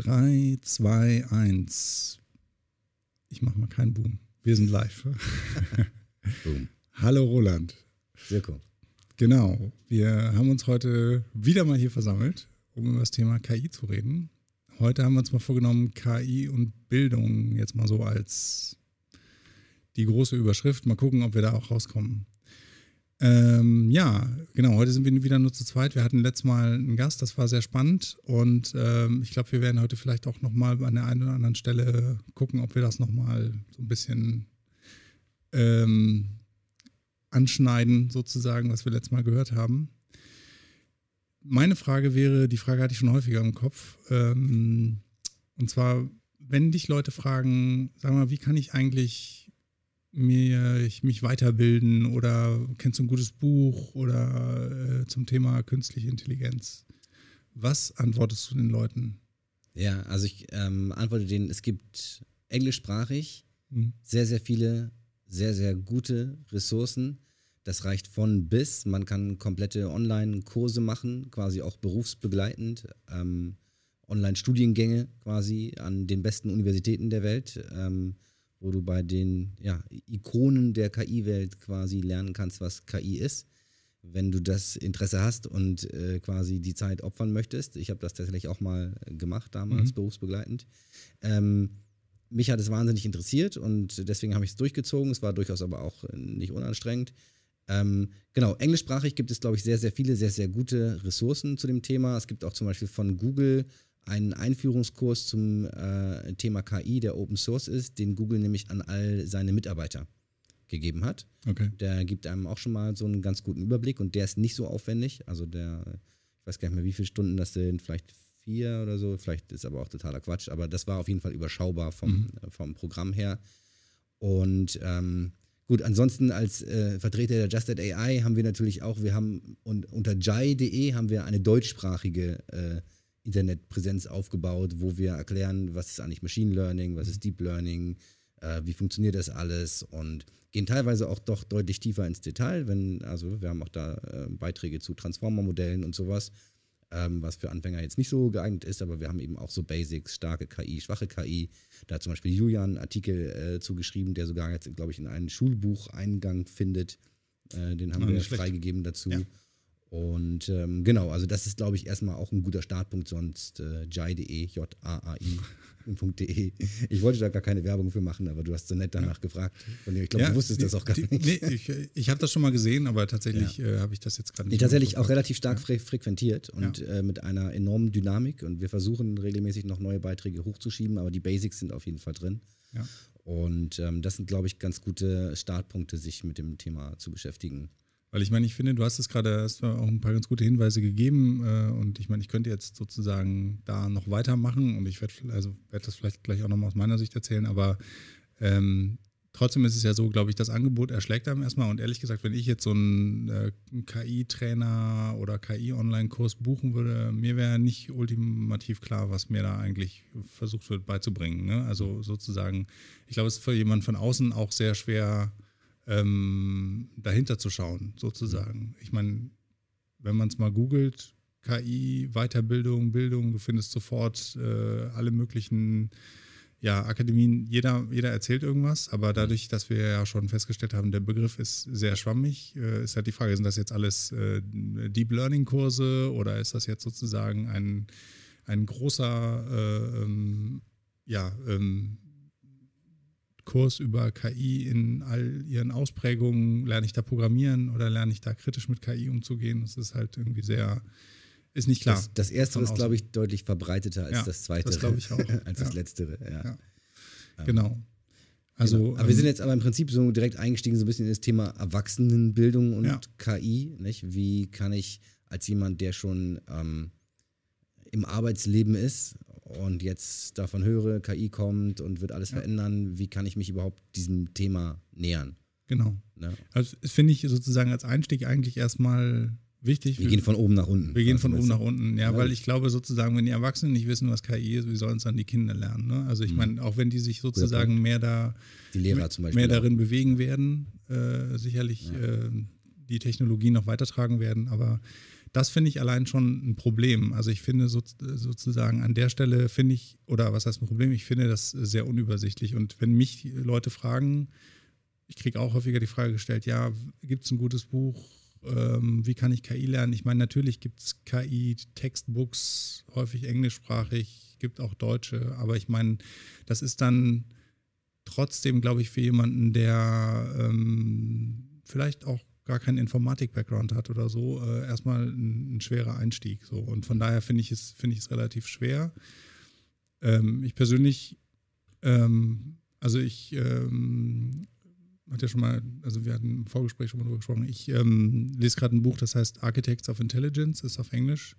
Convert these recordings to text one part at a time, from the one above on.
3, 2, 1. Ich mache mal keinen Boom. Wir sind live. Boom. Hallo Roland. Silko. Genau. Wir haben uns heute wieder mal hier versammelt, um über das Thema KI zu reden. Heute haben wir uns mal vorgenommen, KI und Bildung jetzt mal so als die große Überschrift. Mal gucken, ob wir da auch rauskommen. Ähm, ja, genau. Heute sind wir wieder nur zu zweit. Wir hatten letztes Mal einen Gast, das war sehr spannend. Und ähm, ich glaube, wir werden heute vielleicht auch nochmal an der einen oder anderen Stelle gucken, ob wir das nochmal so ein bisschen ähm, anschneiden, sozusagen, was wir letztes Mal gehört haben. Meine Frage wäre, die Frage hatte ich schon häufiger im Kopf. Ähm, und zwar, wenn dich Leute fragen, sag mal, wie kann ich eigentlich mir, ich mich weiterbilden oder kennst du ein gutes Buch oder äh, zum Thema künstliche Intelligenz? Was antwortest du den Leuten? Ja, also ich ähm, antworte denen, es gibt englischsprachig mhm. sehr, sehr viele, sehr, sehr gute Ressourcen. Das reicht von bis. Man kann komplette Online-Kurse machen, quasi auch berufsbegleitend. Ähm, Online-Studiengänge quasi an den besten Universitäten der Welt. Ähm, wo du bei den ja, Ikonen der KI-Welt quasi lernen kannst, was KI ist. Wenn du das Interesse hast und äh, quasi die Zeit opfern möchtest. Ich habe das tatsächlich auch mal gemacht damals, mhm. berufsbegleitend. Ähm, mich hat es wahnsinnig interessiert und deswegen habe ich es durchgezogen. Es war durchaus aber auch nicht unanstrengend. Ähm, genau, englischsprachig gibt es, glaube ich, sehr, sehr viele, sehr, sehr gute Ressourcen zu dem Thema. Es gibt auch zum Beispiel von Google einen Einführungskurs zum äh, Thema KI, der Open Source ist, den Google nämlich an all seine Mitarbeiter gegeben hat. Okay. Der gibt einem auch schon mal so einen ganz guten Überblick und der ist nicht so aufwendig. Also der, ich weiß gar nicht mehr, wie viele Stunden das sind, vielleicht vier oder so, vielleicht ist aber auch totaler Quatsch, aber das war auf jeden Fall überschaubar vom, mhm. vom Programm her. Und ähm, gut, ansonsten als äh, Vertreter der Just at AI haben wir natürlich auch, wir haben und unter jai.de haben wir eine deutschsprachige äh, Internetpräsenz aufgebaut, wo wir erklären, was ist eigentlich Machine Learning, was ist Deep Learning, äh, wie funktioniert das alles und gehen teilweise auch doch deutlich tiefer ins Detail, wenn, also wir haben auch da äh, Beiträge zu Transformer-Modellen und sowas, ähm, was für Anfänger jetzt nicht so geeignet ist, aber wir haben eben auch so Basics, starke KI, schwache KI. Da hat zum Beispiel Julian einen Artikel äh, zugeschrieben, der sogar jetzt, glaube ich, in ein Schulbuch Eingang findet. Äh, den haben ja, wir freigegeben dazu. Ja. Und ähm, genau, also das ist, glaube ich, erstmal auch ein guter Startpunkt, sonst äh, jai.de, J-A-A-I.de. Ich wollte da gar keine Werbung für machen, aber du hast so nett danach ja. gefragt. Und ich glaube, ja, du wusstest die, das auch gar die, nicht. Nee, ich, ich habe das schon mal gesehen, aber tatsächlich ja. äh, habe ich das jetzt gerade nicht. Nee, tatsächlich auch relativ stark fre frequentiert und äh, mit einer enormen Dynamik. Und wir versuchen regelmäßig noch neue Beiträge hochzuschieben, aber die Basics sind auf jeden Fall drin. Und ähm, das sind, glaube ich, ganz gute Startpunkte, sich mit dem Thema zu beschäftigen. Weil ich meine, ich finde, du hast es gerade hast auch ein paar ganz gute Hinweise gegeben äh, und ich meine, ich könnte jetzt sozusagen da noch weitermachen und ich werde also werd das vielleicht gleich auch nochmal aus meiner Sicht erzählen, aber ähm, trotzdem ist es ja so, glaube ich, das Angebot erschlägt einem erstmal und ehrlich gesagt, wenn ich jetzt so einen, äh, KI-Trainer oder KI-Online-Kurs buchen würde, mir wäre nicht ultimativ klar, was mir da eigentlich versucht wird beizubringen. Ne? Also sozusagen, ich glaube, es ist für jemanden von außen auch sehr schwer, ähm, dahinter zu schauen, sozusagen. Ich meine, wenn man es mal googelt, KI, Weiterbildung, Bildung, du findest sofort äh, alle möglichen ja, Akademien, jeder, jeder erzählt irgendwas, aber dadurch, dass wir ja schon festgestellt haben, der Begriff ist sehr schwammig, äh, ist halt die Frage, sind das jetzt alles äh, Deep Learning Kurse oder ist das jetzt sozusagen ein, ein großer äh, ähm, ja, ähm, Kurs über KI in all ihren Ausprägungen, lerne ich da programmieren oder lerne ich da kritisch mit KI umzugehen? Das ist halt irgendwie sehr, ist nicht klar. Das, das erste ist, glaube ich, deutlich verbreiteter als ja, das zweite. Das glaube ich auch. als ja. das letztere, ja. ja. Ähm, genau. Also, genau. Aber ähm, wir sind jetzt aber im Prinzip so direkt eingestiegen, so ein bisschen in das Thema Erwachsenenbildung und. KI. Nicht? Wie kann ich als jemand, der schon ähm, im Arbeitsleben ist und jetzt davon höre, KI kommt und wird alles ja. verändern, wie kann ich mich überhaupt diesem Thema nähern? Genau. Ne? Also das finde ich sozusagen als Einstieg eigentlich erstmal wichtig. Wir, wir gehen von oben nach unten. Wir gehen von oben nach unten, ja, ja, weil ich glaube sozusagen, wenn die Erwachsenen nicht wissen, was KI ist, wie sollen es dann die Kinder lernen? Ne? Also ich mhm. meine, auch wenn die sich sozusagen mehr da die Lehrer zum Beispiel mehr darin auch. bewegen werden, äh, sicherlich ja. äh, die Technologie noch weitertragen werden, aber das finde ich allein schon ein Problem. Also ich finde so, sozusagen an der Stelle finde ich, oder was heißt ein Problem, ich finde das sehr unübersichtlich. Und wenn mich Leute fragen, ich kriege auch häufiger die Frage gestellt, ja, gibt es ein gutes Buch? Ähm, wie kann ich KI lernen? Ich meine, natürlich gibt es KI-Textbooks, häufig englischsprachig, gibt auch deutsche, aber ich meine, das ist dann trotzdem, glaube ich, für jemanden, der ähm, vielleicht auch gar keinen Informatik-Background hat oder so, äh, erstmal ein, ein, schwerer Einstieg. So. Und von daher finde ich, es, find ich es relativ schwer. Ähm, ich persönlich, ähm, also ich ähm, hatte ja schon mal, also wir hatten im Vorgespräch schon mal drüber gesprochen, ich ähm, lese gerade ein Buch, das heißt Architects of Intelligence, ist auf Englisch.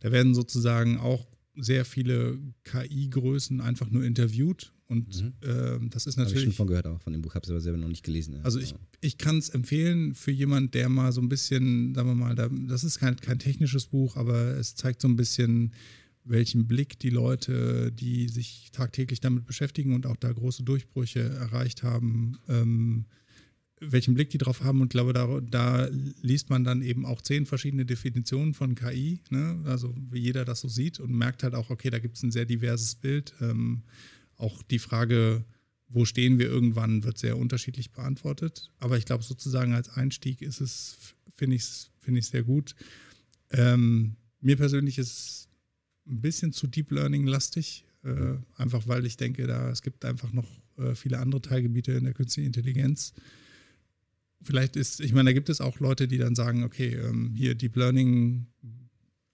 Da werden sozusagen auch sehr viele KI-Größen einfach nur interviewt und mhm. äh, das ist natürlich. Habe ich schon von gehört auch von dem Buch, habe es aber selber noch nicht gelesen. Ja. Also ich, ich kann es empfehlen für jemand, der mal so ein bisschen, sagen wir mal, da, das ist kein, kein technisches Buch, aber es zeigt so ein bisschen, welchen Blick die Leute, die sich tagtäglich damit beschäftigen und auch da große Durchbrüche erreicht haben, ähm, welchen Blick die drauf haben. Und glaube, da, da, liest man dann eben auch zehn verschiedene Definitionen von KI, ne? also wie jeder das so sieht und merkt halt auch, okay, da gibt es ein sehr diverses Bild. Ähm, auch die Frage, wo stehen wir irgendwann, wird sehr unterschiedlich beantwortet. Aber ich glaube, sozusagen als Einstieg ist es, finde ich es find sehr gut. Ähm, mir persönlich ist es ein bisschen zu Deep Learning-lastig, äh, einfach weil ich denke, da es gibt einfach noch äh, viele andere Teilgebiete in der künstlichen Intelligenz. Vielleicht ist, ich meine, da gibt es auch Leute, die dann sagen, okay, ähm, hier Deep Learning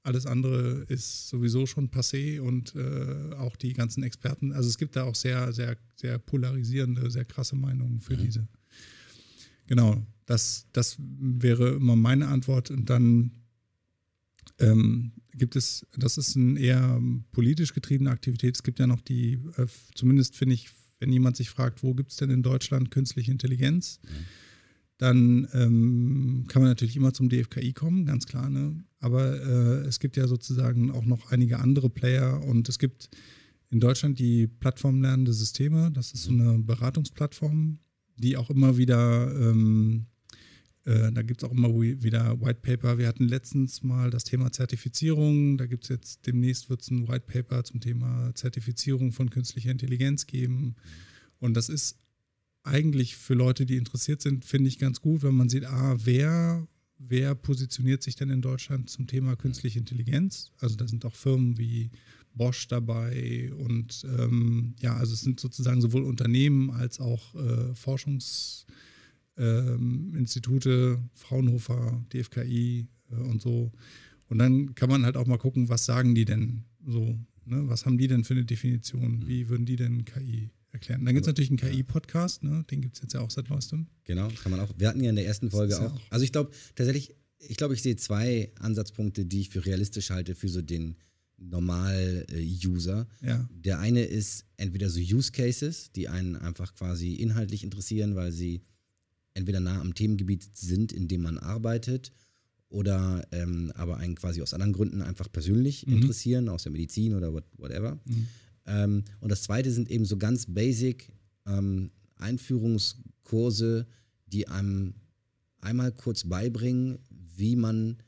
alles andere ist sowieso schon passé und äh, auch die ganzen Experten. Also es gibt da auch sehr, sehr, sehr polarisierende, sehr krasse Meinungen für mhm. diese. Genau, das, das wäre immer meine Antwort. Und dann ähm, gibt es, das ist eine eher politisch getriebene Aktivität. Es gibt ja noch die, äh, zumindest finde ich, wenn jemand sich fragt, wo gibt es denn in Deutschland künstliche Intelligenz? Mhm dann ähm, kann man natürlich immer zum DFKI kommen, ganz klar. Ne? Aber äh, es gibt ja sozusagen auch noch einige andere Player und es gibt in Deutschland die Plattform Lernende Systeme. Das ist so eine Beratungsplattform, die auch immer wieder, ähm, äh, da gibt es auch immer wieder White Paper. Wir hatten letztens mal das Thema Zertifizierung. Da gibt es jetzt demnächst wird es ein White Paper zum Thema Zertifizierung von künstlicher Intelligenz geben. Und das ist eigentlich für Leute, die interessiert sind, finde ich ganz gut, wenn man sieht, ah, wer, wer positioniert sich denn in Deutschland zum Thema künstliche Intelligenz? Also da sind auch Firmen wie Bosch dabei und ähm, ja, also es sind sozusagen sowohl Unternehmen als auch äh, Forschungsinstitute, ähm, Fraunhofer, DFKI äh, und so. Und dann kann man halt auch mal gucken, was sagen die denn so, ne? was haben die denn für eine Definition, wie würden die denn KI erklären. Dann gibt es natürlich einen KI-Podcast, ne? den gibt es jetzt ja auch seit neuestem. Genau, kann man auch. Wir hatten ja in der ersten Folge auch, auch. Also ich glaube tatsächlich, ich glaube, ich sehe zwei Ansatzpunkte, die ich für realistisch halte für so den Normal-User. Ja. Der eine ist entweder so Use Cases, die einen einfach quasi inhaltlich interessieren, weil sie entweder nah am Themengebiet sind, in dem man arbeitet, oder ähm, aber einen quasi aus anderen Gründen einfach persönlich mhm. interessieren, aus der Medizin oder what, whatever. Mhm. Ähm, und das zweite sind eben so ganz basic ähm, Einführungskurse, die einem einmal kurz beibringen, wie man,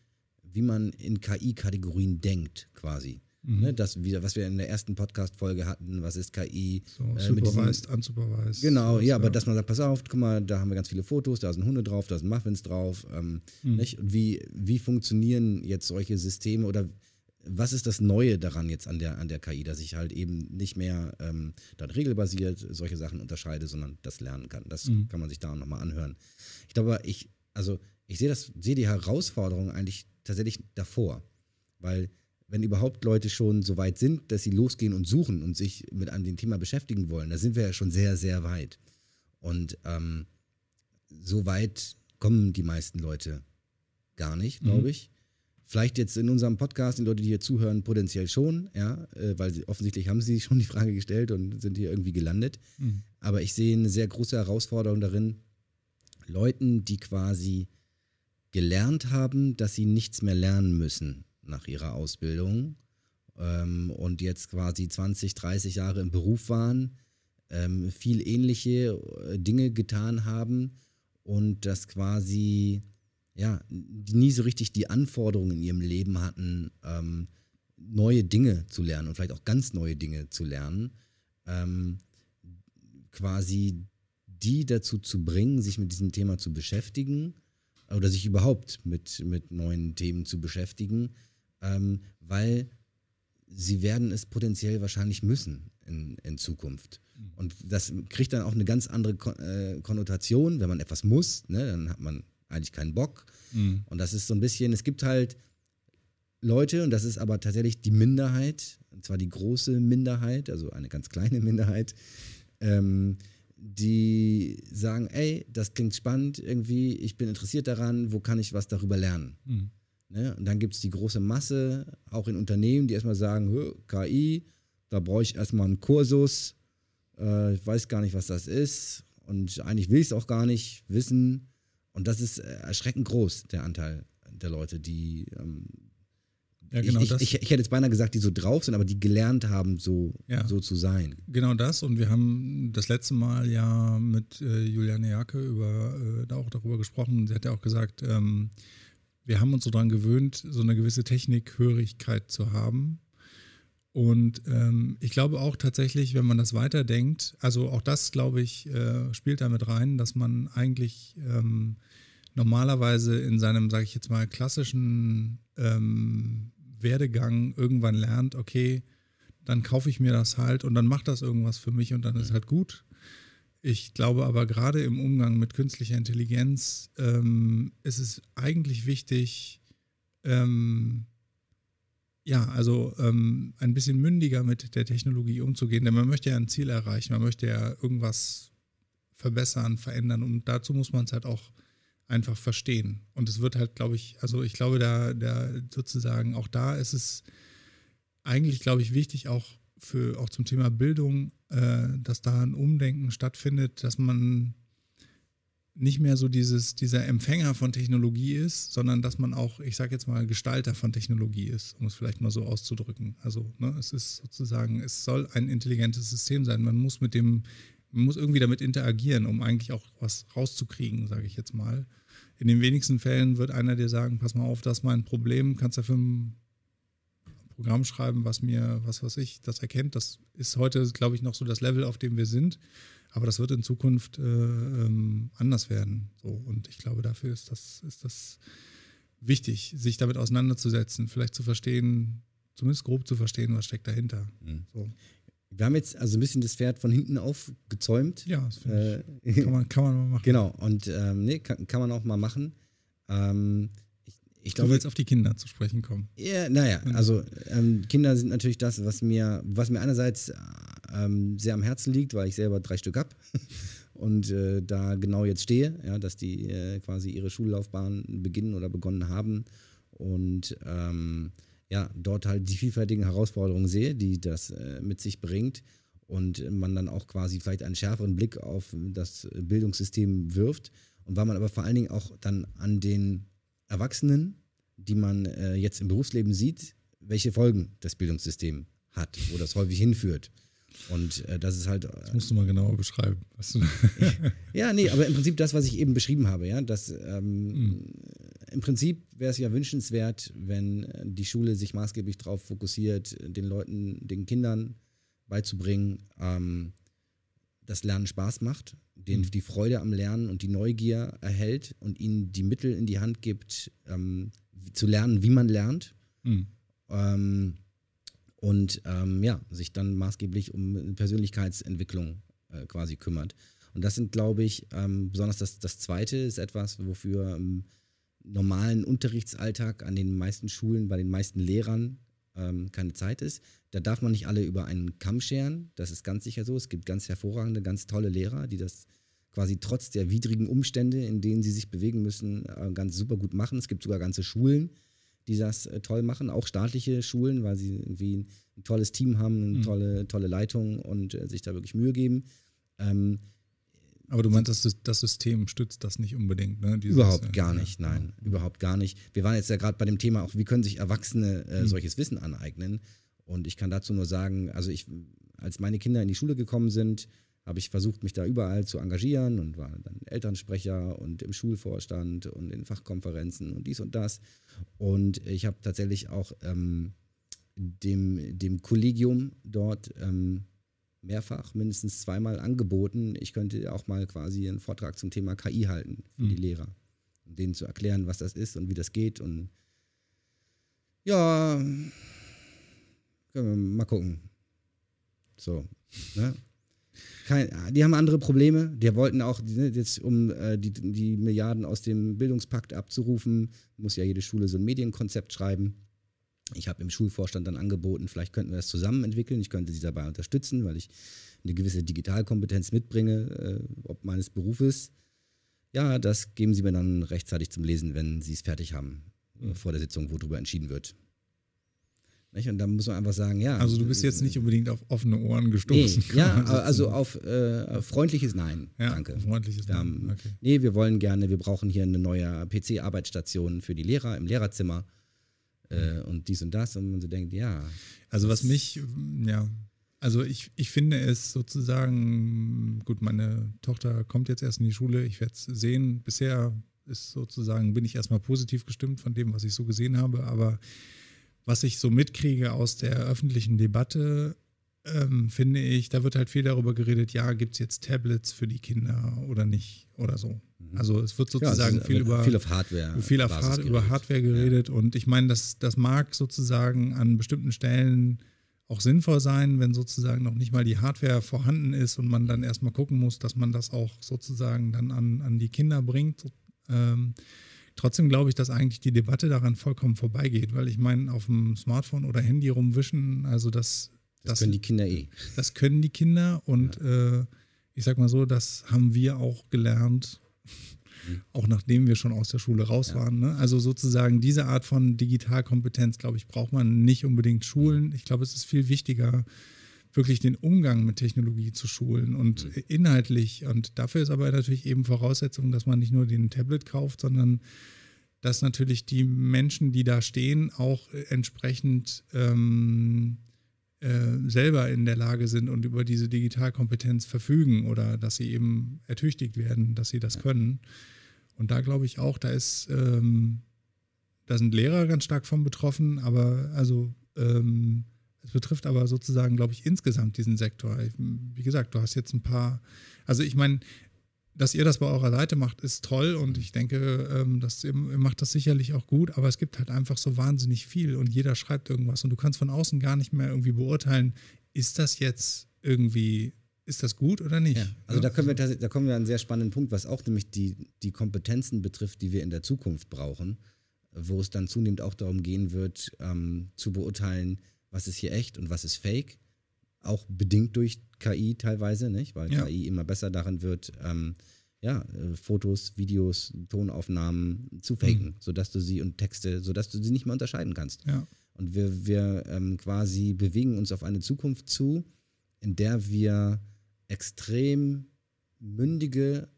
wie man in KI-Kategorien denkt, quasi. Mhm. Ne, das, was wir in der ersten Podcast-Folge hatten, was ist KI? So, äh, supervised, unsupervised. Genau, ja, ja, aber dass man sagt, pass auf, guck mal, da haben wir ganz viele Fotos, da sind Hunde drauf, da sind Muffins drauf. Ähm, mhm. Wie, wie funktionieren jetzt solche Systeme oder was ist das Neue daran jetzt an der, an der KI, dass ich halt eben nicht mehr ähm, dann regelbasiert solche Sachen unterscheide, sondern das lernen kann. Das mhm. kann man sich da nochmal anhören. Ich glaube, ich, also ich sehe das, sehe die Herausforderung eigentlich tatsächlich davor. Weil wenn überhaupt Leute schon so weit sind, dass sie losgehen und suchen und sich mit einem Thema beschäftigen wollen, da sind wir ja schon sehr, sehr weit. Und ähm, so weit kommen die meisten Leute gar nicht, glaube mhm. Ich. Vielleicht jetzt in unserem Podcast, die Leute, die hier zuhören, potenziell schon, ja, äh, weil sie, offensichtlich haben sie schon die Frage gestellt und sind hier irgendwie gelandet. Mhm. Aber ich sehe eine sehr große Herausforderung darin, Leuten, die quasi gelernt haben, dass sie nichts mehr lernen müssen nach ihrer Ausbildung ähm, und jetzt quasi 20, 30 Jahre im Beruf waren, ähm, viel ähnliche äh, Dinge getan haben und das quasi ja, die nie so richtig die Anforderungen in ihrem Leben hatten, ähm, neue Dinge zu lernen und vielleicht auch ganz neue Dinge zu lernen, ähm, quasi die dazu zu bringen, sich mit diesem Thema zu beschäftigen oder sich überhaupt mit, mit neuen Themen zu beschäftigen, ähm, weil sie werden es potenziell wahrscheinlich müssen in, in Zukunft. Mhm. Und das kriegt dann auch eine ganz andere äh, Konnotation, wenn man etwas muss, ne, dann hat man eigentlich keinen Bock. Mhm. Und das ist so ein bisschen, es gibt halt Leute, und das ist aber tatsächlich die Minderheit, und zwar die große Minderheit, also eine ganz kleine Minderheit, ähm, die sagen, ey, das klingt spannend irgendwie, ich bin interessiert daran, wo kann ich was darüber lernen? Mhm. Ne? Und dann gibt es die große Masse, auch in Unternehmen, die erstmal sagen, KI, da brauche ich erstmal einen Kursus, äh, ich weiß gar nicht, was das ist und eigentlich will ich es auch gar nicht wissen. Und das ist äh, erschreckend groß, der Anteil der Leute, die ähm, ja, genau ich, ich, ich, ich, hätte jetzt beinahe gesagt, die so drauf sind, aber die gelernt haben, so, ja, so zu sein. Genau das. Und wir haben das letzte Mal ja mit äh, Juliane Jacke über, äh, auch darüber gesprochen. Sie hat ja auch gesagt, ähm, wir haben uns so daran gewöhnt, so eine gewisse Technikhörigkeit zu haben. Und ähm, ich glaube auch tatsächlich, wenn man das weiterdenkt, also auch das, glaube ich, äh, spielt damit rein, dass man eigentlich ähm, normalerweise in seinem, sage ich jetzt mal, klassischen ähm, Werdegang irgendwann lernt, okay, dann kaufe ich mir das halt und dann macht das irgendwas für mich und dann ist halt gut. Ich glaube aber gerade im Umgang mit künstlicher Intelligenz ähm, ist es eigentlich wichtig, ähm, ja, also ähm, ein bisschen mündiger mit der Technologie umzugehen, denn man möchte ja ein Ziel erreichen, man möchte ja irgendwas verbessern, verändern und dazu muss man es halt auch einfach verstehen. Und es wird halt, glaube ich, also ich glaube, da, da sozusagen auch da ist es eigentlich, glaube ich, wichtig, auch für auch zum Thema Bildung, äh, dass da ein Umdenken stattfindet, dass man nicht mehr so dieses, dieser Empfänger von Technologie ist, sondern dass man auch, ich sage jetzt mal, Gestalter von Technologie ist, um es vielleicht mal so auszudrücken. Also ne, es ist sozusagen, es soll ein intelligentes System sein. Man muss mit dem, man muss irgendwie damit interagieren, um eigentlich auch was rauszukriegen, sage ich jetzt mal. In den wenigsten Fällen wird einer dir sagen, pass mal auf, das ist mein Problem, kannst dafür ein Programm schreiben, was mir, was weiß ich, das erkennt. Das ist heute, glaube ich, noch so das Level, auf dem wir sind. Aber das wird in Zukunft äh, ähm, anders werden. So. Und ich glaube, dafür ist das, ist das wichtig, sich damit auseinanderzusetzen, vielleicht zu verstehen, zumindest grob zu verstehen, was steckt dahinter. Mhm. So. Wir haben jetzt also ein bisschen das Pferd von hinten aufgezäumt. Ja, das finde ich. Äh, kann, man, kann man mal machen. Genau, und ähm, nee, kann, kann man auch mal machen. Ähm, ich glaube, du willst auf die Kinder zu sprechen kommen. Ja, naja, also ähm, Kinder sind natürlich das, was mir, was mir einerseits ähm, sehr am Herzen liegt, weil ich selber drei Stück habe und äh, da genau jetzt stehe, ja, dass die äh, quasi ihre Schullaufbahn beginnen oder begonnen haben und ähm, ja, dort halt die vielfältigen Herausforderungen sehe, die das äh, mit sich bringt und man dann auch quasi vielleicht einen schärferen Blick auf das Bildungssystem wirft und weil man aber vor allen Dingen auch dann an den Erwachsenen, die man äh, jetzt im Berufsleben sieht, welche Folgen das Bildungssystem hat, wo das häufig hinführt. Und äh, das ist halt. Äh, das musst du mal genauer beschreiben. ja, nee, aber im Prinzip das, was ich eben beschrieben habe, ja, dass ähm, mhm. Im Prinzip wäre es ja wünschenswert, wenn die Schule sich maßgeblich darauf fokussiert, den Leuten, den Kindern beizubringen, ähm, dass Lernen Spaß macht, denen mhm. die Freude am Lernen und die Neugier erhält und ihnen die Mittel in die Hand gibt, ähm, zu lernen, wie man lernt. Mhm. Ähm, und ähm, ja, sich dann maßgeblich um Persönlichkeitsentwicklung äh, quasi kümmert. Und das sind, glaube ich, ähm, besonders das, das Zweite ist etwas, wofür im normalen Unterrichtsalltag an den meisten Schulen, bei den meisten Lehrern ähm, keine Zeit ist. Da darf man nicht alle über einen Kamm scheren. Das ist ganz sicher so. Es gibt ganz hervorragende, ganz tolle Lehrer, die das quasi trotz der widrigen Umstände, in denen sie sich bewegen müssen, äh, ganz super gut machen. Es gibt sogar ganze Schulen, die das äh, toll machen, auch staatliche Schulen, weil sie irgendwie ein tolles Team haben, eine mhm. tolle, tolle Leitung und äh, sich da wirklich Mühe geben. Ähm, aber du meinst, das, das System stützt das nicht unbedingt, ne? Dieses, überhaupt gar nicht, nein, ja. überhaupt gar nicht. Wir waren jetzt ja gerade bei dem Thema auch, wie können sich Erwachsene äh, mhm. solches Wissen aneignen? Und ich kann dazu nur sagen, also ich, als meine Kinder in die Schule gekommen sind, habe ich versucht, mich da überall zu engagieren und war dann Elternsprecher und im Schulvorstand und in Fachkonferenzen und dies und das. Und ich habe tatsächlich auch ähm, dem, dem Kollegium dort ähm, mehrfach, mindestens zweimal angeboten, ich könnte auch mal quasi einen Vortrag zum Thema KI halten für mhm. die Lehrer, um denen zu erklären, was das ist und wie das geht. Und ja, können wir mal gucken. So. Ne? Kein, die haben andere Probleme. Die wollten auch, ne, jetzt um äh, die, die Milliarden aus dem Bildungspakt abzurufen, muss ja jede Schule so ein Medienkonzept schreiben. Ich habe im Schulvorstand dann angeboten, vielleicht könnten wir das zusammen entwickeln. Ich könnte sie dabei unterstützen, weil ich eine gewisse Digitalkompetenz mitbringe, äh, ob meines Berufes. Ja, das geben sie mir dann rechtzeitig zum Lesen, wenn sie es fertig haben, äh, vor der Sitzung, wo darüber entschieden wird. Nicht? Und da muss man einfach sagen, ja. Also du bist jetzt nicht unbedingt auf offene Ohren gestoßen. Nee, ja, also auf äh, freundliches Nein. Ja, danke. Freundliches Nein. Haben, okay. Nee, wir wollen gerne, wir brauchen hier eine neue PC-Arbeitsstation für die Lehrer im Lehrerzimmer äh, und dies und das. Und man so denkt, ja. Also was mich, ja, also ich, ich finde es sozusagen, gut, meine Tochter kommt jetzt erst in die Schule, ich werde es sehen. Bisher ist sozusagen, bin ich erstmal positiv gestimmt von dem, was ich so gesehen habe, aber was ich so mitkriege aus der öffentlichen Debatte, ähm, finde ich, da wird halt viel darüber geredet, ja, gibt es jetzt Tablets für die Kinder oder nicht oder so. Mhm. Also es wird sozusagen ja, viel über viel auf Hardware, viel auf Hard, über Hardware geredet ja. und ich meine, das, das mag sozusagen an bestimmten Stellen auch sinnvoll sein, wenn sozusagen noch nicht mal die Hardware vorhanden ist und man dann erstmal gucken muss, dass man das auch sozusagen dann an, an die Kinder bringt. Ähm, Trotzdem glaube ich, dass eigentlich die Debatte daran vollkommen vorbeigeht, weil ich meine, auf dem Smartphone oder Handy rumwischen, also das. Das, das können die Kinder eh. Das können die Kinder und ja. äh, ich sag mal so, das haben wir auch gelernt, mhm. auch nachdem wir schon aus der Schule raus ja. waren. Ne? Also sozusagen diese Art von Digitalkompetenz, glaube ich, braucht man nicht unbedingt schulen. Mhm. Ich glaube, es ist viel wichtiger, wirklich den Umgang mit Technologie zu schulen und mhm. inhaltlich. Und dafür ist aber natürlich eben Voraussetzung, dass man nicht nur den Tablet kauft, sondern dass natürlich die Menschen, die da stehen, auch entsprechend ähm, äh, selber in der Lage sind und über diese Digitalkompetenz verfügen oder dass sie eben ertüchtigt werden, dass sie das können. Und da glaube ich auch, da ist, ähm, da sind Lehrer ganz stark von betroffen, aber also ähm, es betrifft aber sozusagen, glaube ich, insgesamt diesen Sektor. Wie gesagt, du hast jetzt ein paar, also ich meine, dass ihr das bei eurer Seite macht, ist toll und ich denke, ähm, dass ihr, macht das sicherlich auch gut, aber es gibt halt einfach so wahnsinnig viel und jeder schreibt irgendwas und du kannst von außen gar nicht mehr irgendwie beurteilen, ist das jetzt irgendwie, ist das gut oder nicht? Ja, also ja. da, können wir, da kommen wir an einen sehr spannenden Punkt, was auch nämlich die, die Kompetenzen betrifft, die wir in der Zukunft brauchen, wo es dann zunehmend auch darum gehen wird, ähm, zu beurteilen, was ist hier echt und was ist fake. Auch bedingt durch KI teilweise, nicht? Weil ja. KI immer besser darin wird, ähm, ja, äh, Fotos, Videos, Tonaufnahmen zu faken, mhm. sodass du sie und Texte, sodass du sie nicht mehr unterscheiden kannst. Ja. Und wir, wir ähm, quasi bewegen uns auf eine Zukunft zu, in der wir extrem mündige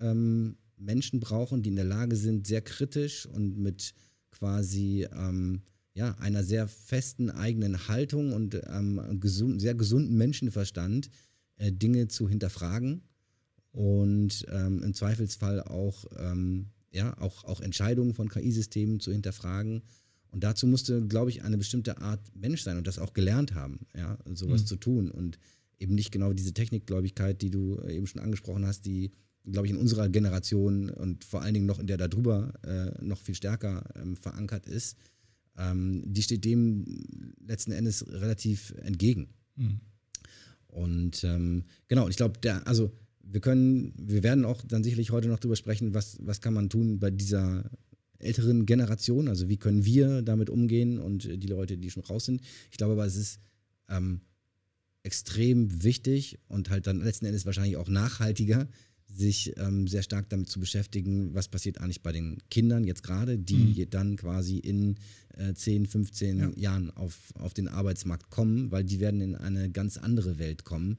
ähm, Menschen brauchen, die in der Lage sind, sehr kritisch und mit quasi ähm, ja, einer sehr festen eigenen Haltung und ähm, gesund, sehr gesunden Menschenverstand äh, Dinge zu hinterfragen und ähm, im Zweifelsfall auch, ähm, ja, auch, auch Entscheidungen von KI-Systemen zu hinterfragen. Und dazu musste, glaube ich, eine bestimmte Art Mensch sein und das auch gelernt haben, ja, sowas mhm. zu tun und eben nicht genau diese Technikgläubigkeit, die du eben schon angesprochen hast, die, glaube ich, in unserer Generation und vor allen Dingen noch in der darüber äh, noch viel stärker ähm, verankert ist ähm, die steht dem letzten Endes relativ entgegen. Mhm. Und ähm, genau, ich glaube, der, also wir können, wir werden auch dann sicherlich heute noch darüber sprechen, was, was kann man tun bei dieser älteren Generation, also wie können wir damit umgehen und die Leute, die schon raus sind. Ich glaube aber, es ist ähm, extrem wichtig und halt dann letzten Endes wahrscheinlich auch nachhaltiger, sich ähm, sehr stark damit zu beschäftigen, was passiert eigentlich bei den Kindern jetzt gerade, die mhm. dann quasi in äh, 10, 15 ja. Jahren auf, auf den Arbeitsmarkt kommen, weil die werden in eine ganz andere Welt kommen.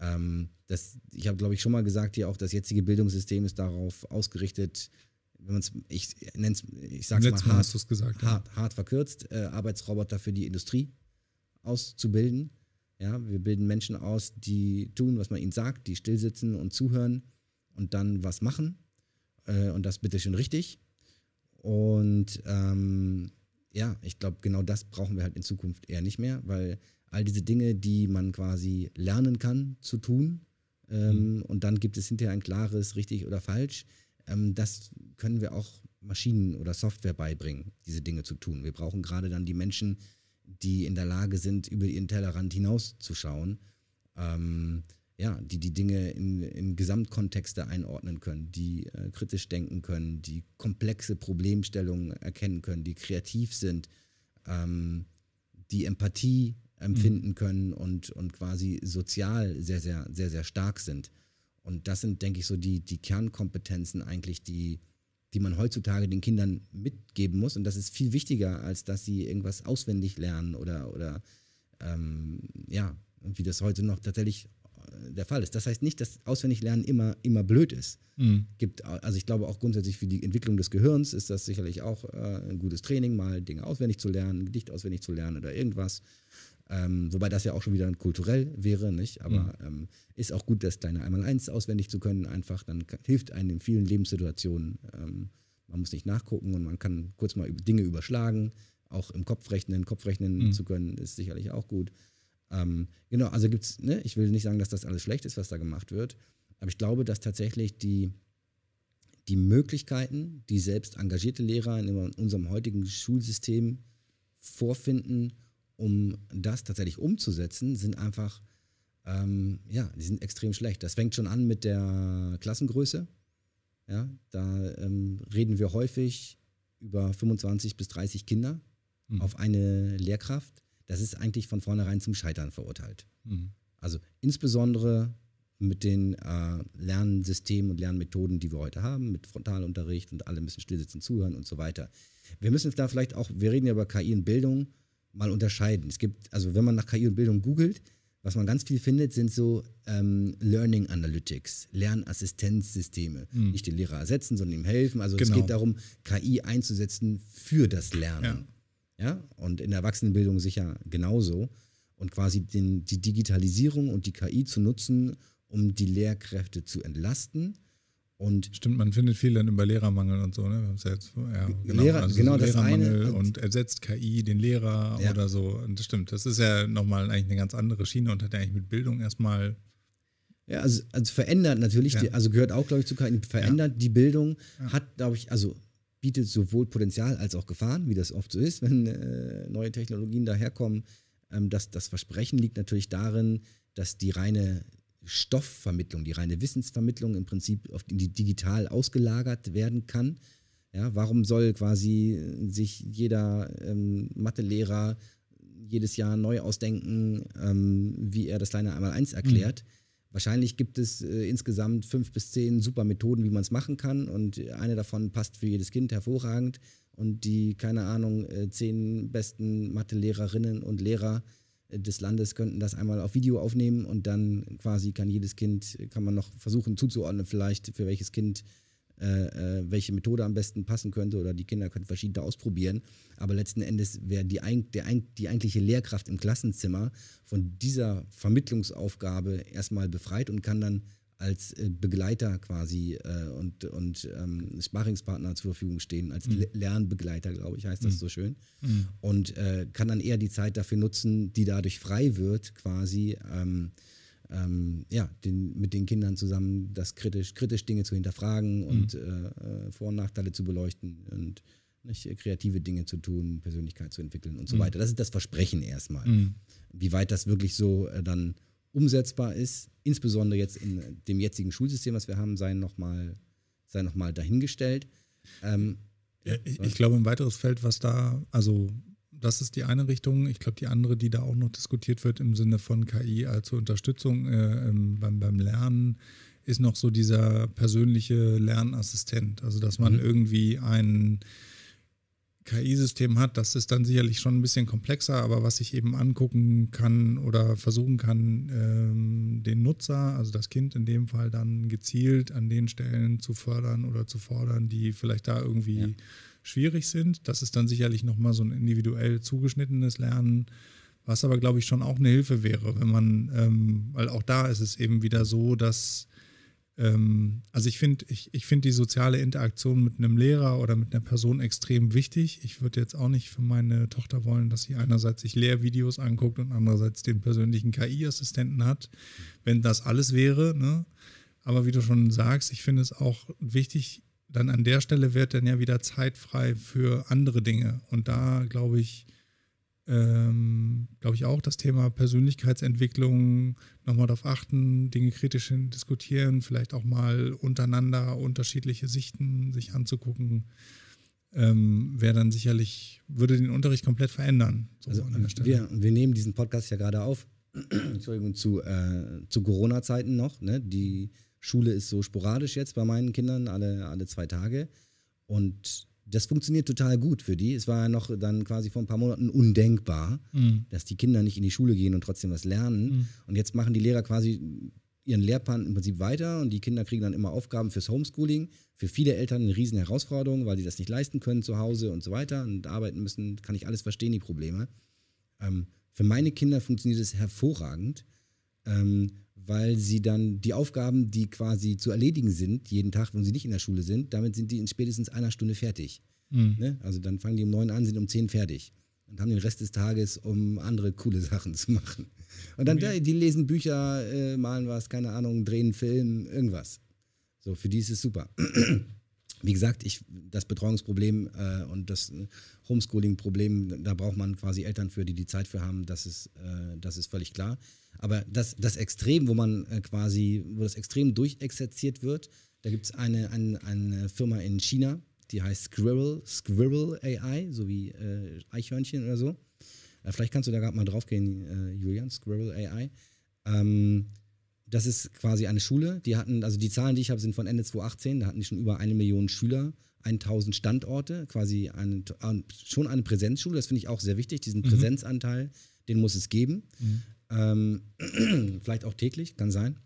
Ähm, das, ich habe, glaube ich, schon mal gesagt, hier auch das jetzige Bildungssystem ist darauf ausgerichtet, wenn man es, ich nenne es, ich sage es mal hart, gesagt, hart, hart verkürzt, äh, Arbeitsroboter für die Industrie auszubilden Ja, wir bilden Menschen aus, die tun, was man ihnen sagt, die stillsitzen und zuhören und dann was machen. Äh, und das bitte schön richtig. Und ähm, ja, ich glaube, genau das brauchen wir halt in Zukunft eher nicht mehr, weil all diese Dinge, die man quasi lernen kann zu tun, ähm, mhm. und dann gibt es hinterher ein klares richtig oder falsch, ähm, das können wir auch Maschinen oder Software beibringen, diese Dinge zu tun. Wir brauchen gerade dann die Menschen, die in der Lage sind, über ihren Tellerrand hinauszuschauen. Ähm, ja, die die Dinge in, in Gesamtkontexte einordnen können, die äh, kritisch denken können, die komplexe Problemstellungen erkennen können, die kreativ sind, ähm, die Empathie empfinden mhm. können und, und quasi sozial sehr, sehr, sehr, sehr stark sind. Und das sind, denke ich, so die, die Kernkompetenzen eigentlich, die, die man heutzutage den Kindern mitgeben muss. Und das ist viel wichtiger, als dass sie irgendwas auswendig lernen oder, oder ähm, ja, wie das heute noch tatsächlich der Fall ist. Das heißt nicht, dass Auswendiglernen immer, immer blöd ist. Mhm. Gibt, also ich glaube auch grundsätzlich für die Entwicklung des Gehirns ist das sicherlich auch äh, ein gutes Training, mal Dinge auswendig zu lernen, Gedicht auswendig zu lernen oder irgendwas. Ähm, wobei das ja auch schon wieder kulturell wäre, nicht? Aber mhm. ähm, ist auch gut, das kleine Einmaleins auswendig zu können, einfach. Dann hilft einem in vielen Lebenssituationen. Ähm, man muss nicht nachgucken und man kann kurz mal Dinge überschlagen. Auch im Kopf rechnen, Kopf rechnen mhm. zu können, ist sicherlich auch gut. Ähm, genau, also gibt es, ne, ich will nicht sagen, dass das alles schlecht ist, was da gemacht wird, aber ich glaube, dass tatsächlich die, die Möglichkeiten, die selbst engagierte Lehrer in unserem heutigen Schulsystem vorfinden, um das tatsächlich umzusetzen, sind einfach, ähm, ja, die sind extrem schlecht. Das fängt schon an mit der Klassengröße. Ja, da ähm, reden wir häufig über 25 bis 30 Kinder mhm. auf eine Lehrkraft das ist eigentlich von vornherein zum Scheitern verurteilt. Mhm. Also insbesondere mit den äh, Lernsystemen und Lernmethoden, die wir heute haben, mit Frontalunterricht und alle müssen stillsitzen, zuhören und so weiter. Wir müssen da vielleicht auch, wir reden ja über KI und Bildung, mal unterscheiden. Es gibt, also wenn man nach KI und Bildung googelt, was man ganz viel findet, sind so ähm, Learning Analytics, Lernassistenzsysteme. Mhm. Nicht den Lehrer ersetzen, sondern ihm helfen. Also genau. es geht darum, KI einzusetzen für das Lernen. Ja. Ja? Und in der Erwachsenenbildung sicher genauso. Und quasi den, die Digitalisierung und die KI zu nutzen, um die Lehrkräfte zu entlasten. Und Stimmt, man findet viel dann über Lehrermangel und so, ne? Jetzt, ja, genau, Lehrer, also genau so das eine. Und ersetzt KI den Lehrer ja. oder so. Und das stimmt. Das ist ja nochmal eigentlich eine ganz andere Schiene und hat ja eigentlich mit Bildung erstmal. Ja, also, also verändert natürlich, ja. die, also gehört auch, glaube ich, zu KI, verändert ja. die Bildung, hat, glaube ich, also bietet sowohl Potenzial als auch Gefahren, wie das oft so ist, wenn äh, neue Technologien daherkommen. Ähm, das, das Versprechen liegt natürlich darin, dass die reine Stoffvermittlung, die reine Wissensvermittlung im Prinzip auf die digital ausgelagert werden kann. Ja, warum soll quasi sich jeder ähm, Mathelehrer jedes Jahr neu ausdenken, ähm, wie er das kleine einmal eins erklärt? Mhm Wahrscheinlich gibt es äh, insgesamt fünf bis zehn super Methoden, wie man es machen kann. Und eine davon passt für jedes Kind hervorragend. Und die, keine Ahnung, äh, zehn besten Mathe-Lehrerinnen und Lehrer äh, des Landes könnten das einmal auf Video aufnehmen und dann quasi kann jedes Kind, kann man noch versuchen zuzuordnen, vielleicht für welches Kind äh, äh, welche Methode am besten passen könnte oder die Kinder können verschiedene ausprobieren. Aber letzten Endes wäre die, der, die eigentliche Lehrkraft im Klassenzimmer von dieser Vermittlungsaufgabe erstmal befreit und kann dann als äh, Begleiter quasi äh, und, und ähm, Sparringspartner zur Verfügung stehen, als mhm. Lernbegleiter, glaube ich, heißt das mhm. so schön. Mhm. Und äh, kann dann eher die Zeit dafür nutzen, die dadurch frei wird, quasi ähm, ähm, ja, den, mit den Kindern zusammen das kritisch, kritisch Dinge zu hinterfragen und mhm. äh, Vor- und Nachteile zu beleuchten und nicht, kreative Dinge zu tun, Persönlichkeit zu entwickeln und so mhm. weiter. Das ist das Versprechen erstmal. Mhm. Wie weit das wirklich so äh, dann umsetzbar ist, insbesondere jetzt in dem jetzigen Schulsystem, was wir haben, sei nochmal sei noch dahingestellt. Ähm, ja, ich, ich, glaube, ein weiteres Feld, was da, also das ist die eine Richtung. Ich glaube, die andere, die da auch noch diskutiert wird im Sinne von KI als Unterstützung äh, beim, beim Lernen, ist noch so dieser persönliche Lernassistent. Also, dass man mhm. irgendwie ein KI-System hat, das ist dann sicherlich schon ein bisschen komplexer, aber was ich eben angucken kann oder versuchen kann, ähm, den Nutzer, also das Kind in dem Fall, dann gezielt an den Stellen zu fördern oder zu fordern, die vielleicht da irgendwie ja schwierig sind. Das ist dann sicherlich nochmal so ein individuell zugeschnittenes Lernen, Was aber, glaube ich, schon auch eine Hilfe wäre, wenn man, ähm, weil auch da ist es eben wieder so, dass, ähm, also ich finde, ich, ich finde die soziale Interaktion mit einem Lehrer oder mit einer Person extrem wichtig. Ich würde jetzt auch nicht für meine Tochter wollen, dass sie einerseits sich Lehrvideos anguckt und andererseits den persönlichen KI-Assistenten hat, wenn das alles wäre, ne? Aber wie du schon sagst, ich finde es auch wichtig, dann an der Stelle wird dann ja wieder Zeit frei für andere Dinge. Und da glaube ich, ähm, glaube ich auch das Thema Persönlichkeitsentwicklung nochmal darauf achten, Dinge kritisch diskutieren, vielleicht auch mal untereinander unterschiedliche Sichten sich anzugucken, ähm, wäre dann sicherlich, würde den Unterricht komplett verändern. So also wir, wir nehmen diesen Podcast ja gerade auf, Entschuldigung, zu, äh, zu Corona-Zeiten noch, ne? die Schule ist so sporadisch jetzt bei meinen Kindern, alle, alle zwei Tage. Und das funktioniert total gut für die. Es war ja noch dann quasi vor ein paar Monaten undenkbar, mhm. dass die Kinder nicht in die Schule gehen und trotzdem was lernen. Mhm. Und jetzt machen die Lehrer quasi ihren Lehrplan im Prinzip weiter und die Kinder kriegen dann immer Aufgaben fürs Homeschooling. Für viele Eltern eine riesen Herausforderung, weil die das nicht leisten können zu Hause und so weiter und arbeiten müssen. Kann ich alles verstehen, die Probleme. Ähm, für meine Kinder funktioniert es hervorragend. Ähm, weil sie dann die Aufgaben, die quasi zu erledigen sind, jeden Tag, wenn sie nicht in der Schule sind, damit sind die in spätestens einer Stunde fertig. Mhm. Ne? Also dann fangen die um neun an, sind um zehn fertig und haben den Rest des Tages, um andere coole Sachen zu machen. Und dann, okay. die lesen Bücher, äh, malen was, keine Ahnung, drehen Film, irgendwas. So, für die ist es super. Wie gesagt, ich, das Betreuungsproblem äh, und das Homeschooling-Problem, da braucht man quasi Eltern für, die die Zeit für haben, das ist, äh, das ist völlig klar. Aber das, das Extrem, wo man äh, quasi, wo das Extrem durchexerziert wird, da gibt es eine, eine, eine Firma in China, die heißt Squirrel, Squirrel AI, so wie äh, Eichhörnchen oder so. Äh, vielleicht kannst du da gerade mal drauf gehen, äh, Julian, Squirrel AI. Ähm, das ist quasi eine Schule. Die hatten, also die Zahlen, die ich habe, sind von Ende 2018. Da hatten die schon über eine Million Schüler, 1000 Standorte, quasi eine, schon eine Präsenzschule. Das finde ich auch sehr wichtig. Diesen mhm. Präsenzanteil, den muss es geben. Mhm. Ähm, vielleicht auch täglich, kann sein.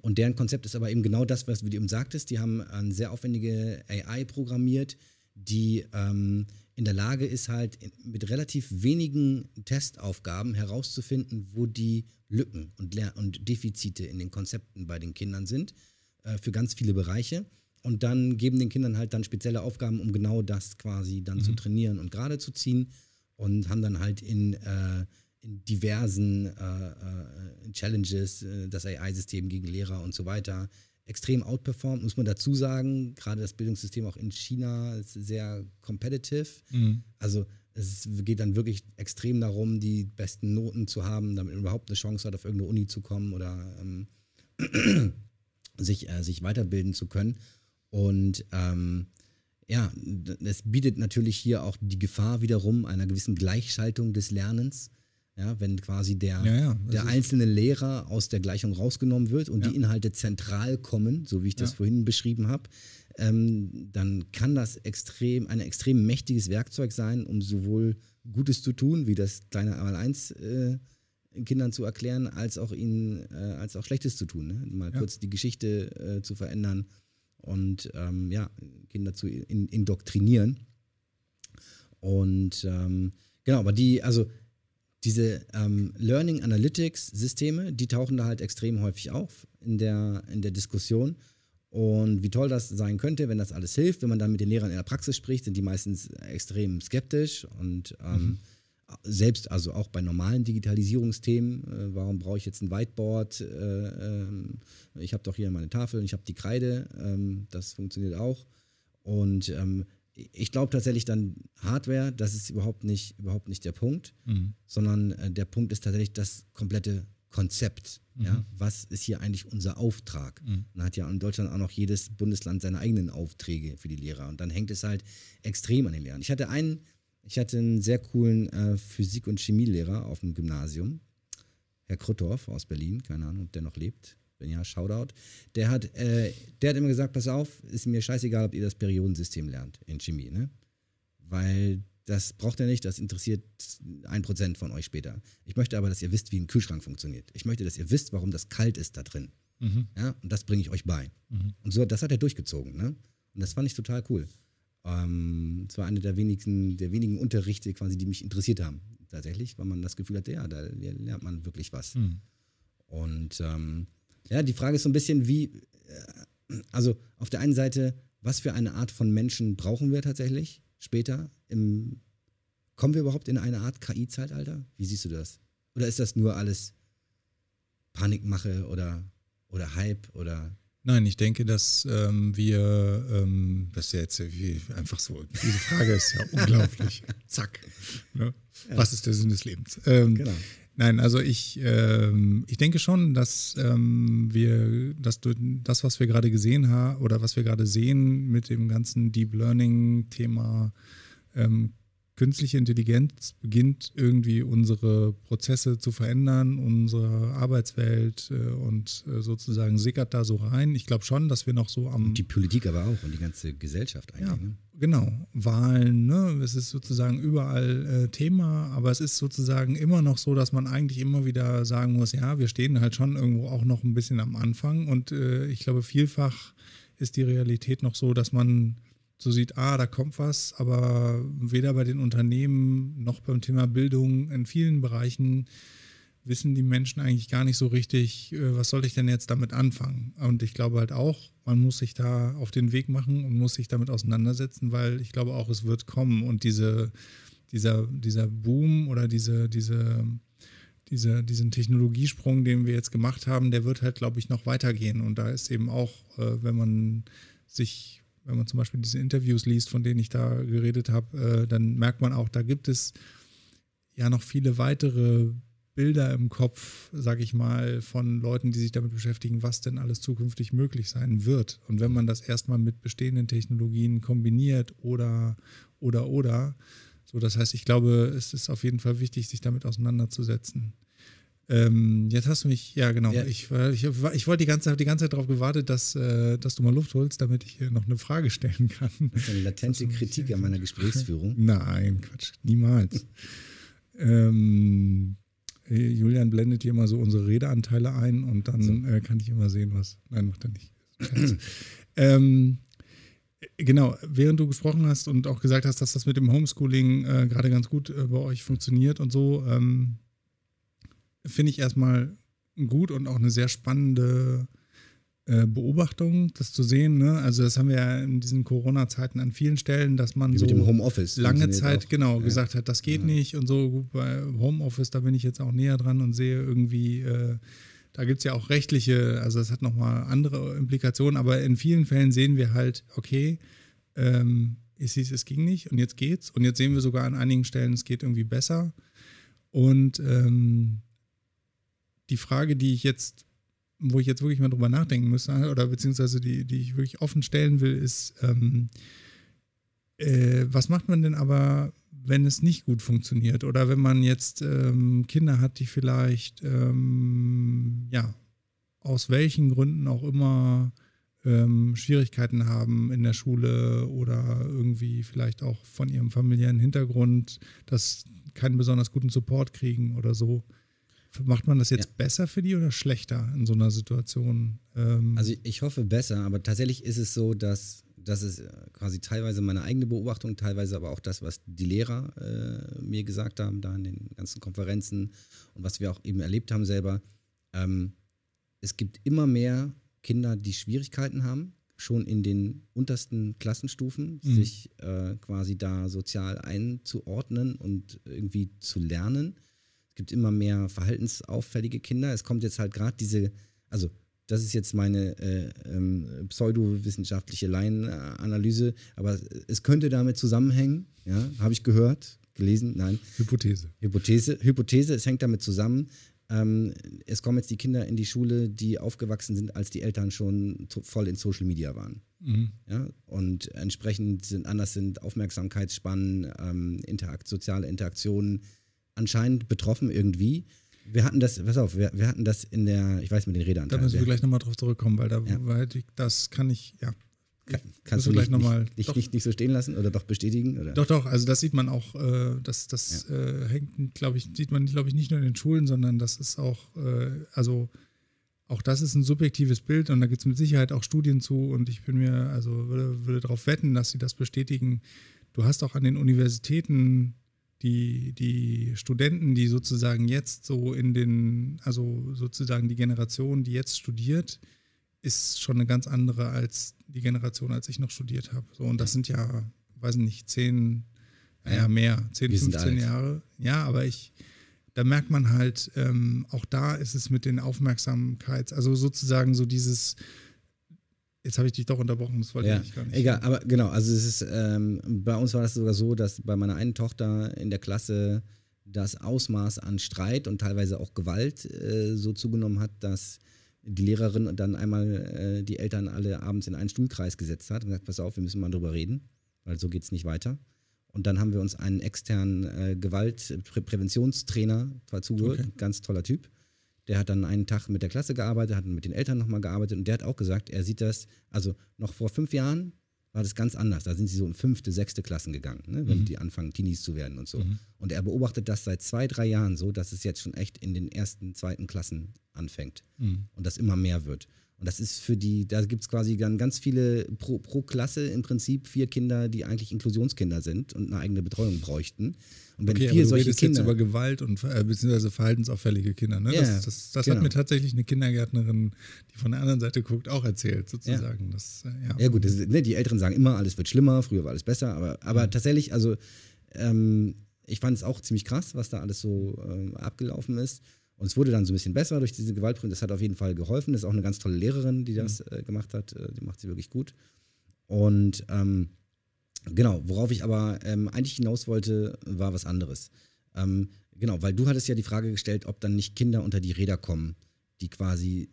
Und deren Konzept ist aber eben genau das, was du eben sagtest. Die haben eine sehr aufwendige AI programmiert, die ähm, in der Lage ist, halt mit relativ wenigen Testaufgaben herauszufinden, wo die Lücken und, Lehr und Defizite in den Konzepten bei den Kindern sind, äh, für ganz viele Bereiche. Und dann geben den Kindern halt dann spezielle Aufgaben, um genau das quasi dann mhm. zu trainieren und gerade zu ziehen. Und haben dann halt in äh, in diversen äh, äh, Challenges, äh, das AI-System gegen Lehrer und so weiter, extrem outperformt, muss man dazu sagen. Gerade das Bildungssystem auch in China ist sehr competitive. Mhm. Also es geht dann wirklich extrem darum, die besten Noten zu haben, damit man überhaupt eine Chance hat, auf irgendeine Uni zu kommen oder ähm, sich, äh, sich weiterbilden zu können. Und ähm, ja, es bietet natürlich hier auch die Gefahr wiederum einer gewissen Gleichschaltung des Lernens. Ja, wenn quasi der, ja, ja, der einzelne Lehrer aus der Gleichung rausgenommen wird und die Inhalte zentral kommen, so wie ich das vorhin beschrieben habe, ähm, dann kann das extrem, ein extrem mächtiges Werkzeug sein, um sowohl Gutes zu tun, wie das kleine Einmal-Eins äh, Kindern zu erklären, als auch ihnen, äh, als auch Schlechtes zu tun. Ne? Mal kurz die Geschichte äh, zu verändern und ähm, ja, Kinder zu in, indoktrinieren. Und ähm, genau, aber die, also diese ähm, Learning Analytics Systeme, die tauchen da halt extrem häufig auf in der, in der Diskussion. Und wie toll das sein könnte, wenn das alles hilft, wenn man dann mit den Lehrern in der Praxis spricht, sind die meistens extrem skeptisch und ähm, mhm. selbst also auch bei normalen Digitalisierungsthemen, äh, warum brauche ich jetzt ein Whiteboard? Äh, äh, ich habe doch hier meine Tafel, ich habe die Kreide, ähm, das funktioniert auch. Und ähm, ich glaube tatsächlich dann Hardware, das ist überhaupt nicht, überhaupt nicht der Punkt, mhm. sondern äh, der Punkt ist tatsächlich das komplette Konzept. Mhm. Ja? Was ist hier eigentlich unser Auftrag? Mhm. Dann hat ja in Deutschland auch noch jedes Bundesland seine eigenen Aufträge für die Lehrer. Und dann hängt es halt extrem an den Lehrern. Ich hatte einen, ich hatte einen sehr coolen äh, Physik- und Chemielehrer auf dem Gymnasium, Herr Kruttorf aus Berlin, keine Ahnung, ob der noch lebt wenn ja, Shoutout. Der hat, äh, der hat immer gesagt, pass auf, ist mir scheißegal, ob ihr das Periodensystem lernt in Chemie, ne? Weil das braucht ihr nicht, das interessiert ein Prozent von euch später. Ich möchte aber, dass ihr wisst, wie ein Kühlschrank funktioniert. Ich möchte, dass ihr wisst, warum das kalt ist da drin. Mhm. Ja, und das bringe ich euch bei. Mhm. Und so, das hat er durchgezogen, ne? Und das fand ich total cool. Ähm, es war einer der wenigen, der wenigen Unterrichte quasi, die mich interessiert haben. Tatsächlich, weil man das Gefühl hatte, ja, da lernt man wirklich was. Mhm. Und ähm, ja, die Frage ist so ein bisschen, wie, äh, also auf der einen Seite, was für eine Art von Menschen brauchen wir tatsächlich später? Im, kommen wir überhaupt in eine Art KI-Zeitalter? Wie siehst du das? Oder ist das nur alles Panikmache oder, oder Hype oder Nein, ich denke, dass ähm, wir, ähm, das ist ja jetzt wie, einfach so, diese Frage ist ja unglaublich. Zack. Ne? Ja. Was ist der Sinn des Lebens? Ähm, genau. Nein, also ich, ähm, ich denke schon, dass ähm, wir, dass du das, was wir gerade gesehen haben oder was wir gerade sehen mit dem ganzen Deep Learning-Thema, ähm, künstliche Intelligenz beginnt irgendwie unsere Prozesse zu verändern, unsere Arbeitswelt äh, und äh, sozusagen sickert da so rein. Ich glaube schon, dass wir noch so am. Und die Politik aber auch und die ganze Gesellschaft eigentlich. Ja, ne? Genau, Wahlen, ne? es ist sozusagen überall äh, Thema, aber es ist sozusagen immer noch so, dass man eigentlich immer wieder sagen muss, ja, wir stehen halt schon irgendwo auch noch ein bisschen am Anfang und äh, ich glaube, vielfach ist die Realität noch so, dass man so sieht, ah, da kommt was, aber weder bei den Unternehmen noch beim Thema Bildung in vielen Bereichen wissen die Menschen eigentlich gar nicht so richtig, äh, was soll ich denn jetzt damit anfangen? Und ich glaube halt auch, man muss sich da auf den Weg machen und muss sich damit auseinandersetzen, weil ich glaube auch, es wird kommen und diese, dieser, dieser Boom oder diese, diese, diese, diesen Technologiesprung, den wir jetzt gemacht haben, der wird halt, glaube ich, noch weitergehen. Und da ist eben auch, äh, wenn man sich wenn man zum Beispiel diese Interviews liest, von denen ich da geredet habe, äh, dann merkt man auch, da gibt es ja noch viele weitere Bilder im Kopf, sage ich mal, von Leuten, die sich damit beschäftigen, was denn alles zukünftig möglich sein wird. Und wenn man das erstmal mit bestehenden Technologien kombiniert oder, oder, oder, so das heißt, ich glaube, es ist auf jeden Fall wichtig, sich damit auseinanderzusetzen. Ähm, jetzt hast du mich, ja genau, ja. Ich, ich, ich wollte die ganze, die ganze Zeit darauf gewartet, dass, äh, dass du mal Luft holst, damit ich hier noch eine Frage stellen kann. Das ist eine latente Kritik an meiner Gesprächsführung. Nein, Quatsch, niemals. ähm, Julian blendet hier immer so unsere Redeanteile ein und dann so. äh, kann ich immer sehen, was. Nein, macht er nicht. ähm, genau, während du gesprochen hast und auch gesagt hast, dass das mit dem Homeschooling äh, gerade ganz gut äh, bei euch funktioniert und so, ähm, finde ich erstmal gut und auch eine sehr spannende äh, Beobachtung, das zu sehen. Ne? Also das haben wir ja in diesen Corona-Zeiten an vielen Stellen, dass man Wie so mit dem Homeoffice lange Zeit auch. genau ja. gesagt hat, das geht ja. nicht und so. Gut, bei Homeoffice, da bin ich jetzt auch näher dran und sehe irgendwie, äh, da gibt es ja auch rechtliche, also das hat nochmal andere Implikationen, aber in vielen Fällen sehen wir halt, okay, ähm, es hieß, es ging nicht und jetzt geht's und jetzt sehen wir sogar an einigen Stellen, es geht irgendwie besser. Und ähm, die Frage, die ich jetzt, wo ich jetzt wirklich mal drüber nachdenken müsste, oder beziehungsweise die, die ich wirklich offen stellen will, ist, ähm, äh, was macht man denn aber, wenn es nicht gut funktioniert? Oder wenn man jetzt ähm, Kinder hat, die vielleicht, ähm, ja, aus welchen Gründen auch immer ähm, Schwierigkeiten haben in der Schule oder irgendwie vielleicht auch von ihrem familiären Hintergrund, dass keinen besonders guten Support kriegen oder so. Macht man das jetzt ja. besser für die oder schlechter in so einer Situation? Ähm also ich hoffe besser, aber tatsächlich ist es so, dass das ist quasi teilweise meine eigene Beobachtung, teilweise aber auch das, was die Lehrer äh, mir gesagt haben, da in den ganzen Konferenzen und was wir auch eben erlebt haben selber. Ähm, es gibt immer mehr Kinder, die Schwierigkeiten haben, schon in den untersten Klassenstufen, mhm. sich äh, quasi da sozial einzuordnen und irgendwie zu lernen. Es gibt immer mehr verhaltensauffällige Kinder. Es kommt jetzt halt gerade diese, also das ist jetzt meine äh, ähm, pseudowissenschaftliche Laienanalyse, aber es könnte damit zusammenhängen, ja, habe ich gehört, gelesen, nein. Hypothese. Hypothese, Hypothese, es hängt damit zusammen. Ähm, es kommen jetzt die Kinder in die Schule, die aufgewachsen sind, als die Eltern schon voll in Social Media waren. Mhm. Ja, und entsprechend sind anders sind Aufmerksamkeitsspannen, ähm, Interakt, soziale Interaktionen anscheinend betroffen irgendwie. Wir hatten das, pass auf, wir, wir hatten das in der, ich weiß mit den Redeanteilen. Da müssen wir gleich nochmal drauf zurückkommen, weil da, ja. weil das kann ich, ja. Kann, kannst du gleich nicht, noch nicht, nicht, nicht, nicht, so stehen lassen oder doch bestätigen? Oder? Doch, doch, also das sieht man auch, äh, das, das ja. äh, hängt, glaube ich, sieht man, glaube ich, nicht nur in den Schulen, sondern das ist auch, äh, also auch das ist ein subjektives Bild und da gibt es mit Sicherheit auch Studien zu und ich bin mir, also würde, würde darauf wetten, dass sie das bestätigen. Du hast auch an den Universitäten die, die Studenten, die sozusagen jetzt so in den, also sozusagen die Generation, die jetzt studiert, ist schon eine ganz andere als die Generation, als ich noch studiert habe. So, und das sind ja, weiß nicht, zehn, naja, mehr, zehn, Wir sind 15 alt. Jahre. Ja, aber ich, da merkt man halt, ähm, auch da ist es mit den Aufmerksamkeits, also sozusagen so dieses, jetzt habe ich dich doch unterbrochen, das wollte Ja, ich gar nicht. egal, aber genau, also es ist, ähm, bei uns war das sogar so, dass bei meiner einen Tochter in der Klasse das Ausmaß an Streit und teilweise auch Gewalt äh, so zugenommen hat, dass die Lehrerin dann einmal äh, die Eltern alle abends in einen Stuhlkreis gesetzt hat und gesagt, pass auf, wir müssen mal drüber reden, weil so geht es nicht weiter. Und dann haben wir uns einen externen äh, Gewaltpräventionstrainer dazu geholt, Okay. ganz toller Typ. Der hat dann einen Tag mit der Klasse gearbeitet, hat mit den Eltern nochmal gearbeitet und der hat auch gesagt, er sieht das, also noch vor fünf Jahren war das ganz anders. Da sind sie so in fünfte, sechste Klassen gegangen, ne, wenn die anfangen, Teenies zu werden und so. Und er beobachtet das seit zwei, drei Jahren so, dass es jetzt schon echt in den ersten, zweiten Klassen anfängt Mhm. und das immer mehr wird. Und das ist für die, da gibt es quasi dann ganz viele pro, pro Klasse im Prinzip vier Kinder, die eigentlich Inklusionskinder sind und eine eigene Betreuung bräuchten. Und wenn Okay, aber vier du solche redest Kinder. jetzt über Gewalt und äh, beziehungsweise verhaltensauffällige Kinder. Ne? Ja, das das, das genau. hat mir tatsächlich eine Kindergärtnerin, die von der anderen Seite guckt, auch erzählt, sozusagen. Das, äh, ja. Ja gut, ist- ne, die Älteren sagen immer, alles wird schlimmer, früher war alles besser, aber, aber tatsächlich, also ähm, ich fand es auch ziemlich krass, was da alles so ähm, abgelaufen ist. Und es wurde dann so ein bisschen besser durch diese Gewaltprüfung. Das hat auf jeden Fall geholfen. Das ist auch eine ganz tolle Lehrerin, die das äh, gemacht hat. Äh, die macht sie wirklich gut. Und ähm, genau, worauf ich aber ähm, eigentlich hinaus wollte, war was anderes. Ähm, genau, weil du hattest ja die Frage gestellt, ob dann nicht Kinder unter die Räder kommen, die quasi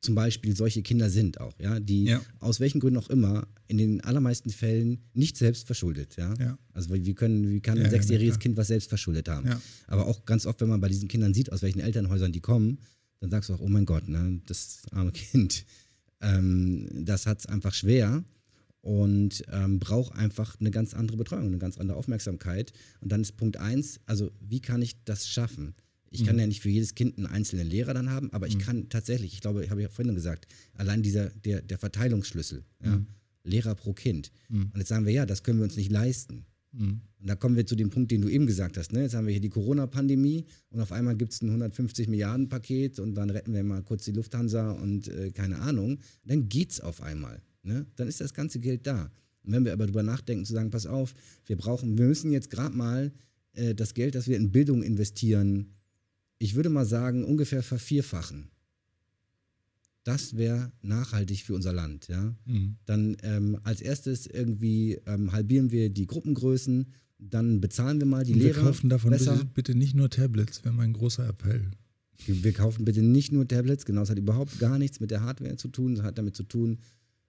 zum Beispiel solche Kinder sind auch, ja, die Ja. aus welchen Gründen auch immer in den allermeisten Fällen nicht selbst verschuldet, ja. Ja. Also wie können, wie kann ein sechsjähriges. Kind was selbst verschuldet haben? Aber auch ganz oft, wenn man bei diesen Kindern sieht, aus welchen Elternhäusern die kommen, dann sagst du auch, oh mein Gott, ne, das arme Kind, ähm, das hat es einfach schwer und ähm, braucht einfach eine ganz andere Betreuung, eine ganz andere Aufmerksamkeit. Und dann ist Punkt eins, also wie kann ich das schaffen? Ich kann ja nicht für jedes Kind einen einzelnen Lehrer dann haben, aber ich kann tatsächlich, ich glaube, ich habe ja vorhin gesagt, allein dieser, der, der Verteilungsschlüssel, ja, Lehrer pro Kind. Und jetzt sagen wir, ja, das können wir uns nicht leisten. Mhm. Und da kommen wir zu dem Punkt, den du eben gesagt hast. Ne? Jetzt haben wir hier die Corona-Pandemie und auf einmal gibt es ein 150 Milliarden Paket und dann retten wir mal kurz die Lufthansa und äh, keine Ahnung. Dann geht's auf einmal. Ne? Dann ist das ganze Geld da. Und wenn wir aber drüber nachdenken, zu sagen, pass auf, wir brauchen, wir müssen jetzt gerade mal äh, das Geld, das wir in Bildung investieren, ich würde mal sagen, ungefähr vervierfachen. Das wäre nachhaltig für unser Land, ja. Mhm. Dann ähm, als erstes irgendwie ähm, halbieren wir die Gruppengrößen, dann bezahlen wir mal die wir Lehrer kaufen davon bitte, bitte nicht nur Tablets, wäre mein großer Appell. Wir, wir kaufen bitte nicht nur Tablets, genau, es hat überhaupt gar nichts mit der Hardware zu tun, es hat damit zu tun,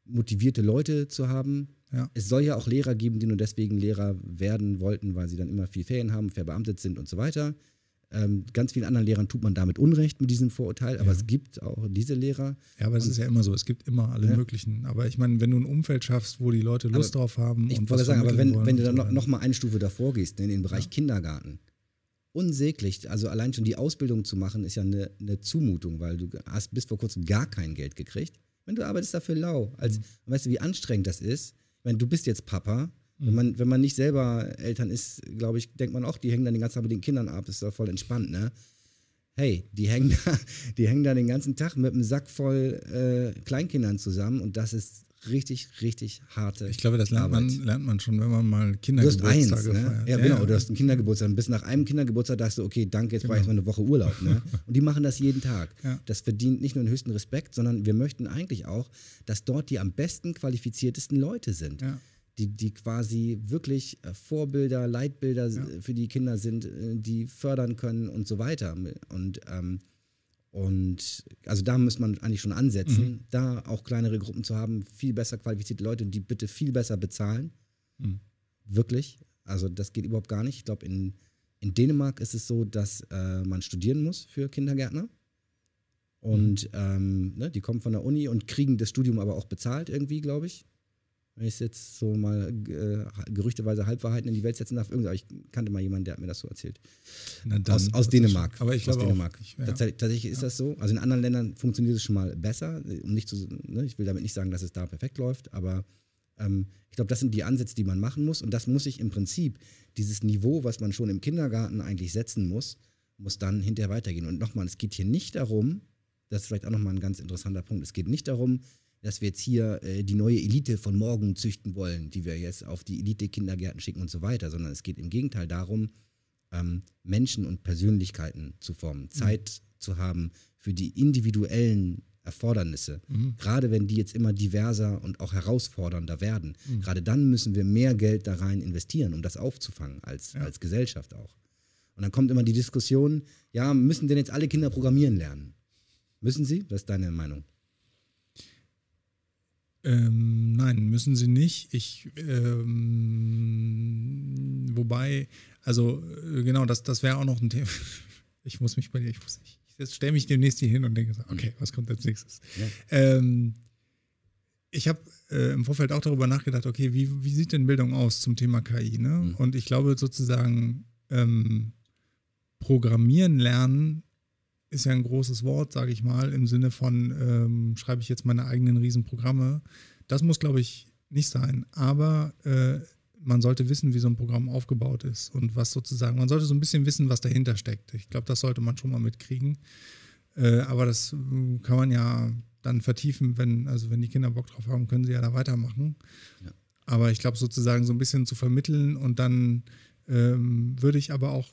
motivierte Leute zu haben. Ja. Es soll ja auch Lehrer geben, die nur deswegen Lehrer werden wollten, weil sie dann immer viel Ferien haben, verbeamtet sind und so weiter. Ähm, ganz vielen anderen Lehrern tut man damit Unrecht mit diesem Vorurteil, aber es gibt auch diese Lehrer. Ja, aber es ist ja immer so, es gibt immer alle Ja. möglichen. Aber ich meine, wenn du ein Umfeld schaffst, wo die Leute Lust drauf haben Ich und wollte sagen, aber wenn, wenn du dann noch, noch mal eine Stufe davor gehst, ne, in den Bereich Kindergarten, unsäglich, also allein schon die Ausbildung zu machen, ist ja eine, eine Zumutung, weil du hast bis vor kurzem gar kein Geld gekriegt. Wenn du arbeitest dafür lau, als, Mhm. weißt du, wie anstrengend das ist? Meine, du bist jetzt Papa. Mhm. Wenn man, wenn man nicht selber Eltern ist, glaube ich, denkt man auch, die hängen dann den ganzen Tag mit den Kindern ab, ist doch voll entspannt, ne? Hey, die hängen da, die hängen da den ganzen Tag mit einem Sack voll äh, Kleinkindern zusammen und das ist richtig, richtig harte Ich glaube, das lernt man, lernt man schon, wenn man mal Du hast eins, Kindergeburtstage ne? feiert. Ja, genau, du hast einen Kindergeburtstag. Und bis nach einem Kindergeburtstag dachtest du, okay, danke, jetzt brauche ich Genau. mal eine Woche Urlaub. Ne? Und die machen das jeden Tag. Ja. Das verdient nicht nur den höchsten Respekt, sondern wir möchten eigentlich auch, dass dort die am besten qualifiziertesten Leute sind. Die, die quasi wirklich äh, Vorbilder, Leitbilder Ja. äh, für die Kinder sind, äh, die fördern können und so weiter. Und, ähm, und also da muss man eigentlich schon ansetzen, Mhm. da auch kleinere Gruppen zu haben, viel besser qualifizierte Leute, die bitte viel besser bezahlen. Mhm. Wirklich. Also das geht überhaupt gar nicht. Ich glaube, in, in Dänemark ist es so, dass äh, man studieren muss für Kindergärtner. Und ähm, ne, die kommen von der Uni und kriegen das Studium aber auch bezahlt irgendwie, glaube ich. Wenn ich es jetzt so mal äh, gerüchteweise Halbwahrheiten in die Welt setzen darf. Irgendwie, ich kannte mal jemanden, der hat mir das so erzählt. Dann, aus, aus Dänemark. aber ich glaube aus Dänemark. Auch, ich, ja. tatsächlich, tatsächlich, ist ja. das so. Also in anderen Ländern funktioniert es schon mal besser. Um nicht zu, ne, ich will damit nicht sagen, dass es da perfekt läuft, aber ähm, ich glaube, das sind die Ansätze, die man machen muss. Und das muss sich im Prinzip, dieses Niveau, was man schon im Kindergarten eigentlich setzen muss, muss dann hinterher weitergehen. Und nochmal, es geht hier nicht darum, das ist vielleicht auch nochmal ein ganz interessanter Punkt, es geht nicht darum, dass wir jetzt hier äh, die neue Elite von morgen züchten wollen, die wir jetzt auf die Elite-Kindergärten schicken und so weiter, sondern es geht im Gegenteil darum, ähm, Menschen und Persönlichkeiten zu formen, mhm. Zeit zu haben für die individuellen Erfordernisse. Mhm. Gerade wenn die jetzt immer diverser und auch herausfordernder werden. Mhm. Gerade dann müssen wir mehr Geld da rein investieren, um das aufzufangen, als, ja. als Gesellschaft auch. Und dann kommt immer die Diskussion, ja, müssen denn jetzt alle Kinder programmieren lernen? Müssen sie? Was ist deine Meinung? Ähm, nein, müssen sie nicht. Ich, ähm, wobei, also äh, genau, das, das wäre auch noch ein Thema. Ich muss mich bei dir, ich muss nicht. Ich stelle mich demnächst hier hin und denke so, okay, was kommt als nächstes? Ja. Ähm, ich habe äh, im Vorfeld auch darüber nachgedacht, okay, wie, wie sieht denn Bildung aus zum Thema KI? Ne? Mhm. Und ich glaube sozusagen, ähm, Programmieren lernen ist ja ein großes Wort, sage ich mal, im Sinne von, ähm, schreibe ich jetzt meine eigenen Riesenprogramme. Das muss, glaube ich, nicht sein. Aber äh, man sollte wissen, wie so ein Programm aufgebaut ist und was sozusagen, man sollte so ein bisschen wissen, was dahinter steckt. Ich glaube, das sollte man schon mal mitkriegen. Äh, aber das äh, kann man ja dann vertiefen, wenn, also wenn die Kinder Bock drauf haben, können sie ja da weitermachen. Ja. Aber ich glaube, sozusagen so ein bisschen zu vermitteln und dann ähm, würde ich aber auch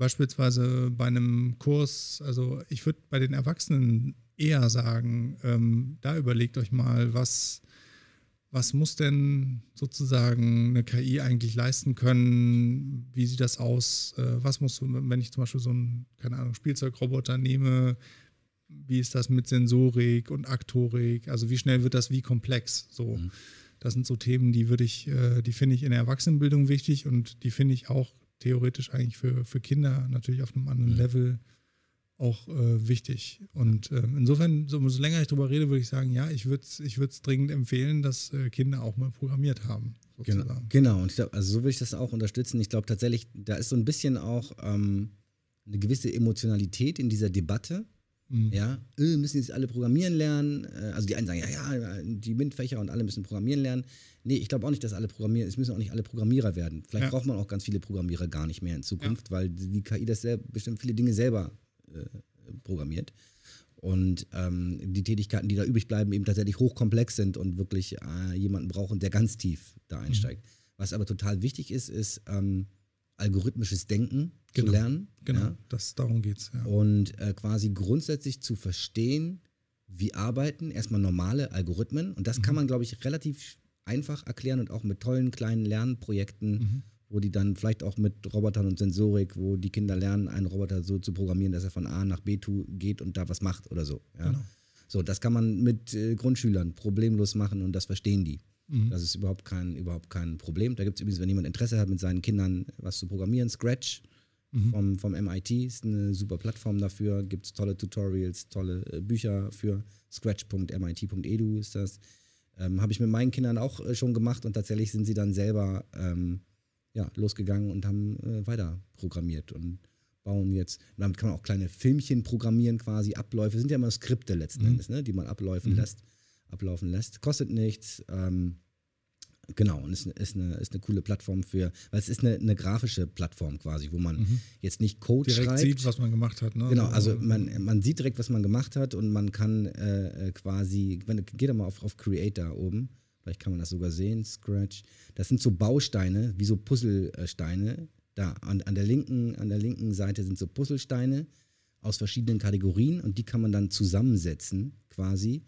beispielsweise bei einem Kurs, also ich würde bei den Erwachsenen eher sagen, ähm, da überlegt euch mal, was, was muss denn sozusagen eine KI eigentlich leisten können? Wie sieht das aus? Äh, was muss, wenn ich zum Beispiel so einen, keine Ahnung, Spielzeugroboter nehme, wie ist das mit Sensorik und Aktorik? Also wie schnell wird das wie komplex? So. Mhm. Das sind so Themen, die würde ich, äh, die finde ich in der Erwachsenenbildung wichtig und die finde ich auch theoretisch eigentlich für, für Kinder natürlich auf einem anderen mhm. Level auch äh, wichtig. Und äh, insofern, so, umso länger ich darüber rede, würde ich sagen, ja, ich würde es ich dringend empfehlen, dass äh, Kinder auch mal programmiert haben. Genau, genau. Und glaub, also so würde ich das auch unterstützen. Ich glaube tatsächlich, da ist so ein bisschen auch ähm, eine gewisse Emotionalität in dieser Debatte. Mhm. Ja, äh, müssen jetzt alle programmieren lernen. Äh, also die einen sagen, ja, ja, die MINT-Fächer und alle müssen programmieren lernen. Nee, ich glaube auch nicht, dass alle programmieren, es müssen auch nicht alle Programmierer werden. Vielleicht ja. braucht man auch ganz viele Programmierer gar nicht mehr in Zukunft, ja. weil die KI das sehr, bestimmt viele Dinge selber äh, programmiert. Und ähm, die Tätigkeiten, die da übrig bleiben, eben tatsächlich hochkomplex sind und wirklich äh, jemanden brauchen, der ganz tief da einsteigt. Mhm. Was aber total wichtig ist, ist ähm, algorithmisches Denken genau. zu lernen. Genau, ja? das, darum geht es. Ja. Und äh, quasi grundsätzlich zu verstehen, wie arbeiten erstmal normale Algorithmen. Und das mhm. kann man, glaube ich, relativ einfach erklären und auch mit tollen kleinen Lernprojekten, mhm. wo die dann vielleicht auch mit Robotern und Sensorik, wo die Kinder lernen, einen Roboter so zu programmieren, dass er von A nach B geht und da was macht oder so. Ja? Genau. So, das kann man mit äh, Grundschülern problemlos machen und das verstehen die. Mhm. Das ist überhaupt kein, überhaupt kein Problem. Da gibt es übrigens, wenn jemand Interesse hat, mit seinen Kindern was zu programmieren, Scratch mhm. vom, vom MIT ist eine super Plattform dafür. Gibt es tolle Tutorials, tolle äh, Bücher für scratch.mit.edu ist das. Ähm, Habe ich mit meinen Kindern auch äh, schon gemacht und tatsächlich sind sie dann selber ähm, ja, losgegangen und haben äh, weiter programmiert und bauen jetzt. damit kann man auch kleine Filmchen programmieren, quasi Abläufe. Sind ja immer Skripte letzten mhm. Endes, ne, die man abläufen mhm. lässt, ablaufen lässt. Kostet nichts. Ähm, Genau, und ist, ist, eine, ist eine coole Plattform für, weil es ist eine, eine grafische Plattform quasi, wo man mhm. jetzt nicht Code direkt schreibt. sieht, was man gemacht hat. Ne? Genau, also man, man sieht direkt, was man gemacht hat und man kann äh, äh quasi, wenn, geht da mal auf, auf Creator oben, vielleicht kann man das sogar sehen, Scratch. Das sind so Bausteine, wie so Puzzlesteine. Da an, an, der linken, an der linken Seite sind so Puzzlesteine aus verschiedenen Kategorien und die kann man dann zusammensetzen quasi.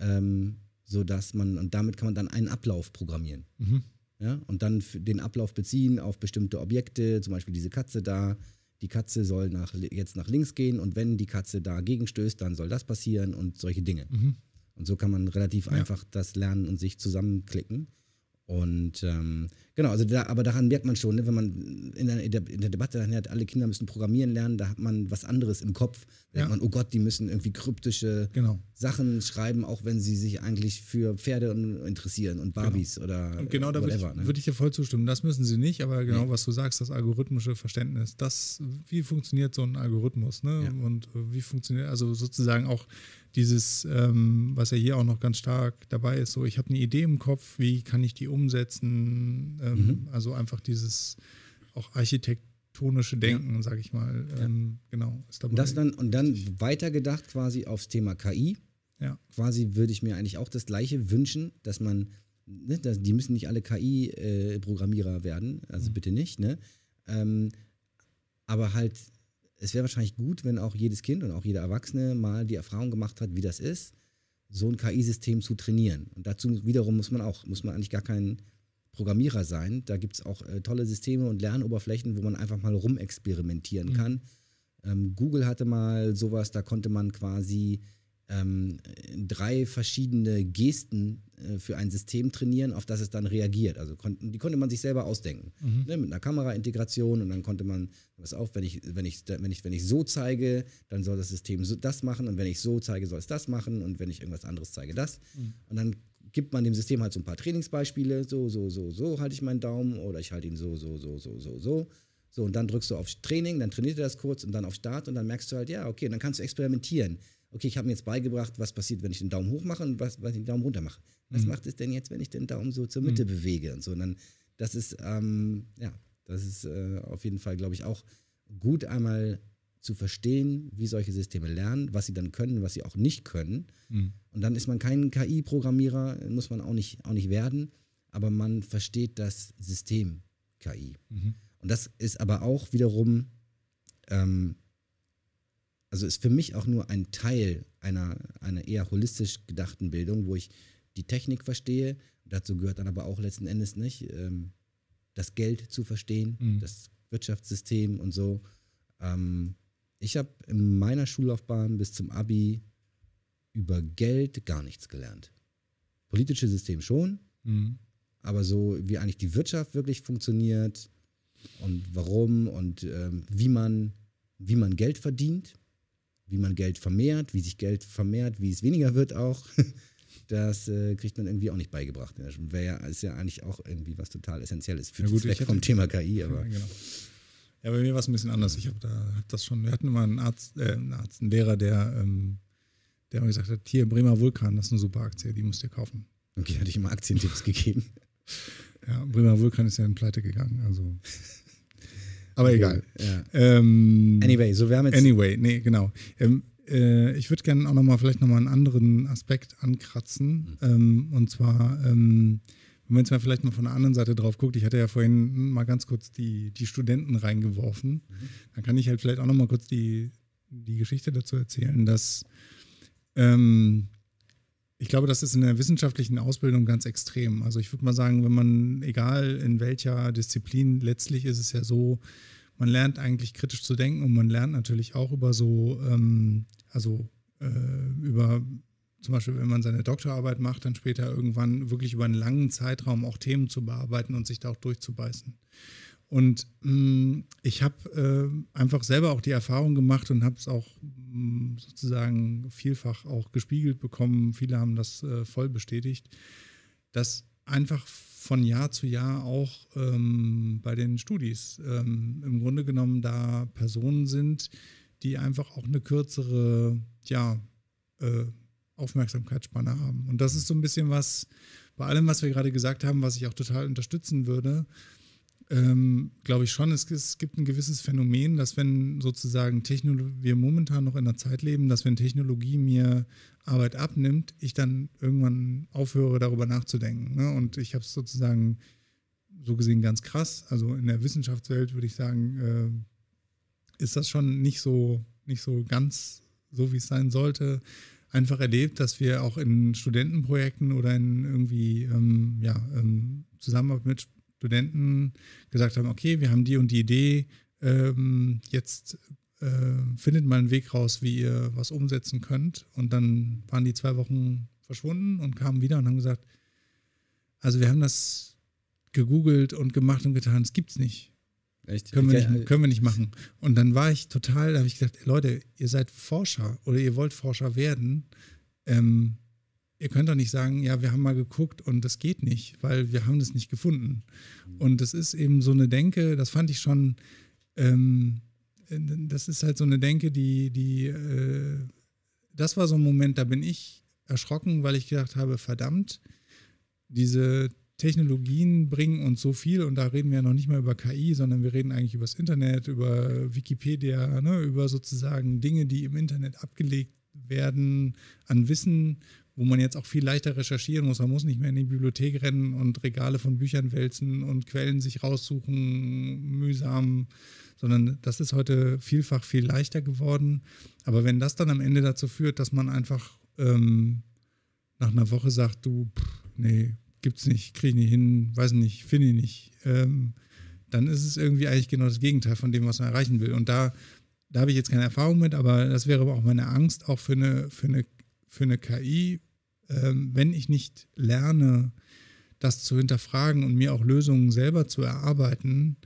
Ähm, so dass man, und damit kann man dann einen Ablauf programmieren. Mhm. Ja, und dann den Ablauf beziehen auf bestimmte Objekte, zum Beispiel diese Katze da. Die Katze soll nach, jetzt nach links gehen und wenn die Katze dagegen stößt, dann soll das passieren und solche Dinge. Mhm. Und so kann man relativ ja. einfach das lernen und sich zusammenklicken. Und ähm, genau, also da, aber daran merkt man schon, ne, wenn man in der, in der, Debatte dann hat, alle Kinder müssen programmieren lernen, da hat man was anderes im Kopf. Da Ja. denkt man, oh Gott, die müssen irgendwie kryptische Genau. Sachen schreiben, auch wenn sie sich eigentlich für Pferde interessieren und Barbies oder Und genau da würde whatever. ich, ne? würd ich dir voll zustimmen. Das müssen sie nicht, aber genau, Nee. was du sagst, das algorithmische Verständnis, das, wie funktioniert so ein Algorithmus, ne? Ja. Und äh, wie funktioniert, also sozusagen auch dieses, ähm, was ja hier auch noch ganz stark dabei ist, so ich habe eine Idee im Kopf, wie kann ich die umsetzen? Ähm, Mhm. Also einfach dieses auch architektonische Denken, sage ich mal, ähm, genau, ist dabei. Und das dann, und dann weitergedacht quasi aufs Thema KI. Ja. Quasi würde ich mir eigentlich auch das Gleiche wünschen, dass man, ne, dass, die müssen nicht alle KI-Programmierer werden, also bitte nicht, ne? Ähm, aber halt, es wäre wahrscheinlich gut, wenn auch jedes Kind und auch jeder Erwachsene mal die Erfahrung gemacht hat, wie das ist, so ein KI-System zu trainieren. Und dazu wiederum muss man auch, muss man eigentlich gar kein Programmierer sein. Da gibt es auch äh, tolle Systeme und Lernoberflächen, wo man einfach mal rumexperimentieren kann. Ähm, Google hatte mal sowas, da konnte man quasi ähm, drei verschiedene Gesten äh, für ein System trainieren, auf das es dann reagiert. Also konnten, die konnte man sich selber ausdenken. Ne, mit einer Kameraintegration und dann konnte man, pass auf, wenn ich, wenn, ich, wenn, ich, wenn ich so zeige, dann soll das System so das machen und wenn ich so zeige, soll es das machen und wenn ich irgendwas anderes zeige, das. Und dann gibt man dem System halt so ein paar Trainingsbeispiele, so, so, so, so halte ich meinen Daumen oder ich halte ihn so, so, so, so, so, so. So, und dann drückst du auf Training, dann trainiert er das kurz und dann auf Start und dann merkst du halt, ja, okay, dann kannst du experimentieren. Okay, ich habe mir jetzt beigebracht, was passiert, wenn ich den Daumen hoch mache und was, was ich den Daumen runter mache. Was macht es denn jetzt, wenn ich den Daumen so zur Mitte bewege und so? Und dann, das ist, ähm, ja, das ist äh, auf jeden Fall, glaube ich, auch gut einmal zu verstehen, wie solche Systeme lernen, was sie dann können, was sie auch nicht können. Mhm. Und dann ist man kein KI-Programmierer, muss man auch nicht, auch nicht werden, aber man versteht das System KI. Mhm. Und das ist aber auch wiederum, ähm, also ist für mich auch nur ein Teil einer, einer eher holistisch gedachten Bildung, wo ich die Technik verstehe. Dazu gehört dann aber auch letzten Endes nicht, ähm, das Geld zu verstehen, Mhm. das Wirtschaftssystem und so. Ähm, ich habe in meiner Schullaufbahn bis zum Abi über Geld gar nichts gelernt. Politische System schon, Mhm. aber so wie eigentlich die Wirtschaft wirklich funktioniert und warum und ähm, wie, man, wie man Geld verdient, wie man Geld vermehrt, wie sich Geld vermehrt, wie es weniger wird auch, das äh, kriegt man irgendwie auch nicht beigebracht. Wäre ja, ist ja eigentlich auch irgendwie was total Essentielles. Führt Ja gut, hätte- vom Thema KI, aber Ja, genau. Ja, bei mir war es ein bisschen anders. Ich habe da hab das schon. Wir hatten immer einen Arzt, äh, einen Arzt, einen Lehrer, der, ähm, der immer gesagt hat: Hier, Bremer Vulkan, das ist eine super Aktie, die müsst ihr kaufen. okay, hatte ich immer Aktientipps gegeben. Ja, Bremer Vulkan ist ja in Pleite gegangen. Also. Aber egal. Ja. Ähm, Anyway, so wir haben jetzt. Anyway, nee, genau. Ähm, äh, ich würde gerne auch noch mal vielleicht nochmal einen anderen Aspekt ankratzen. Ähm, und zwar, ähm, wenn man jetzt mal vielleicht mal von der anderen Seite drauf guckt, ich hatte ja vorhin mal ganz kurz die, die Studenten reingeworfen. Dann kann ich halt vielleicht auch noch mal kurz die, die Geschichte dazu erzählen, dass ähm, ich glaube, das ist in der wissenschaftlichen Ausbildung ganz extrem. Also ich würde mal sagen, wenn man, egal in welcher Disziplin, letztlich ist es ja so, man lernt eigentlich kritisch zu denken und man lernt natürlich auch über so, ähm, also äh, über zum Beispiel, wenn man seine Doktorarbeit macht, dann später irgendwann wirklich über einen langen Zeitraum auch Themen zu bearbeiten und sich da auch durchzubeißen. Und mh, ich habe äh, einfach selber auch die Erfahrung gemacht und habe es auch mh, sozusagen vielfach auch gespiegelt bekommen. Viele haben das äh, voll bestätigt, dass einfach von Jahr zu Jahr auch ähm, bei den Studis ähm, im Grunde genommen da Personen sind, die einfach auch eine kürzere, ja, äh, Aufmerksamkeitsspanne haben. Und das ist so ein bisschen was, bei allem, was wir gerade gesagt haben, was ich auch total unterstützen würde, ähm, glaube ich schon, es, es, gibt ein gewisses Phänomen, dass wenn sozusagen Technologie, wir momentan noch in einer Zeit leben, dass wenn Technologie mir Arbeit abnimmt, ich dann irgendwann aufhöre, darüber nachzudenken. Ne? Und ich habe es sozusagen so gesehen ganz krass. Also in der Wissenschaftswelt würde ich sagen, äh, ist das schon nicht so, nicht so ganz so, wie es sein sollte einfach erlebt, dass wir auch in Studentenprojekten oder in irgendwie ähm, ja, ähm, Zusammenarbeit mit Studenten gesagt haben, okay, wir haben die und die Idee, ähm, jetzt äh, findet mal einen Weg raus, wie ihr was umsetzen könnt. Und dann waren die zwei Wochen verschwunden und kamen wieder und haben gesagt, also wir haben das gegoogelt und gemacht und getan, es gibt's nicht. Echt? Können wir, nicht, können wir nicht machen. Und dann war ich total, da habe ich gedacht, Leute, ihr seid Forscher oder ihr wollt Forscher werden. Ähm, ihr könnt doch nicht sagen, ja, wir haben mal geguckt und das geht nicht, weil wir haben das nicht gefunden. Und das ist eben so eine Denke, das fand ich schon, ähm, das ist halt so eine Denke, die, die, äh, das war so ein Moment, da bin ich erschrocken, weil ich gedacht habe, verdammt, diese Technologien bringen uns so viel und da reden wir ja noch nicht mal über KI, sondern wir reden eigentlich über das Internet, über Wikipedia, ne, über sozusagen Dinge, die im Internet abgelegt werden an Wissen, wo man jetzt auch viel leichter recherchieren muss. Man muss nicht mehr in die Bibliothek rennen und Regale von Büchern wälzen und Quellen sich raussuchen, mühsam, sondern das ist heute vielfach viel leichter geworden. Aber wenn das dann am Ende dazu führt, dass man einfach ähm, nach einer Woche sagt, du, pff, nee, gibt's nicht, krieg ich nicht hin, weiß nicht, finde ich nicht, ähm, dann ist es irgendwie eigentlich genau das Gegenteil von dem, was man erreichen will. Und da, da habe ich jetzt keine Erfahrung mit, aber das wäre aber auch meine Angst, auch für eine, für eine, für eine KI, wenn ich nicht lerne, das zu hinterfragen und mir auch Lösungen selber zu erarbeiten,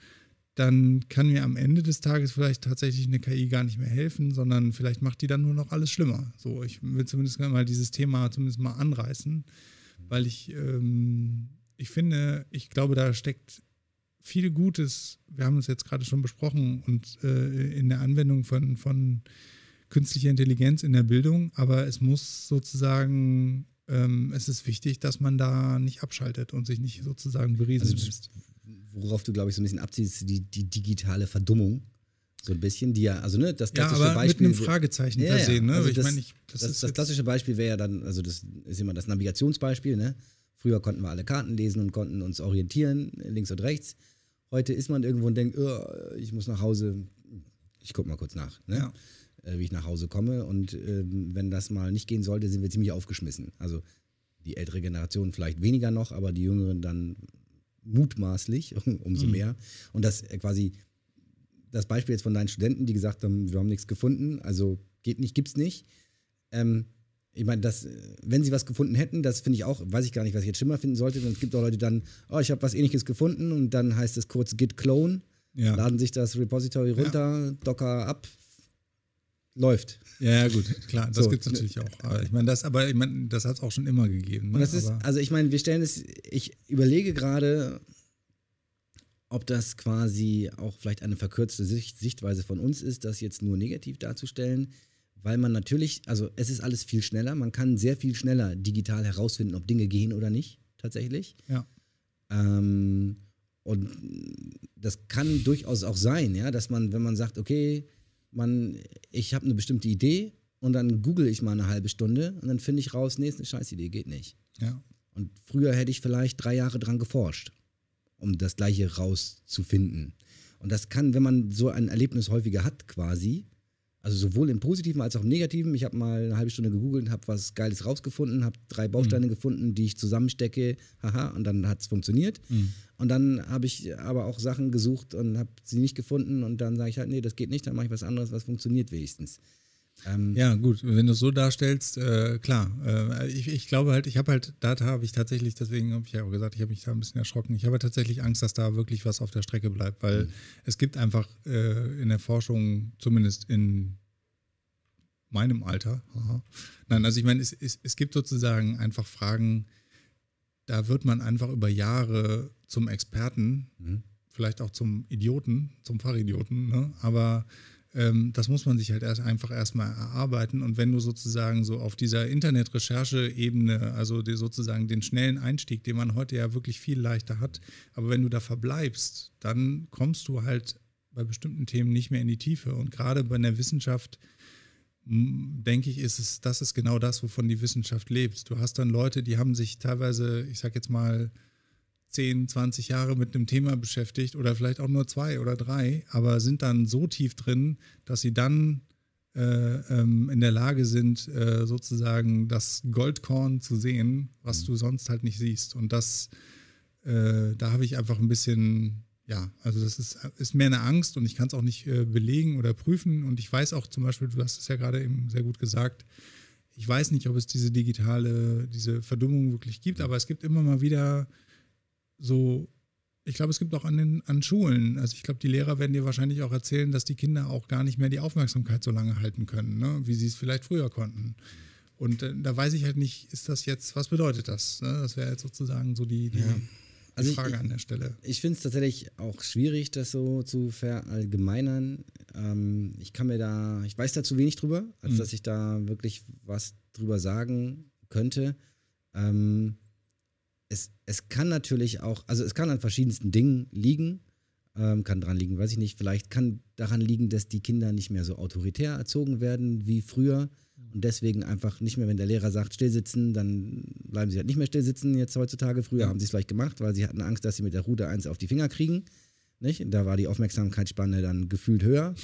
dann kann mir am Ende des Tages vielleicht tatsächlich eine KI gar nicht mehr helfen, sondern vielleicht macht die dann nur noch alles schlimmer. So, ich will zumindest mal dieses Thema zumindest mal anreißen, weil ich, ähm, ich finde, ich glaube, da steckt viel Gutes, wir haben es jetzt gerade schon besprochen, und äh, in der Anwendung von, von künstlicher Intelligenz in der Bildung, aber es muss sozusagen, ähm, es ist wichtig, dass man da nicht abschaltet und sich nicht sozusagen berieseln Also, lässt. Worauf du, glaube ich, so ein bisschen abziehst, die, die digitale Verdummung. So ein bisschen, die ja, also ne, das Ja, klassische aber Beispiel. mit einem Fragezeichen Ja, ja. versehen. Ne? Also ich das- meine, ich, Das, das, das, klassische Beispiel wäre ja dann, also das ist immer das Navigationsbeispiel, ne? Früher konnten wir alle Karten lesen und konnten uns orientieren, links und rechts. Heute ist man irgendwo und denkt, oh, ich muss nach Hause, ich gucke mal kurz nach, ne? Ja. Äh, wie ich nach Hause komme. Und ähm, wenn das mal nicht gehen sollte, sind wir ziemlich aufgeschmissen. Also die ältere Generation vielleicht weniger noch, aber die Jüngeren dann mutmaßlich umso Mhm. mehr. Und das äh, quasi das Beispiel jetzt von deinen Studenten, die gesagt haben, wir haben nichts gefunden, also geht nicht, gibt's nicht. Ähm, ich meine, das, äh, wenn sie was gefunden hätten, das finde ich auch, weiß ich gar nicht, was ich jetzt schlimmer finden sollte. Denn es gibt auch Leute, die dann, oh, ich habe was ähnliches gefunden und dann heißt es kurz git clone, ja. laden sich das Repository runter, Docker ab, läuft. ja, gut, klar, das So, gibt es natürlich auch. Aber ich meine, das, aber ich meine, das hat es auch schon immer gegeben. Ne? Und das ist, also ich meine, wir stellen es, ich überlege gerade, ob das quasi auch vielleicht eine verkürzte Sicht, Sichtweise von uns ist, das jetzt nur negativ darzustellen, weil man natürlich, also es ist alles viel schneller, man kann sehr viel schneller digital herausfinden, ob Dinge gehen oder nicht, tatsächlich. ja. Ähm, und das kann durchaus auch sein, ja, dass man, wenn man sagt, okay, man, ich habe eine bestimmte Idee und dann google ich mal eine halbe Stunde und dann finde ich raus, nee, ist eine Scheißidee, geht nicht. ja. Und früher hätte ich vielleicht drei Jahre dran geforscht, um das Gleiche rauszufinden. Und das kann, wenn man so ein Erlebnis häufiger hat, quasi, also sowohl im Positiven als auch im Negativen. Ich habe mal eine halbe Stunde gegoogelt, habe was Geiles rausgefunden, habe drei Bausteine gefunden, die ich zusammenstecke, haha, und dann hat es funktioniert. Mhm. Und dann habe ich aber auch Sachen gesucht und habe sie nicht gefunden und dann sage ich halt, nee, das geht nicht, dann mache ich was anderes, was funktioniert wenigstens. Ähm, Ja, gut, wenn du es so darstellst, äh, klar. Äh, ich, ich glaube halt, ich habe halt, da habe ich tatsächlich, deswegen habe ich ja auch gesagt, ich habe mich da ein bisschen erschrocken. Ich habe halt tatsächlich Angst, dass da wirklich was auf der Strecke bleibt, weil es gibt einfach äh, in der Forschung, zumindest in meinem Alter, haha. nein, also ich meine, es, es, es gibt sozusagen einfach Fragen, da wird man einfach über Jahre zum Experten, Mhm. vielleicht auch zum Idioten, zum Fachidioten, ne? aber ähm, das muss man sich halt erst einfach erstmal erarbeiten. Und wenn du sozusagen so auf dieser Internet-Recherche-Ebene, also sozusagen den schnellen Einstieg, den man heute ja wirklich viel leichter hat, aber wenn du da verbleibst, dann kommst du halt bei bestimmten Themen nicht mehr in die Tiefe. Und gerade bei der Wissenschaft, denke ich, ist es, das ist genau das, wovon die Wissenschaft lebt. Du hast dann Leute, die haben sich teilweise, ich sag jetzt mal, 10, 20 Jahre mit einem Thema beschäftigt oder vielleicht auch nur zwei oder drei, aber sind dann so tief drin, dass sie dann äh, ähm, in der Lage sind, äh, sozusagen das Goldkorn zu sehen, was du sonst halt nicht siehst. Und das, äh, da habe ich einfach ein bisschen, ja, also das ist, ist mehr eine Angst und ich kann es auch nicht äh, belegen oder prüfen. Und ich weiß auch zum Beispiel, du hast es ja gerade eben sehr gut gesagt, ich weiß nicht, ob es diese digitale, diese Verdummung wirklich gibt, aber es gibt immer mal wieder so ich glaube, es gibt auch an den an Schulen, also ich glaube, die Lehrer werden dir wahrscheinlich auch erzählen, dass die Kinder auch gar nicht mehr die Aufmerksamkeit so lange halten können, ne? wie sie es vielleicht früher konnten. Und äh, da weiß ich halt nicht, ist das jetzt, was bedeutet das? Ne? Das wäre jetzt sozusagen so die, die, ja. also die Frage ich, an der Stelle. Ich finde es tatsächlich auch schwierig, das so zu verallgemeinern. Ähm, ich kann mir da, ich weiß da zu wenig drüber, als mhm. dass ich da wirklich was drüber sagen könnte. Ähm, es, es kann natürlich auch, also es kann an verschiedensten Dingen liegen, ähm, kann daran liegen, weiß ich nicht, vielleicht kann daran liegen, dass die Kinder nicht mehr so autoritär erzogen werden wie früher und deswegen einfach nicht mehr, wenn der Lehrer sagt, stillsitzen, dann bleiben sie halt nicht mehr stillsitzen jetzt heutzutage. Früher haben sie es vielleicht gemacht, weil sie hatten Angst, dass sie mit der Rute eins auf die Finger kriegen. Nicht? Da war die Aufmerksamkeitsspanne dann gefühlt höher.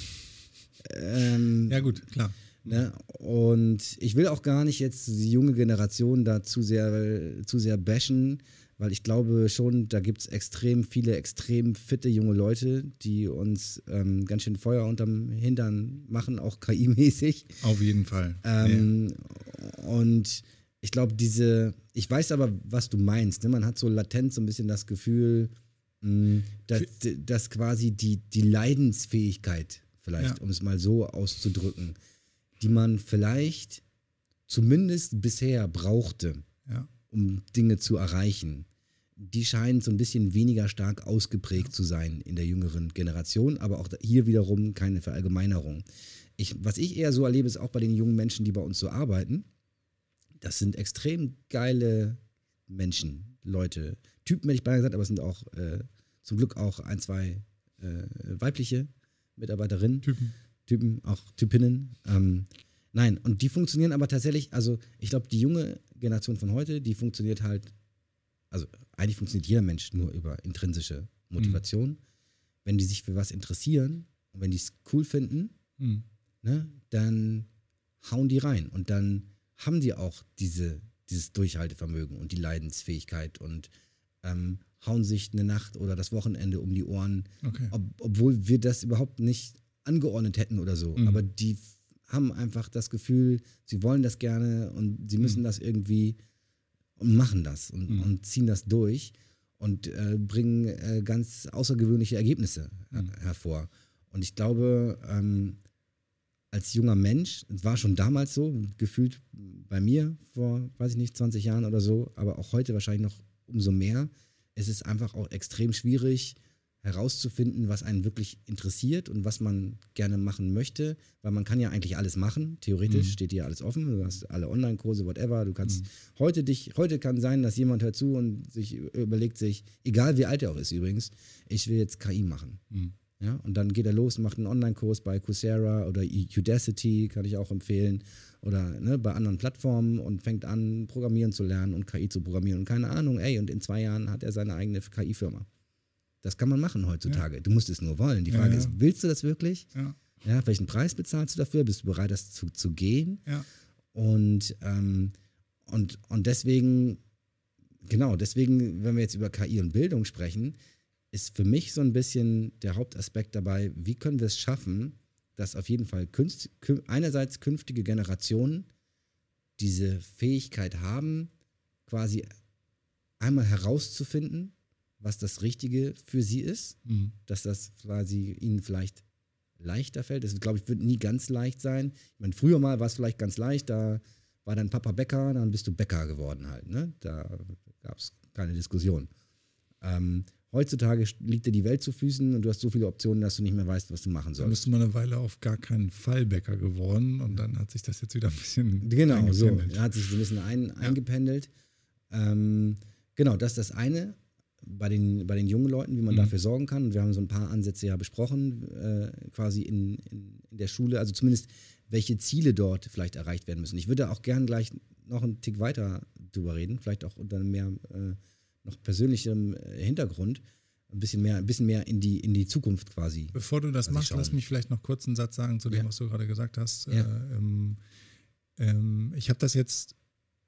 Ähm, ja, gut, klar. Ne? Und ich will auch gar nicht jetzt die junge Generation da zu sehr, zu sehr bashen, weil ich glaube schon, da gibt es extrem viele, extrem fitte junge Leute, die uns ähm, ganz schön Feuer unterm Hintern machen, auch KI-mäßig. Auf jeden Fall. Ähm, ja. Und ich glaube, diese, ich weiß aber, was du meinst. Ne? Man hat so latent so ein bisschen das Gefühl, mh, dass, dass quasi die, die Leidensfähigkeit, vielleicht, ja. um es mal so auszudrücken, die man vielleicht zumindest bisher brauchte, ja. um Dinge zu erreichen, die scheinen so ein bisschen weniger stark ausgeprägt ja. zu sein in der jüngeren Generation, aber auch hier wiederum keine Verallgemeinerung. Ich, was ich eher so erlebe, ist auch bei den jungen Menschen, die bei uns so arbeiten, das sind extrem geile Menschen, Leute, Typen hätte ich beinahe gesagt, aber es sind auch äh, zum Glück auch ein, zwei äh, weibliche Mitarbeiterinnen. Typen. Typen, auch Typinnen. Ähm, nein, und die funktionieren aber tatsächlich, also ich glaube, die junge Generation von heute, die funktioniert halt, also eigentlich funktioniert jeder Mensch nur über intrinsische Motivation. Mhm. Wenn die sich für was interessieren und wenn die es cool finden, mhm. ne, dann hauen die rein und dann haben die auch diese, dieses Durchhaltevermögen und die Leidensfähigkeit und ähm, hauen sich eine Nacht oder das Wochenende um die Ohren, okay. ob, obwohl wir das überhaupt nicht angeordnet hätten oder so. Mhm. Aber die haben einfach das Gefühl, sie wollen das gerne und sie müssen mhm. das irgendwie und machen das und, mhm. und ziehen das durch und äh, bringen äh, ganz außergewöhnliche Ergebnisse mhm. hervor. Und ich glaube, ähm, als junger Mensch, war schon damals so, gefühlt bei mir vor, weiß ich nicht, 20 Jahren oder so, aber auch heute wahrscheinlich noch umso mehr, es ist einfach auch extrem schwierig, herauszufinden, was einen wirklich interessiert und was man gerne machen möchte, weil man kann ja eigentlich alles machen. Theoretisch mhm. steht dir alles offen. Du hast alle Online-Kurse, whatever. Du kannst mhm. heute dich, heute kann sein, dass jemand hört zu und sich überlegt sich, egal wie alt er auch ist übrigens, ich will jetzt KI machen. Mhm. Ja, und dann geht er los und macht einen Online-Kurs bei Coursera oder Udacity, kann ich auch empfehlen, oder ne, bei anderen Plattformen und fängt an, Programmieren zu lernen und KI zu programmieren und keine Ahnung, ey, und in zwei Jahren hat er seine eigene KI-Firma. Das kann man machen heutzutage. Ja. Du musst es nur wollen. Die Frage ja, ja. ist, willst du das wirklich? Ja. Welchen Preis bezahlst du dafür? Bist du bereit, das zu, zu gehen? Ja. Und, ähm, und, und deswegen, genau, deswegen, wenn wir jetzt über KI und Bildung sprechen, ist für mich so ein bisschen der Hauptaspekt dabei, wie können wir es schaffen, dass auf jeden Fall künst, einerseits künftige Generationen diese Fähigkeit haben, quasi einmal herauszufinden, was das Richtige für sie ist, mhm. dass das quasi ihnen vielleicht leichter fällt. Das, glaube ich, wird nie ganz leicht sein. Ich meine, früher mal war es vielleicht ganz leicht, da war dein Papa Bäcker, dann bist du Bäcker geworden halt. Ne? Da gab es keine Diskussion. Ähm, heutzutage liegt dir die Welt zu Füßen und du hast so viele Optionen, dass du nicht mehr weißt, was du machen sollst. Dann bist du mal eine Weile auf gar keinen Fall Bäcker geworden und dann hat sich das jetzt wieder ein bisschen Genau, so. Hat sich so ein bisschen ein, ja. eingependelt. Ähm, genau, das ist das eine bei den, bei den jungen Leuten, wie man mhm. dafür sorgen kann. Und wir haben so ein paar Ansätze ja besprochen, äh, quasi in, in, in, der Schule, also zumindest welche Ziele dort vielleicht erreicht werden müssen. Ich würde auch gern gleich noch einen Tick weiter drüber reden, vielleicht auch unter mehr äh, noch persönlichem äh, Hintergrund. Ein bisschen mehr, ein bisschen mehr in die, in die Zukunft quasi. Bevor du das machst, lass mich vielleicht noch kurz einen Satz sagen zu dem, ja. was du gerade gesagt hast. Ja. Äh, ähm, ähm, ich habe das jetzt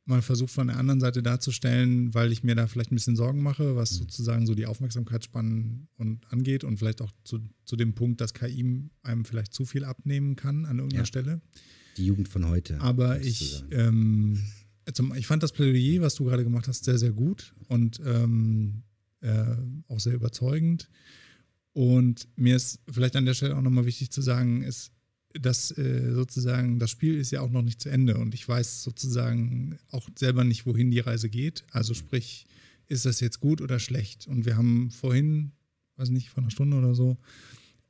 mal versucht von der anderen Seite darzustellen, weil ich mir da vielleicht ein bisschen Sorgen mache, was mhm. sozusagen so die Aufmerksamkeitsspannen und angeht und vielleicht auch zu, zu dem Punkt, dass KI einem vielleicht zu viel abnehmen kann an irgendeiner ja. Stelle. Die Jugend von heute. Aber ich, ähm, zum, ich fand das Plädoyer, was du gerade gemacht hast, sehr, sehr gut und ähm, äh, auch sehr überzeugend. Und mir ist vielleicht an der Stelle auch nochmal wichtig zu sagen, ist, dass äh, sozusagen das Spiel ist ja auch noch nicht zu Ende und ich weiß sozusagen auch selber nicht, wohin die Reise geht. Also sprich, ist das jetzt gut oder schlecht? Und wir haben vorhin, weiß nicht, vor einer Stunde oder so,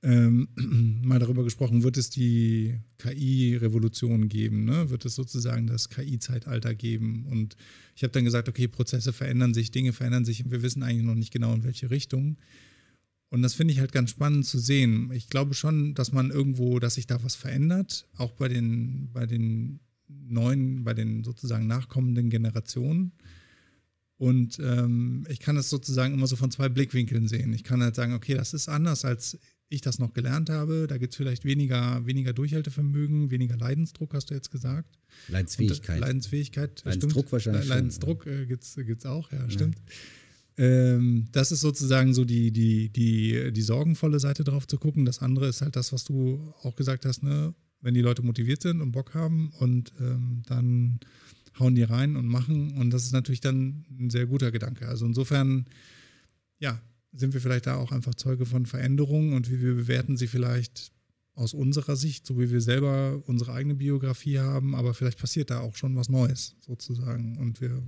ähm, mal darüber gesprochen, wird es die KI-Revolution geben? Ne? Wird es sozusagen das KI-Zeitalter geben? Und ich habe dann gesagt, okay, Prozesse verändern sich, Dinge verändern sich und wir wissen eigentlich noch nicht genau, in welche Richtung. Und das finde ich halt ganz spannend zu sehen. Ich glaube schon, dass man irgendwo, dass sich da was verändert, auch bei den, bei den neuen, bei den sozusagen nachkommenden Generationen. Und ähm, ich kann es sozusagen immer so von zwei Blickwinkeln sehen. Ich kann halt sagen, okay, das ist anders, als ich das noch gelernt habe. Da gibt es vielleicht weniger, weniger Durchhaltevermögen, weniger Leidensdruck, hast du jetzt gesagt. Leidensfähigkeit. Und, Leidensfähigkeit. Leidensdruck stimmt. wahrscheinlich. Leidensdruck äh, gibt es auch, ja, stimmt. Ähm, das ist sozusagen so die, die, die, die sorgenvolle Seite drauf zu gucken. Das andere ist halt das, was du auch gesagt hast, ne? wenn die Leute motiviert sind und Bock haben und ähm, dann hauen die rein und machen. Und das ist natürlich dann ein sehr guter Gedanke. Also insofern, ja, sind wir vielleicht da auch einfach Zeuge von Veränderungen und wie wir bewerten sie vielleicht aus unserer Sicht, so wie wir selber unsere eigene Biografie haben, aber vielleicht passiert da auch schon was Neues sozusagen und wir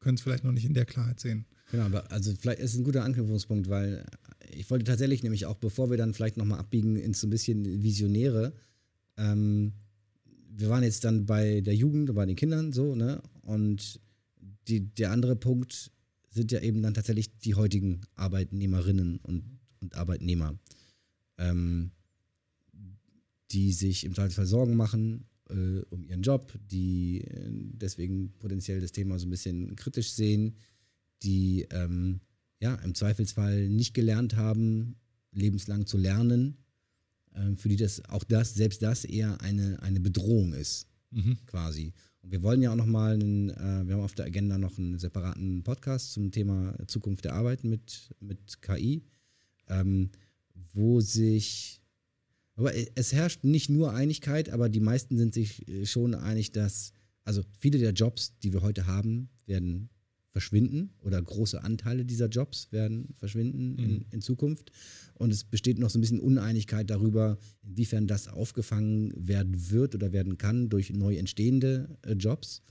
können es vielleicht noch nicht in der Klarheit sehen. Genau, aber also vielleicht ist es ein guter Anknüpfungspunkt, weil ich wollte tatsächlich nämlich auch, bevor wir dann vielleicht nochmal abbiegen ins so ein bisschen Visionäre, ähm, wir waren jetzt dann bei der Jugend, bei den Kindern so, ne? Und die, der andere Punkt sind ja eben dann tatsächlich die heutigen Arbeitnehmerinnen und, und Arbeitnehmer, ähm, die sich im Zweifelsfall Sorgen machen äh, um ihren Job, die äh, deswegen potenziell das Thema so ein bisschen kritisch sehen, die ähm, ja im Zweifelsfall nicht gelernt haben, lebenslang zu lernen, äh, für die das auch das, selbst das eher eine, eine Bedrohung ist, mhm. quasi. Und wir wollen ja auch nochmal, einen, äh, wir haben auf der Agenda noch einen separaten Podcast zum Thema Zukunft der Arbeit mit, mit KI, ähm, wo sich, aber es herrscht nicht nur Einigkeit, aber die meisten sind sich äh, schon einig, dass, also viele der Jobs, die wir heute haben, werden verschwinden oder große Anteile dieser Jobs werden verschwinden mhm. in, in, Zukunft. Und es besteht noch so ein bisschen Uneinigkeit darüber, inwiefern das aufgefangen werden wird oder werden kann durch neu entstehende äh, Jobs.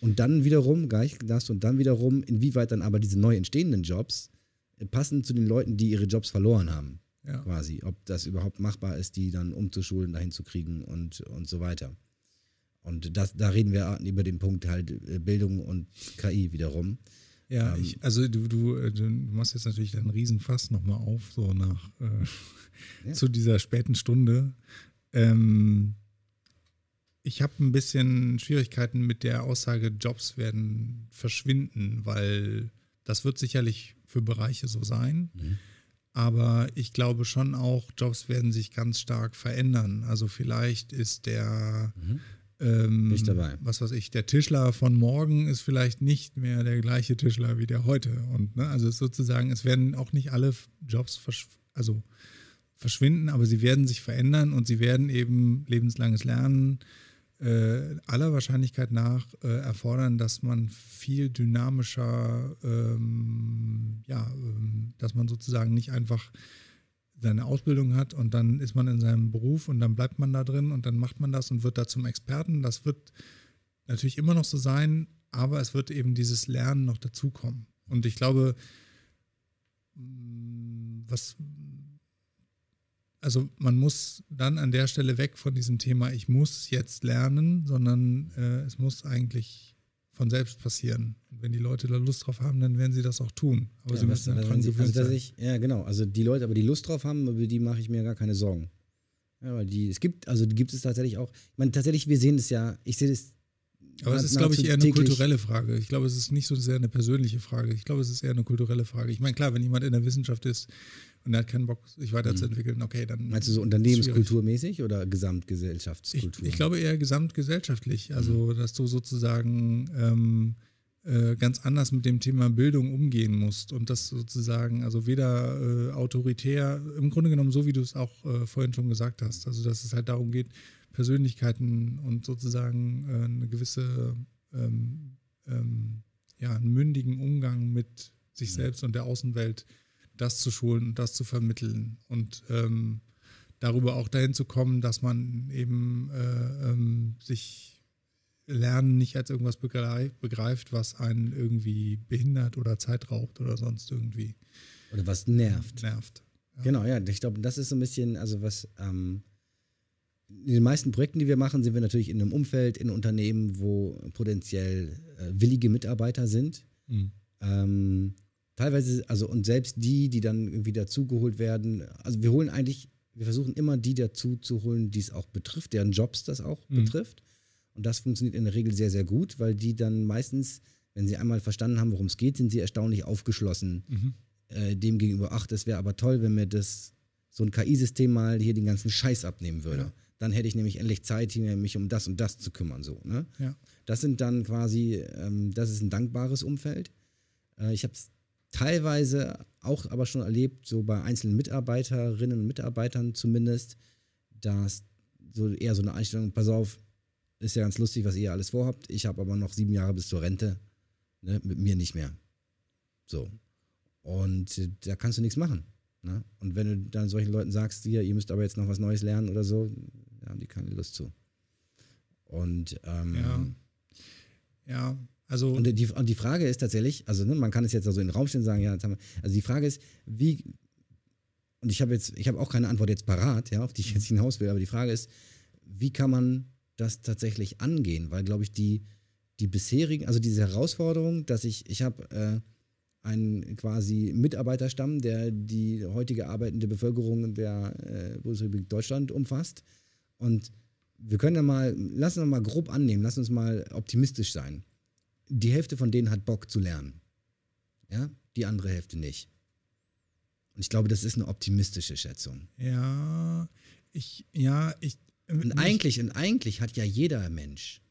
Und dann wiederum, gleich das und dann wiederum, inwieweit dann aber diese neu entstehenden Jobs äh, passen zu den Leuten, die ihre Jobs verloren haben. Ja. Quasi. Ob das überhaupt machbar ist, die dann umzuschulen, dahin zu kriegen und, und so weiter. Und das, da reden wir über den Punkt halt äh, Bildung und KI wiederum. Ja, ähm, ich, also du, du, äh, du machst jetzt natürlich einen Riesenfass nochmal auf, so nach äh, ja. zu dieser späten Stunde. Ähm, ich habe ein bisschen Schwierigkeiten mit der Aussage, Jobs werden verschwinden, weil das wird sicherlich für Bereiche so sein. Mhm. Aber ich glaube schon auch, Jobs werden sich ganz stark verändern. Also vielleicht ist der mhm. Ähm, nicht dabei. Was weiß ich, der Tischler von morgen ist vielleicht nicht mehr der gleiche Tischler wie der heute. Und ne, also sozusagen, es werden auch nicht alle Jobs versch also verschwinden, aber sie werden sich verändern und sie werden eben lebenslanges Lernen äh, aller Wahrscheinlichkeit nach äh, erfordern, dass man viel dynamischer, ähm, ja, ähm, dass man sozusagen nicht einfach seine Ausbildung hat und dann ist man in seinem Beruf und dann bleibt man da drin und dann macht man das und wird da zum Experten. Das wird natürlich immer noch so sein, aber es wird eben dieses Lernen noch dazukommen. Und ich glaube, mm, was, also man muss dann an der Stelle weg von diesem Thema, ich muss jetzt lernen, sondern äh, es muss eigentlich von selbst passieren. Und wenn die Leute da Lust drauf haben, dann werden sie das auch tun. Aber ja, sie müssen daran gewöhnt also, ich, Ja, genau. Also die Leute, aber die Lust drauf haben, über die mache ich mir gar keine Sorgen. Ja, weil die, es gibt, also gibt es tatsächlich auch. Ich meine, tatsächlich, wir sehen es ja, ich sehe das. Aber es ist, glaube ich, eher eine kulturelle Frage. Ich glaube, es ist nicht so sehr eine persönliche Frage. Ich glaube, es ist eher eine kulturelle Frage. Ich meine, klar, wenn jemand in der Wissenschaft ist, und er hat keinen Bock, sich weiterzuentwickeln, okay, dann. Meinst du so unternehmenskulturmäßig oder Gesamtgesellschaftskultur? Ich, ich, glaube eher gesamtgesellschaftlich. Also, mhm. dass du sozusagen ähm, äh, ganz anders mit dem Thema Bildung umgehen musst und das sozusagen, also weder äh, autoritär, im Grunde genommen so, wie du es auch äh, vorhin schon gesagt hast. Also, dass es halt darum geht, Persönlichkeiten und sozusagen äh, eine gewisse, ähm, ähm, ja, einen mündigen Umgang mit sich Ja. selbst und der Außenwelt das zu schulen und das zu vermitteln und ähm, darüber auch dahin zu kommen, dass man eben äh, ähm, sich Lernen nicht als irgendwas begreif, begreift, was einen irgendwie behindert oder Zeit raubt oder sonst irgendwie Oder was nervt. nervt. Ja. Genau, ja. Ich glaube, das ist so ein bisschen, also was ähm, in den meisten Projekten, die wir machen, sind wir natürlich in einem Umfeld, in Unternehmen, wo potenziell äh, willige Mitarbeiter sind. Mhm. Ähm, teilweise, also und selbst die, die dann irgendwie dazugeholt werden, also wir holen eigentlich, wir versuchen immer die dazu zu holen, die es auch betrifft, deren Jobs das auch Mhm. betrifft. Und das funktioniert in der Regel sehr, sehr gut, weil die dann meistens, wenn sie einmal verstanden haben, worum es geht, sind sie erstaunlich aufgeschlossen Mhm. äh, dem gegenüber, ach, das wäre aber toll, wenn mir das so ein KI-System mal hier den ganzen Scheiß abnehmen würde. Ja. Dann hätte ich nämlich endlich Zeit, mich um das und das zu kümmern. So, ne? Ja. Das sind dann quasi, ähm, das ist ein dankbares Umfeld. Äh, ich habe es teilweise auch aber schon erlebt, so bei einzelnen Mitarbeiterinnen und Mitarbeitern zumindest, dass so eher so eine Einstellung, pass auf, ist ja ganz lustig, was ihr alles vorhabt. Ich habe aber noch sieben Jahre bis zur Rente, ne, mit mir nicht mehr. So. Und äh, da kannst du nichts machen. Ne? Und wenn du dann solchen Leuten sagst, hier, ihr müsst aber jetzt noch was Neues lernen oder so, da haben die keine Lust zu. Und, ähm, Ja. Ja, also und die, und die Frage ist tatsächlich, also ne, man kann es jetzt also in den Raum stellen und sagen, ja, jetzt haben wir, also die Frage ist, wie, und ich habe jetzt, ich habe auch keine Antwort jetzt parat, ja, auf die ich jetzt hinaus will, aber die Frage ist, wie kann man das tatsächlich angehen? Weil, glaube ich, die, die bisherigen, also diese Herausforderung, dass ich, ich habe äh, einen quasi Mitarbeiterstamm, der die heutige arbeitende Bevölkerung der äh, Bundesrepublik Deutschland umfasst. Und wir können ja mal, lass uns mal grob annehmen, lass uns mal optimistisch sein. Die Hälfte von denen hat Bock zu lernen. Ja, die andere Hälfte nicht. Und ich glaube, das ist eine optimistische Schätzung. ja, ich, ja, ich. Und ich- eigentlich, und eigentlich hat ja jeder Mensch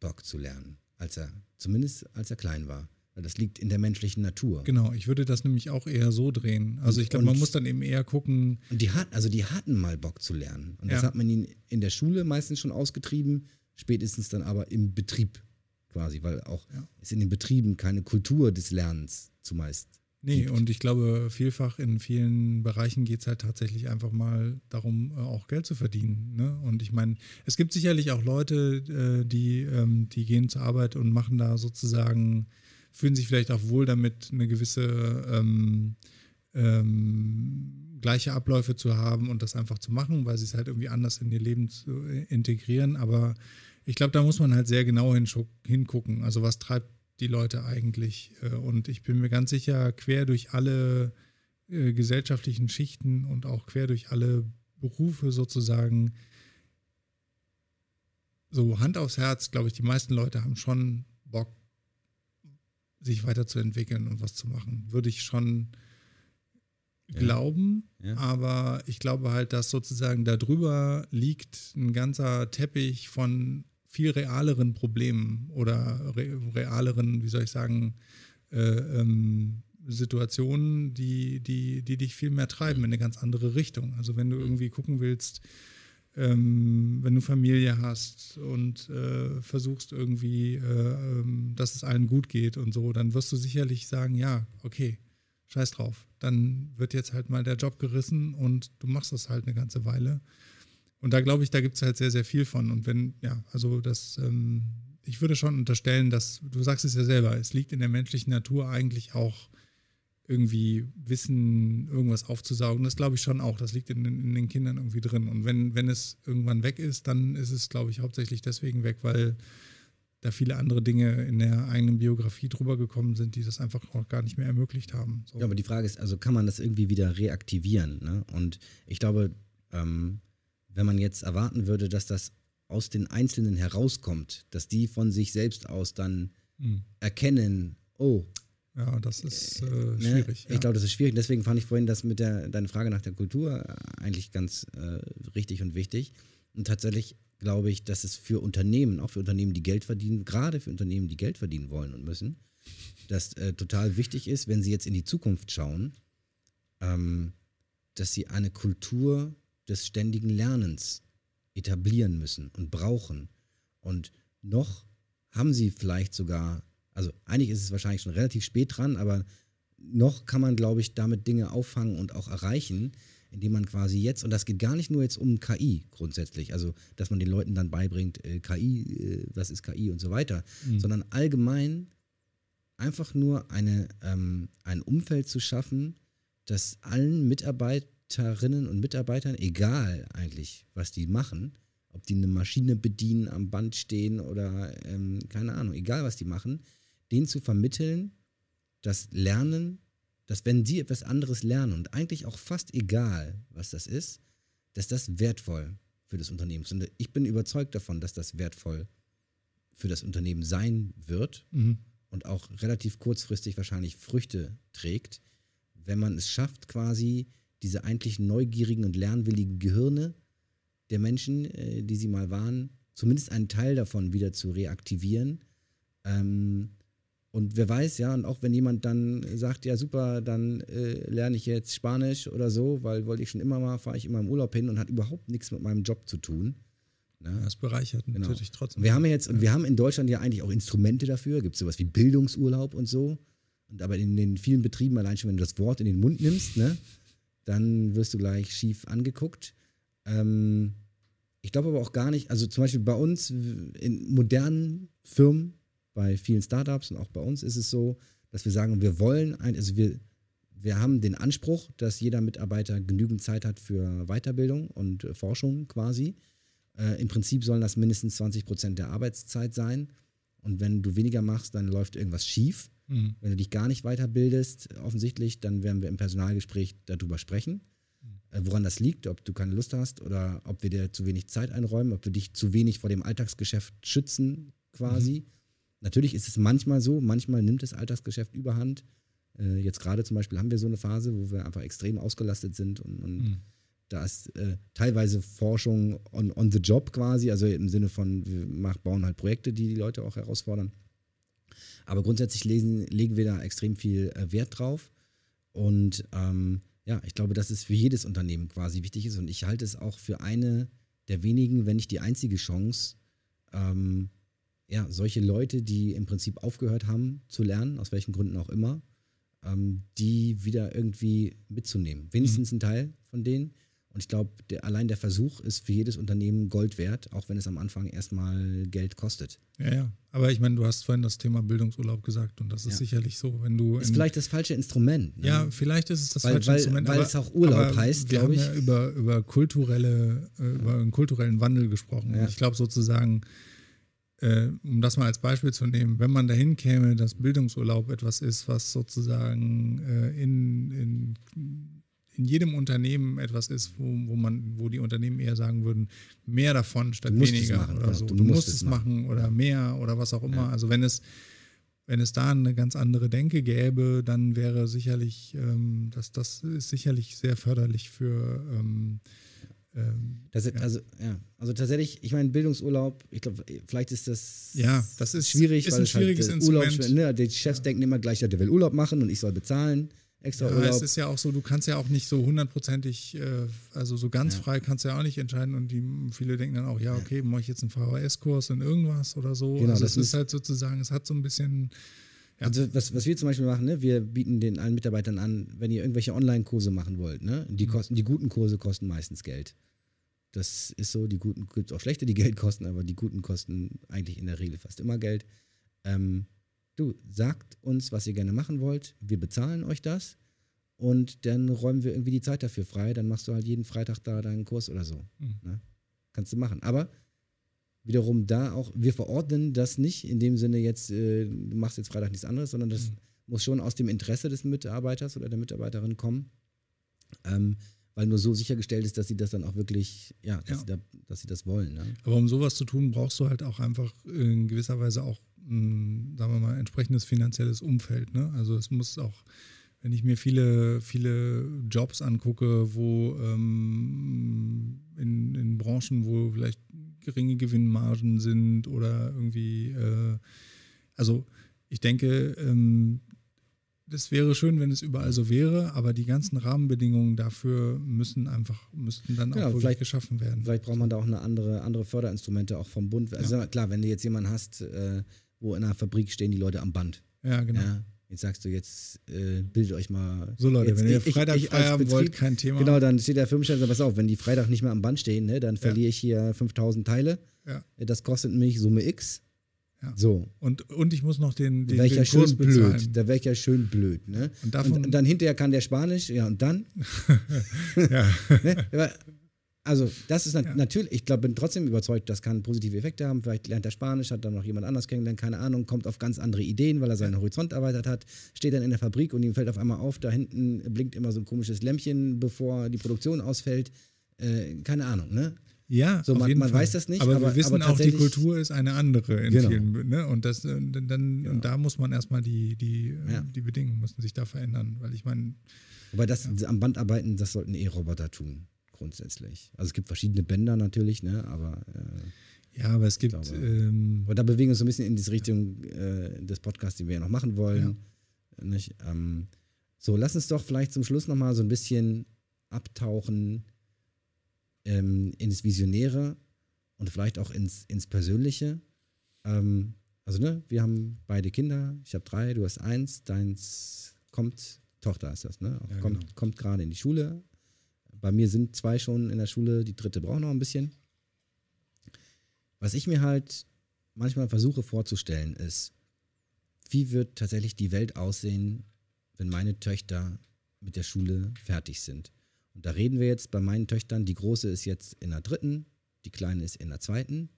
Bock zu lernen, als er, zumindest als er klein war. Weil das liegt in der menschlichen Natur. Genau, ich würde das nämlich auch eher so drehen. Also ich glaube, man muss dann eben eher gucken, Und die hat, also die hatten mal Bock zu lernen. Und das Ja. hat man ihnen in der Schule meistens schon ausgetrieben, spätestens dann aber im Betrieb quasi, weil auch Ja. es in den Betrieben keine Kultur des Lernens zumeist. Nee, gibt. und ich glaube, vielfach in vielen Bereichen geht es halt tatsächlich einfach mal darum, äh, auch Geld zu verdienen. Ne? Und ich meine, es gibt sicherlich auch Leute, äh, die, ähm, die gehen zur Arbeit und machen da sozusagen, fühlen sich vielleicht auch wohl damit, eine gewisse ähm, ähm, gleiche Abläufe zu haben und das einfach zu machen, weil sie es halt irgendwie anders in ihr Leben zu äh, integrieren. Aber ich glaube, da muss man halt sehr genau hingucken. Also was treibt die Leute eigentlich? Äh, Und ich bin mir ganz sicher, quer durch alle äh, gesellschaftlichen Schichten und auch quer durch alle Berufe sozusagen, so Hand aufs Herz, glaube ich, die meisten Leute haben schon Bock, sich weiterzuentwickeln und was zu machen. Würde ich schon Ja. glauben, Ja. aber ich glaube halt, dass sozusagen darüber liegt ein ganzer Teppich von viel realeren Problemen oder re realeren, wie soll ich sagen, äh, ähm, Situationen, die, die, die dich viel mehr treiben in eine ganz andere Richtung. Also wenn du irgendwie gucken willst, ähm, wenn du Familie hast und äh, versuchst irgendwie, äh, ähm, dass es allen gut geht und so, dann wirst du sicherlich sagen, ja, okay, scheiß drauf. Dann wird jetzt halt mal der Job gerissen und du machst das halt eine ganze Weile. Und da glaube ich, da gibt es halt sehr, sehr viel von. Und wenn, ja, also das, ähm, ich würde schon unterstellen, dass, du sagst es ja selber, es liegt in der menschlichen Natur eigentlich auch irgendwie Wissen, irgendwas aufzusaugen. Das glaube ich schon auch. Das liegt in, den- in den Kindern irgendwie drin. Und wenn, wenn es irgendwann weg ist, dann ist es, glaube ich, hauptsächlich deswegen weg, weil da viele andere Dinge in der eigenen Biografie drüber gekommen sind, die das einfach auch gar nicht mehr ermöglicht haben. So. Ja, aber die Frage ist, also kann man das irgendwie wieder reaktivieren? Ne? Und ich glaube, ähm, wenn man jetzt erwarten würde, dass das aus den Einzelnen herauskommt, dass die von sich selbst aus dann Hm. erkennen, oh, Ja, das ist äh, Ne? schwierig. Ich ja. glaube, das ist schwierig. Deswegen fand ich vorhin das mit der, deine Frage nach der Kultur äh, eigentlich ganz äh, richtig und wichtig. Und tatsächlich glaube ich, dass es für Unternehmen, auch für Unternehmen, die Geld verdienen, gerade für Unternehmen, die Geld verdienen wollen und müssen, das äh, total wichtig ist, wenn sie jetzt in die Zukunft schauen, ähm, dass sie eine Kultur des ständigen Lernens etablieren müssen und brauchen. Und noch haben sie vielleicht sogar Also eigentlich ist es wahrscheinlich schon relativ spät dran, aber noch kann man, glaube ich, damit Dinge auffangen und auch erreichen, indem man quasi jetzt, und das geht gar nicht nur jetzt um KI grundsätzlich, also dass man den Leuten dann beibringt, äh, KI, äh, was ist KI und so weiter, mhm. sondern allgemein einfach nur eine, ähm, ein Umfeld zu schaffen, das allen Mitarbeiterinnen und Mitarbeitern, egal eigentlich, was die machen, ob die eine Maschine bedienen, am Band stehen oder ähm, keine Ahnung, egal was die machen, denen zu vermitteln, dass Lernen, dass wenn sie etwas anderes lernen und eigentlich auch fast egal, was das ist, dass das wertvoll für das Unternehmen ist. Und ich bin überzeugt davon, dass das wertvoll für das Unternehmen sein wird mhm. und auch relativ kurzfristig wahrscheinlich Früchte trägt, wenn man es schafft, quasi diese eigentlich neugierigen und lernwilligen Gehirne der Menschen, äh, die sie mal waren, zumindest einen Teil davon wieder zu reaktivieren. Ähm, und wer weiß, ja, und auch wenn jemand dann sagt, ja super, dann äh, lerne ich jetzt Spanisch oder so, weil wollte ich schon immer mal, fahre ich immer im Urlaub hin und hat überhaupt nichts mit meinem Job zu tun. Ne? Das bereichert genau. natürlich trotzdem. Wir haben jetzt, und wir haben in Deutschland ja eigentlich auch Instrumente dafür, gibt es sowas wie Bildungsurlaub und so. Und aber in den vielen Betrieben, allein schon, wenn du das Wort in den Mund nimmst, ne, dann wirst du gleich schief angeguckt. Ähm, ich glaube aber auch gar nicht, also zum Beispiel bei uns in modernen Firmen, bei vielen Startups und auch bei uns ist es so, dass wir sagen, wir wollen, ein, also wir, wir haben den Anspruch, dass jeder Mitarbeiter genügend Zeit hat für Weiterbildung und äh, Forschung quasi. Äh, Im Prinzip sollen das mindestens 20 Prozent der Arbeitszeit sein. Und wenn du weniger machst, dann läuft irgendwas schief. Mhm. Wenn du dich gar nicht weiterbildest, offensichtlich, dann werden wir im Personalgespräch darüber sprechen. Äh, woran das liegt, ob du keine Lust hast oder ob wir dir zu wenig Zeit einräumen, ob wir dich zu wenig vor dem Alltagsgeschäft schützen, quasi. Mhm. Natürlich ist es manchmal so, manchmal nimmt das Alltagsgeschäft überhand. Äh, jetzt gerade zum Beispiel haben wir so eine Phase, wo wir einfach extrem ausgelastet sind und, und mhm. da ist äh, teilweise Forschung on, on the job quasi, also im Sinne von, wir machen, bauen halt Projekte, die die Leute auch herausfordern. Aber grundsätzlich lesen, legen wir da extrem viel äh, Wert drauf und ähm, ja, ich glaube, dass es für jedes Unternehmen quasi wichtig ist und ich halte es auch für eine der wenigen, wenn nicht die einzige Chance, ähm, ja, solche Leute, die im Prinzip aufgehört haben zu lernen, aus welchen Gründen auch immer, ähm, die wieder irgendwie mitzunehmen. Wenigstens mhm. ein Teil von denen. Und ich glaube, allein der Versuch ist für jedes Unternehmen Gold wert, auch wenn es am Anfang erstmal Geld kostet. Ja, ja. Aber ich meine, du hast vorhin das Thema Bildungsurlaub gesagt und das ist ja. sicherlich so, wenn du. Ist vielleicht das falsche Instrument. Ne? Ja, vielleicht ist es das weil, falsche weil, Instrument. Weil aber, es auch Urlaub heißt, glaube ich. Wir haben ja über, über kulturelle, äh, über einen kulturellen Wandel gesprochen. Ja. Ich glaube sozusagen, äh, um das mal als Beispiel zu nehmen, wenn man dahin käme, dass Bildungsurlaub etwas ist, was sozusagen äh, in, in in jedem Unternehmen etwas ist, wo, wo man, wo die Unternehmen eher sagen würden, mehr davon statt weniger machen, oder so. Du, du musst, es machen, oder mehr oder was auch immer. Ja. Also wenn es, wenn es da eine ganz andere Denke gäbe, dann wäre sicherlich, ähm, das, das ist sicherlich sehr förderlich für ähm, ähm, das, also, ja. also tatsächlich, ich meine, Bildungsurlaub, ich glaube, vielleicht ist das, ja, das ist, schwierig, ist weil ein schwieriges halt Urlaub, ne, die Chefs ja. denken immer gleich, ja, der will Urlaub machen und ich soll bezahlen extra ja, Urlaub. Es ist ja auch so, du kannst ja auch nicht so hundertprozentig, äh, also so ganz frei kannst du ja auch nicht entscheiden und die, viele denken dann auch, ja, okay, mache ich jetzt einen VHS-Kurs in irgendwas oder so. Genau, also das ist halt sozusagen, es hat so ein bisschen. Ja. Also was, was wir zum Beispiel machen, ne, wir bieten den allen Mitarbeitern an, wenn ihr irgendwelche Online-Kurse machen wollt, ne, die, mhm. kosten, die guten Kurse kosten meistens Geld. Das ist so, die guten gibt es auch schlechte, die Geld kosten, aber die guten kosten eigentlich in der Regel fast immer Geld. Ähm, du, sagt uns, was ihr gerne machen wollt, wir bezahlen euch das und dann räumen wir irgendwie die Zeit dafür frei, dann machst du halt jeden Freitag da deinen Kurs oder so. Mhm. Ne? Kannst du machen. Aber wiederum da auch, wir verordnen das nicht in dem Sinne jetzt, äh, du machst jetzt Freitag nichts anderes, sondern das mhm. muss schon aus dem Interesse des Mitarbeiters oder der Mitarbeiterin kommen. Ähm, weil nur so sichergestellt ist, dass sie das dann auch wirklich, ja, dass, ja. Sie, da, dass sie das wollen. Ne? Aber um sowas zu tun, brauchst du halt auch einfach in gewisser Weise auch sagen wir mal, entsprechendes finanzielles Umfeld. Ne? Also es muss auch, wenn ich mir viele, viele Jobs angucke, wo ähm, in, in Branchen, wo vielleicht geringe Gewinnmargen sind oder irgendwie, äh, also ich denke, ähm, das wäre schön, wenn es überall so wäre, aber die ganzen Rahmenbedingungen dafür müssen einfach, müssten dann auch genau, vielleicht geschaffen werden. Vielleicht braucht man da auch eine andere, andere Förderinstrumente auch vom Bund. Also ja. klar, wenn du jetzt jemanden hast, äh, wo in einer Fabrik stehen die Leute am Band. Ja, genau. Ja, jetzt sagst du, jetzt äh, bildet euch mal. So Leute, jetzt, wenn ihr ich- Freitag ich frei haben Betrieb- wollt, kein Thema. Genau, dann steht der Firmenchef und pass auf, wenn die Freitag nicht mehr am Band stehen, ne, dann verliere ich hier 5000 Teile. Ja. Das kostet mich Summe X. Ja. So, Und, und ich muss noch den, da den, ich den ja schön Kurs bezahlen. blöd. Da wäre ich ja schön blöd. Ne? Und davon- und dann hinterher kann der Spanisch, ja, und dann? Ja. Ne? Aber, Also, das ist nat Ja. natürlich, ich glaube, bin trotzdem überzeugt, das kann positive Effekte haben. Vielleicht lernt er Spanisch, hat dann noch jemand anders kennengelernt, keine Ahnung, kommt auf ganz andere Ideen, weil er seinen Horizont erweitert hat, steht dann in der Fabrik und ihm fällt auf einmal auf, da hinten blinkt immer so ein komisches Lämpchen, bevor die Produktion ausfällt. Äh, keine Ahnung, ne? Ja, So, man- man weiß das nicht, aber, aber- wir wissen aber auch, die Kultur ist eine andere in Genau. vielen, ne? Und das, äh, dann, dann Genau. und da muss man erstmal die, die, äh, Ja. die Bedingungen müssen sich da verändern, weil ich meine, Wobei das am Band arbeiten, das sollten eh Roboter tun, grundsätzlich. Also es gibt verschiedene Bänder natürlich, ne? Aber, äh, ja, aber es gibt, glaube- ähm, aber da bewegen wir uns so ein bisschen in diese Richtung äh, des Podcasts, den wir ja noch machen wollen. Nicht? Ähm, so, lass uns doch vielleicht zum Schluss nochmal so ein bisschen abtauchen ähm, ins Visionäre und vielleicht auch ins, ins Persönliche. Ähm, also, ne, wir haben beide Kinder, ich habe drei, du hast eins, deins kommt, Tochter ist das, ne? Ja, kommt genau. kommt gerade in die Schule. Bei mir sind zwei schon in der Schule, die dritte braucht noch ein bisschen. Was ich mir halt manchmal versuche vorzustellen, ist, wie wird tatsächlich die Welt aussehen, wenn meine Töchter mit der Schule fertig sind. Und da reden wir jetzt bei meinen Töchtern, die große ist jetzt in der dritten, die kleine ist in der zweiten.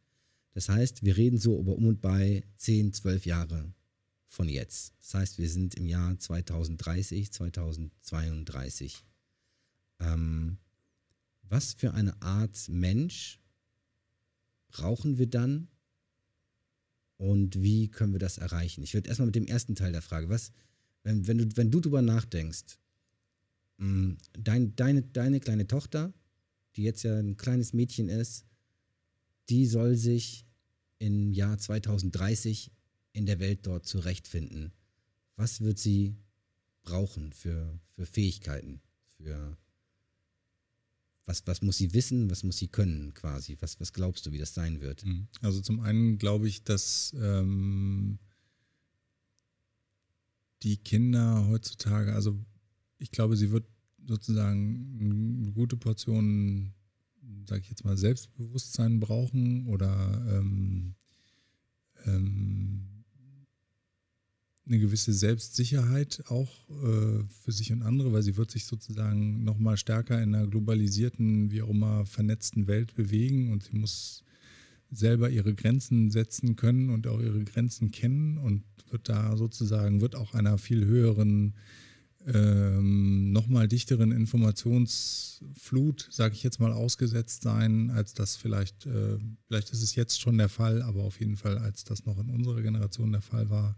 Das heißt, wir reden so über um und bei 10, 12 Jahre von jetzt. Das heißt, wir sind im Jahr 2030, 2032. Ähm, was für eine Art Mensch brauchen wir dann und wie können wir das erreichen? Ich würde erstmal mit dem ersten Teil der Frage, was, wenn, wenn, du, wenn du drüber nachdenkst, mh, dein, deine, deine kleine Tochter, die jetzt ja ein kleines Mädchen ist, die soll sich im Jahr 2030 in der Welt dort zurechtfinden. Was wird sie brauchen für, für Fähigkeiten? Für was, was muss sie wissen, was muss sie können quasi? Was, was glaubst du, wie das sein wird? Also zum einen glaube ich, dass ähm, die Kinder heutzutage, also ich glaube, sie wird sozusagen eine gute Portion, sage ich jetzt mal, Selbstbewusstsein brauchen oder ähm, ähm, eine gewisse Selbstsicherheit auch äh, für sich und andere, weil sie wird sich sozusagen nochmal stärker in einer globalisierten, wie auch immer vernetzten Welt bewegen und sie muss selber ihre Grenzen setzen können und auch ihre Grenzen kennen und wird da sozusagen, wird auch einer viel höheren, ähm, nochmal dichteren Informationsflut, sage ich jetzt mal, ausgesetzt sein, als das vielleicht, äh, vielleicht ist es jetzt schon der Fall, aber auf jeden Fall, als das noch in unserer Generation der Fall war.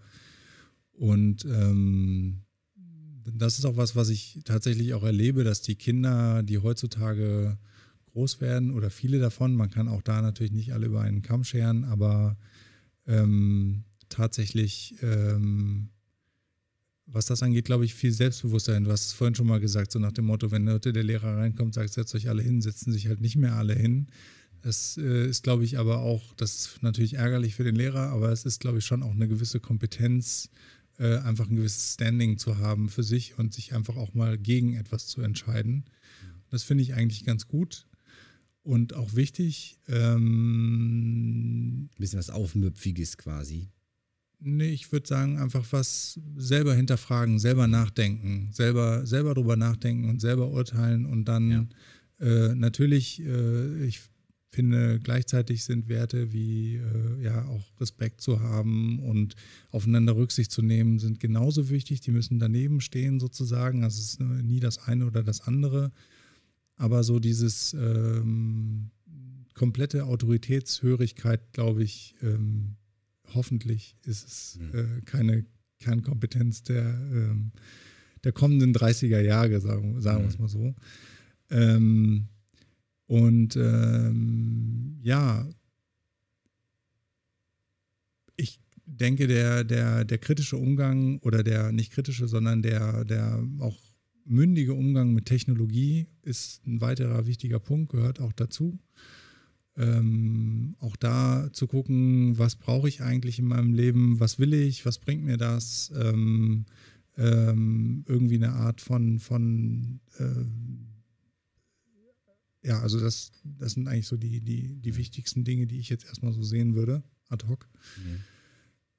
Und ähm, das ist auch was, was ich tatsächlich auch erlebe, dass die Kinder, die heutzutage groß werden oder viele davon, man kann auch da natürlich nicht alle über einen Kamm scheren, aber ähm, tatsächlich, ähm, was das angeht, glaube ich, viel Selbstbewusstsein. Du hast es vorhin schon mal gesagt, so nach dem Motto, wenn heute der Lehrer reinkommt, sagt, setzt euch alle hin, setzen sich halt nicht mehr alle hin. Das äh, ist, glaube ich, aber auch, das ist natürlich ärgerlich für den Lehrer, aber es ist, glaube ich, schon auch eine gewisse Kompetenz, äh, einfach ein gewisses Standing zu haben für sich und sich einfach auch mal gegen etwas zu entscheiden. Das finde ich eigentlich ganz gut und auch wichtig. Ähm, Ein bisschen was Aufmüpfiges quasi. Nee, ich würde sagen, einfach was selber hinterfragen, selber nachdenken, selber, selber drüber nachdenken und selber urteilen und dann Ja. äh, natürlich, äh, ich finde, gleichzeitig sind Werte wie äh, ja auch Respekt zu haben und aufeinander Rücksicht zu nehmen, sind genauso wichtig. Die müssen daneben stehen sozusagen. Also es ist äh, nie das eine oder das andere. Aber so dieses ähm, komplette Autoritätshörigkeit, glaube ich, ähm, hoffentlich ist es Mhm. äh, keine Kernkompetenz der, ähm, der kommenden 30er Jahre, sagen, sagen wir es Mhm. mal so. Ähm, und ähm, ja, ich denke, der, der, der kritische Umgang oder der nicht kritische, sondern der, der auch mündige Umgang mit Technologie ist ein weiterer wichtiger Punkt, gehört auch dazu. ähm, auch da zu gucken, was brauche ich eigentlich in meinem Leben, was will ich, was bringt mir das, ähm, ähm, irgendwie eine Art von, von äh, ja, also das, das sind eigentlich so die, die, die wichtigsten Dinge, die ich jetzt erstmal so sehen würde, ad hoc. Mhm.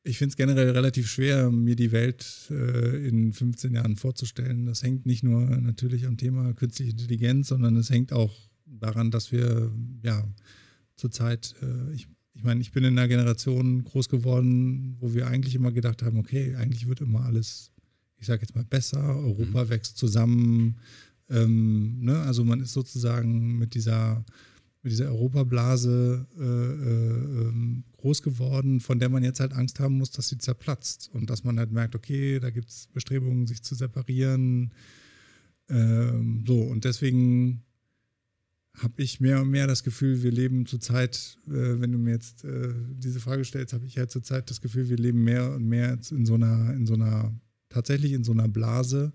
Ich finde es generell relativ schwer, mir die Welt äh, in 15 Jahren vorzustellen. Das hängt nicht nur natürlich am Thema künstliche Intelligenz, sondern es hängt auch daran, dass wir ja zurzeit, äh, ich, ich meine, ich bin in einer Generation groß geworden, wo wir eigentlich immer gedacht haben, okay, eigentlich wird immer alles, ich sage jetzt mal, besser, Europa mhm. wächst zusammen. Ähm, ne? Also man ist sozusagen mit dieser mit dieser Europablase äh, äh, ähm, groß geworden, von der man jetzt halt Angst haben muss, dass sie zerplatzt und dass man halt merkt, okay, da gibt es Bestrebungen, sich zu separieren. Ähm, so, und deswegen habe ich mehr und mehr das Gefühl, wir leben zurzeit, äh, wenn du mir jetzt äh, diese Frage stellst, habe ich halt zurzeit das Gefühl, wir leben mehr und mehr in so einer, in so einer, tatsächlich in so einer Blase,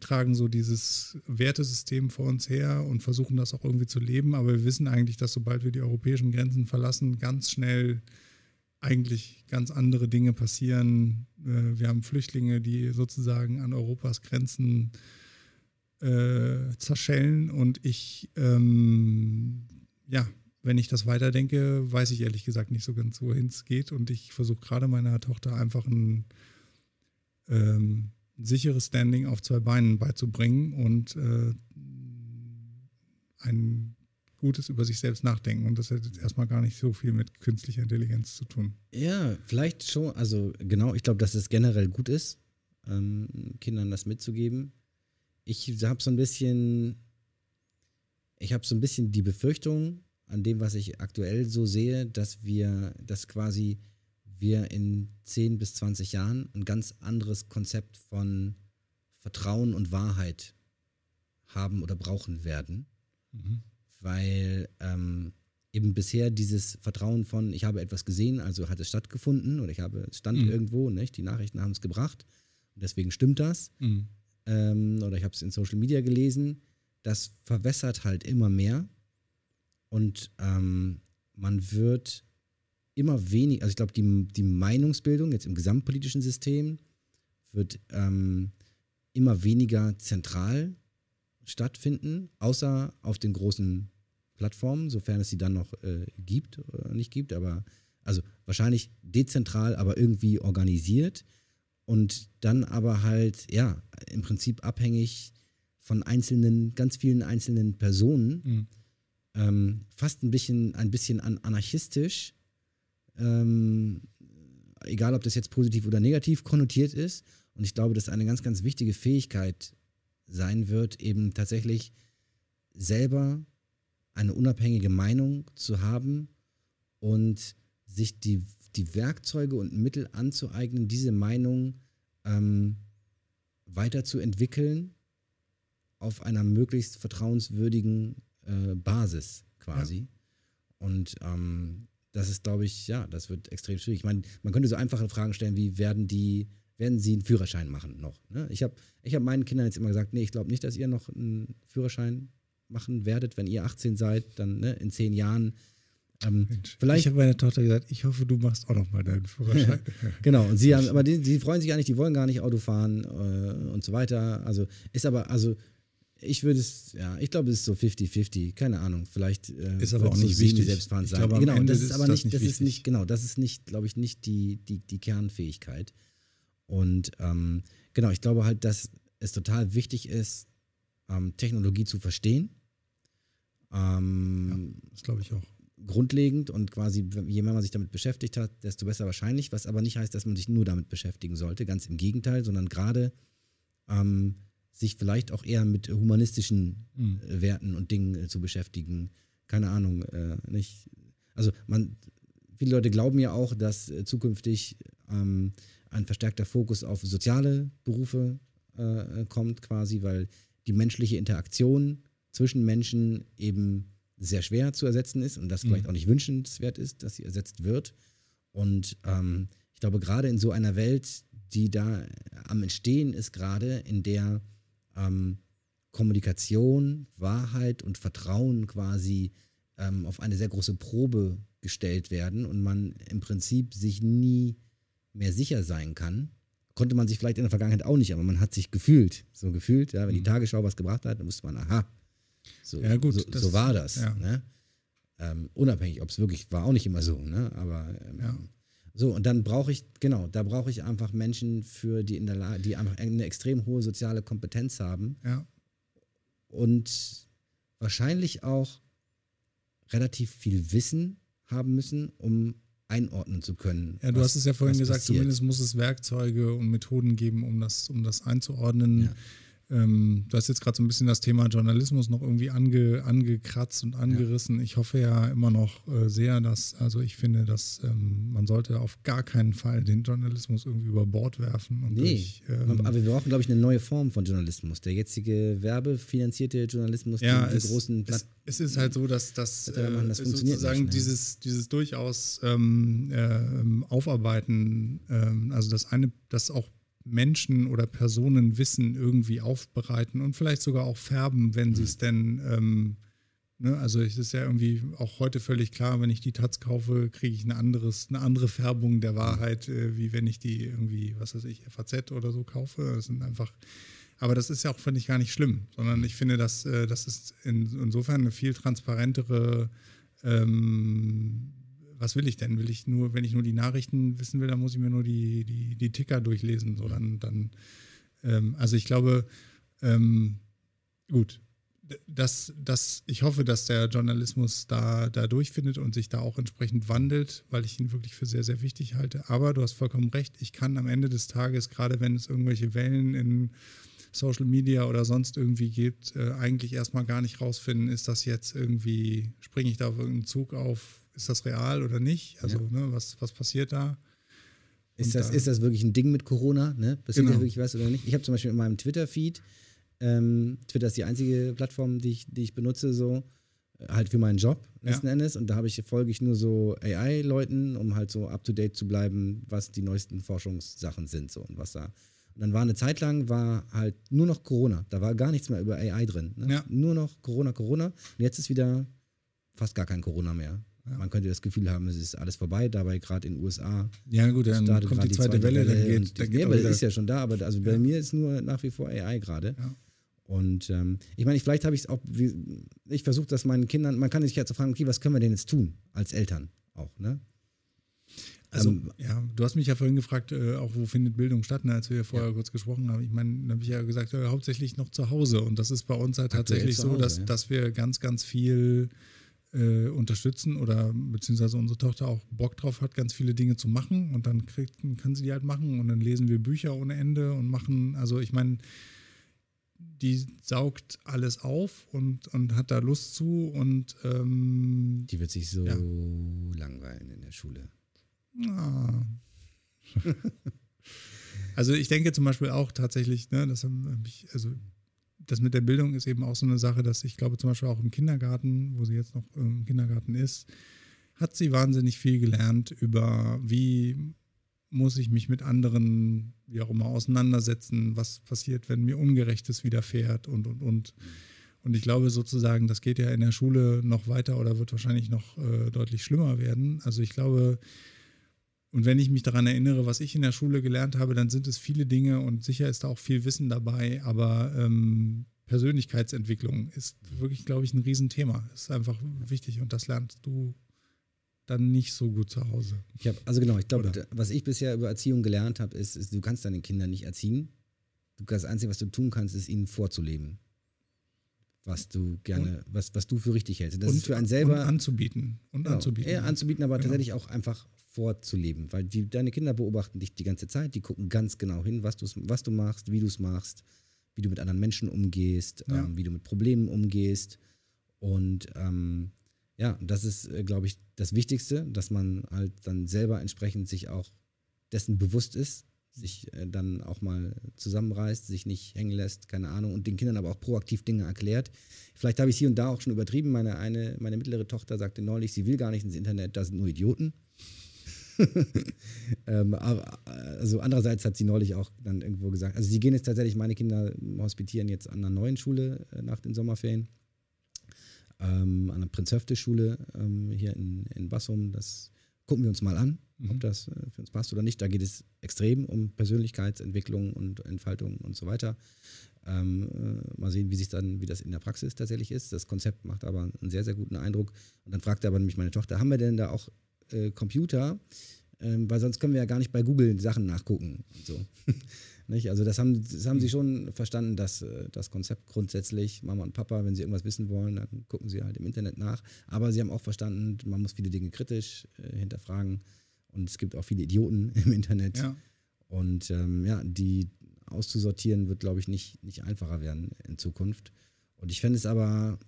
tragen so dieses Wertesystem vor uns her und versuchen das auch irgendwie zu leben. Aber wir wissen eigentlich, dass sobald wir die europäischen Grenzen verlassen, ganz schnell eigentlich ganz andere Dinge passieren. Äh, wir haben Flüchtlinge, die sozusagen an Europas Grenzen äh, zerschellen und ich, ähm, ja, wenn ich das weiterdenke, weiß ich ehrlich gesagt nicht so ganz, wohin es geht und ich versuche gerade meiner Tochter einfach ein ähm, sicheres Standing auf zwei Beinen beizubringen und äh, ein gutes über sich selbst nachdenken. Und das hat jetzt erstmal gar nicht so viel mit künstlicher Intelligenz zu tun. Ja, vielleicht schon. Also genau, ich glaube, dass es generell gut ist, ähm, Kindern das mitzugeben. Ich habe so ein bisschen, ich habe so ein bisschen die Befürchtung an dem, was ich aktuell so sehe, dass wir, dass quasi wir in 10 bis 20 Jahren ein ganz anderes Konzept von Vertrauen und Wahrheit haben oder brauchen werden. Mhm. Weil ähm, eben bisher dieses Vertrauen von, ich habe etwas gesehen, also hat es stattgefunden oder ich habe, es stand mhm. irgendwo, nicht? die Nachrichten haben es gebracht und deswegen stimmt das. Mhm. Ähm, oder ich habe es in Social Media gelesen. Das verwässert halt immer mehr und ähm, man wird immer weniger, also ich glaube, die, die Meinungsbildung jetzt im gesamtpolitischen System wird ähm, immer weniger zentral stattfinden, außer auf den großen Plattformen, sofern es sie dann noch äh, gibt oder nicht gibt, aber also wahrscheinlich dezentral, aber irgendwie organisiert und dann aber halt, ja, im Prinzip abhängig von einzelnen, ganz vielen einzelnen Personen, mhm. ähm, fast ein bisschen, ein bisschen anarchistisch, ähm, egal ob das jetzt positiv oder negativ konnotiert ist. Und ich glaube, dass eine ganz, ganz wichtige Fähigkeit sein wird, eben tatsächlich selber eine unabhängige Meinung zu haben und sich die, die Werkzeuge und Mittel anzueignen, diese Meinung ähm, weiterzuentwickeln auf einer möglichst vertrauenswürdigen äh, Basis quasi. Ja. Und ähm, das ist, glaube ich, ja, das wird extrem schwierig. Ich meine, man könnte so einfache Fragen stellen, wie werden die, werden sie einen Führerschein machen noch? Ne? Ich habe ich hab meinen Kindern jetzt immer gesagt, nee, ich glaube nicht, dass ihr noch einen Führerschein machen werdet, wenn ihr 18 seid, dann ne, in zehn Jahren. Ähm, vielleicht, ich habe meiner Tochter gesagt, ich hoffe, du machst auch noch mal deinen Führerschein. genau, und sie haben, aber die, die freuen sich gar nicht, die wollen gar nicht Auto fahren äh, und so weiter. Also ist aber, also ich würde es, ja, ich glaube, es ist so 50-50, keine Ahnung. Vielleicht äh, ist aber auch nicht wichtig. Selbstfahrend sein. Glaube, genau, das ist aber das nicht, das ist nicht, genau, das ist nicht, glaube ich, nicht die, die, die Kernfähigkeit. Und ähm, genau, ich glaube halt, dass es total wichtig ist, ähm, Technologie zu verstehen. Ähm, ja, das glaube ich auch. Grundlegend und quasi, je mehr man sich damit beschäftigt hat, desto besser wahrscheinlich, was aber nicht heißt, dass man sich nur damit beschäftigen sollte, ganz im Gegenteil, sondern gerade ähm, sich vielleicht auch eher mit humanistischen mhm. Werten und Dingen äh, zu beschäftigen. Keine Ahnung, äh, nicht. Also man, viele Leute glauben ja auch, dass zukünftig ähm, ein verstärkter Fokus auf soziale Berufe äh, kommt, quasi, weil die menschliche Interaktion zwischen Menschen eben sehr schwer zu ersetzen ist und das mhm. vielleicht auch nicht wünschenswert ist, dass sie ersetzt wird. Und ähm, ich glaube, gerade in so einer Welt, die da am Entstehen ist, gerade in der ähm, Kommunikation, Wahrheit und Vertrauen quasi ähm, auf eine sehr große Probe gestellt werden und man im Prinzip sich nie mehr sicher sein kann. Konnte man sich vielleicht in der Vergangenheit auch nicht, aber man hat sich gefühlt, so gefühlt, ja, wenn die Mhm. Tagesschau was gebracht hat, dann wusste man, aha, so, Ja, gut, so, das- so war das. ja. Ne? Ähm, unabhängig, ob es wirklich war, auch nicht immer so, ne? aber ähm, Ja. So, und dann brauche ich, genau, da brauche ich einfach Menschen für, die in der Lage, die einfach eine extrem hohe soziale Kompetenz haben Ja, und wahrscheinlich auch relativ viel Wissen haben müssen, um einordnen zu können. ja du was- hast es ja vorhin gesagt, passiert. zumindest muss es Werkzeuge und Methoden geben, um das, um das einzuordnen. Ja. Ähm, du hast jetzt gerade so ein bisschen das Thema Journalismus noch irgendwie ange, angekratzt und angerissen. Ich hoffe ja immer noch äh, sehr, dass, also ich finde, dass ähm, man sollte auf gar keinen Fall den Journalismus irgendwie über Bord werfen. Und Nee, durch, ähm, aber wir brauchen, glaube ich, eine neue Form von Journalismus. Der jetzige werbefinanzierte Journalismus, ja, die, die es, großen es, es ist halt so, dass das, man machen? Das äh, funktioniert sozusagen nicht, ne? dieses, dieses durchaus ähm, äh, Aufarbeiten, ähm, also das eine, dass auch Menschen oder Personen Wissen irgendwie aufbereiten und vielleicht sogar auch färben, wenn Mhm. sie es denn, ähm, ne, also es ist ja irgendwie auch heute völlig klar, wenn ich die Taz kaufe, kriege ich eine, anderes, eine andere Färbung der Wahrheit, äh, wie wenn ich die irgendwie, was weiß ich, FAZ oder so kaufe. Das sind einfach aber das ist ja auch, finde ich, gar nicht schlimm, sondern ich finde, dass äh, das ist in, insofern eine viel transparentere, ähm, was will ich denn? Will ich nur, wenn ich nur die Nachrichten wissen will, dann muss ich mir nur die, die, die Ticker durchlesen. So, dann, dann ähm, also ich glaube, ähm, gut, das, das, ich hoffe, dass der Journalismus da, da durchfindet und sich da auch entsprechend wandelt, weil ich ihn wirklich für sehr, sehr wichtig halte. Aber du hast vollkommen recht, ich kann am Ende des Tages, gerade wenn es irgendwelche Wellen in Social Media oder sonst irgendwie gibt, äh, eigentlich erstmal gar nicht rausfinden, ist das jetzt irgendwie, springe ich da auf irgendeinen Zug auf, ist das real oder nicht? Also, ne, was, was passiert da? Ist das, da- ist das wirklich ein Ding mit Corona? Ne? Passiert Genau. da wirklich was oder nicht? Ich habe zum Beispiel in meinem Twitter-Feed, ähm, Twitter ist die einzige Plattform, die ich, die ich benutze, so äh, halt für meinen Job letzten Ja. Endes. Und da habe ich folge ich nur so AI-Leuten, um halt so up to date zu bleiben, was die neuesten Forschungssachen sind so und was da. Und dann war eine Zeit lang war halt nur noch Corona. Da war gar nichts mehr über AI drin. Ne? Ja. Nur noch Corona, Corona. Und jetzt ist wieder fast gar kein Corona mehr. Ja. Man könnte das Gefühl haben, es ist alles vorbei. Dabei gerade in den USA Ja, gut, dann kommt gerade die zweite, Welle, dann geht, dann die, geht nee, aber das wieder- ist ja schon da, aber also bei Ja. mir ist nur nach wie vor AI gerade. Ja. Und ähm, ich meine, ich- vielleicht habe ich es auch, ich versuche das meinen Kindern, man kann sich jetzt fragen, okay, was können wir denn jetzt tun als Eltern auch, ne? Also, Ähm, ja, du hast mich ja vorhin gefragt, äh, auch wo findet Bildung statt, ne, als wir vorher kurz gesprochen haben. Ich meine, da habe ich ja gesagt, äh, hauptsächlich noch zu Hause. Und das ist bei uns halt Aktuell tatsächlich zu so, Hause, dass, ja. dass wir ganz, ganz viel äh, unterstützen oder beziehungsweise unsere Tochter auch Bock drauf hat, ganz viele Dinge zu machen. Und dann kriegt, kann sie die halt machen. Und dann lesen wir Bücher ohne Ende und machen, also ich meine, die saugt alles auf und, und hat da Lust zu und ähm, Die wird sich so Ja. langweilen in der Schule. Ah. also ich denke zum Beispiel auch tatsächlich, ne, das hab ich, also das mit der Bildung ist eben auch so eine Sache, dass ich glaube zum Beispiel auch im Kindergarten, wo sie jetzt noch im Kindergarten ist, hat sie wahnsinnig viel gelernt über, wie muss ich mich mit anderen, wie auch immer, auseinandersetzen, was passiert, wenn mir Ungerechtes widerfährt und, und, und. Und ich glaube sozusagen, das geht ja in der Schule noch weiter oder wird wahrscheinlich noch äh, deutlich schlimmer werden. Also ich glaube, und wenn ich mich daran erinnere, was ich in der Schule gelernt habe, dann sind es viele Dinge und sicher ist da auch viel Wissen dabei, aber ähm, Persönlichkeitsentwicklung ist wirklich, glaube ich, ein Riesenthema. Ist einfach wichtig und das lernst du dann nicht so gut zu Hause. Ich hab, also genau, ich glaube, was ich bisher über Erziehung gelernt habe, ist, ist, du kannst deine Kinder nicht erziehen. Du, das Einzige, was du tun kannst, ist ihnen vorzuleben. Was du gerne, was, was du für richtig hältst. Und Das und, ist für einen selber und anzubieten. Und Genau, anzubieten. eher anzubieten, aber Genau. tatsächlich auch einfach vorzuleben. Weil die, deine Kinder beobachten dich die ganze Zeit, die gucken ganz genau hin, was, was du machst, wie du es machst, wie du mit anderen Menschen umgehst, Ja. ähm, wie du mit Problemen umgehst. Und ähm, ja, das ist, äh, glaube ich, das Wichtigste, dass man halt dann selber entsprechend sich auch dessen bewusst ist, sich äh, dann auch mal zusammenreißt, sich nicht hängen lässt, keine Ahnung, und den Kindern aber auch proaktiv Dinge erklärt. Vielleicht habe ich hier und da auch schon übertrieben. Meine, eine, meine mittlere Tochter sagte neulich, sie will gar nicht ins Internet, da sind nur Idioten. ähm, aber, also andererseits hat sie neulich auch dann irgendwo gesagt, also sie gehen jetzt tatsächlich, meine Kinder hospitieren jetzt an einer neuen Schule äh, nach den Sommerferien. ähm, an der Prinz-Höfte-Schule ähm, hier in, in Bassum. Das gucken wir uns mal an, mhm. ob das äh, für uns passt oder nicht. Da geht es extrem um Persönlichkeitsentwicklung und Entfaltung und so weiter. Ähm, äh, mal sehen, wie sich dann, wie das in der Praxis tatsächlich ist. Das Konzept macht aber einen sehr, sehr guten Eindruck. Und dann fragte aber nämlich meine Tochter, haben wir denn da auch äh, Computer? Ähm, weil sonst können wir ja gar nicht bei Google Sachen nachgucken. so. nicht? Also das haben, das haben sie schon verstanden, dass äh, das Konzept grundsätzlich, Mama und Papa, wenn sie irgendwas wissen wollen, dann gucken sie halt im Internet nach. Aber sie haben auch verstanden, man muss viele Dinge kritisch äh, hinterfragen. Und es gibt auch viele Idioten im Internet. Ja. Und ähm, ja, die auszusortieren wird, glaube ich, nicht, nicht einfacher werden in Zukunft. Und ich fände es aber,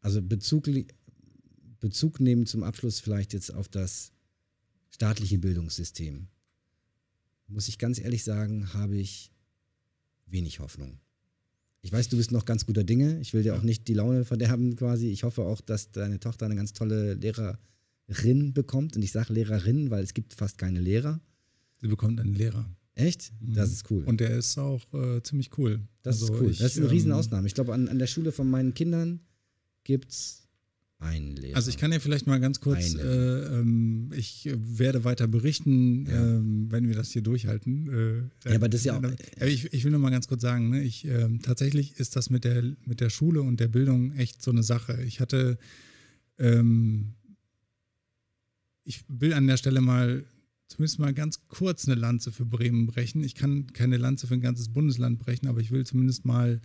also Bezug, Bezug nehmen zum Abschluss vielleicht jetzt auf das staatliche Bildungssystem. Muss ich ganz ehrlich sagen, habe ich wenig Hoffnung. Ich weiß, du bist noch ganz guter Dinge. Ich will dir auch nicht die Laune verderben quasi. Ich hoffe auch, dass deine Tochter eine ganz tolle Lehrerin bekommt. Und ich sage Lehrerin, weil es gibt fast keine Lehrer. Sie bekommt einen Lehrer. Echt? Mhm. Das ist cool. Und der ist auch äh, ziemlich cool. Das also ist cool. Ich, das ist eine ähm, Riesenausnahme. Ich glaube, an, an der Schule von meinen Kindern gibt es einen Lehrer. Also ich kann ja vielleicht mal ganz kurz, äh, ähm, ich werde weiter berichten, ja. ähm, wenn wir das hier durchhalten. Äh, ja, aber das ist ja auch. Äh, ich, ich will nur mal ganz kurz sagen, ne, ich, ähm, tatsächlich ist das mit der, mit der Schule und der Bildung echt so eine Sache. Ich hatte, ähm, ich will an der Stelle mal zumindest mal ganz kurz eine Lanze für Bremen brechen. Ich kann keine Lanze für ein ganzes Bundesland brechen, aber ich will zumindest mal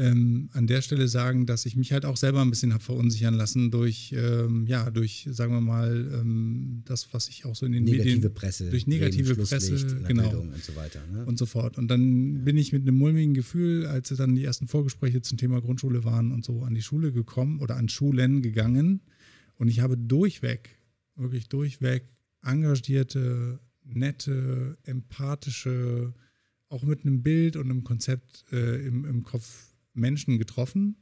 ähm, an der Stelle sagen, dass ich mich halt auch selber ein bisschen habe verunsichern lassen durch, ähm, ja, durch, sagen wir mal, ähm, das, was ich auch so in den negative Medien. Presse. Durch negative Presse, genau. Und so weiter. Ne? Und so fort. Und dann bin ich mit einem mulmigen Gefühl, als dann die ersten Vorgespräche zum Thema Grundschule waren und so an die Schule gekommen oder an Schulen gegangen. Und ich habe durchweg, wirklich durchweg engagierte, nette, empathische, auch mit einem Bild und einem Konzept äh, im, im Kopf Menschen getroffen.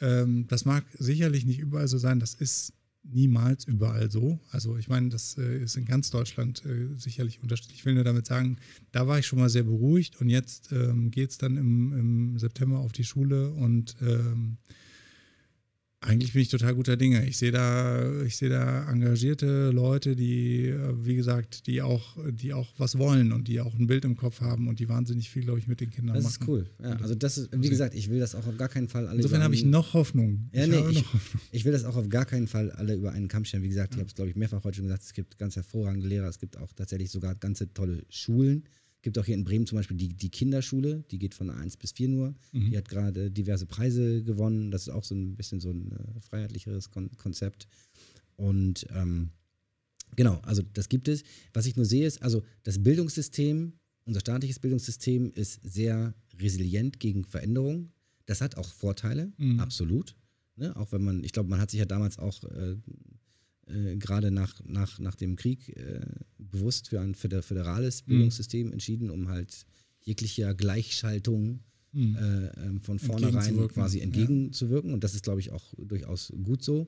Ähm, das mag sicherlich nicht überall so sein, das ist niemals überall so. Also ich meine, das äh, ist in ganz Deutschland äh, sicherlich unterschiedlich. Ich will nur damit sagen, da war ich schon mal sehr beruhigt und jetzt ähm, geht es dann im, im, September auf die Schule und ähm, eigentlich bin ich total guter Dinge. Ich sehe da, ich sehe da engagierte Leute, die, äh, wie gesagt, die auch, die auch was wollen und die auch ein Bild im Kopf haben und die wahnsinnig viel, glaube ich, mit den Kindern das machen. Das ist cool. Ja, also das ist, wie gesagt, ich will das auch auf gar keinen Fall alle. Insofern habe ich noch Hoffnung. Ja, ich, nee, ich, Hoffnung. ich, will das auch auf gar keinen Fall alle über einen Kamm stellen. Wie gesagt, ja. ich habe es, glaube ich, mehrfach heute schon gesagt, es gibt ganz hervorragende Lehrer, es gibt auch tatsächlich sogar ganze tolle Schulen gibt auch hier in Bremen zum Beispiel die, die Kinderschule, die geht von 1 bis 4 nur. Mhm. Die hat gerade diverse Preise gewonnen. Das ist auch so ein bisschen so ein äh, freiheitlicheres Kon Konzept. Und ähm, genau, also das gibt es. Was ich nur sehe, ist, also das Bildungssystem, unser staatliches Bildungssystem ist sehr resilient gegen Veränderungen. Das hat auch Vorteile, mhm. absolut. Ne? Auch wenn man, ich glaube, man hat sich ja damals auch äh, äh, gerade nach, nach, nach dem Krieg äh, bewusst für ein föderales mhm. Bildungssystem mhm. entschieden, um halt jeglicher Gleichschaltung mhm. äh, ähm, von vornherein quasi entgegenzuwirken. Ja. Und das ist, glaube ich, auch durchaus gut so.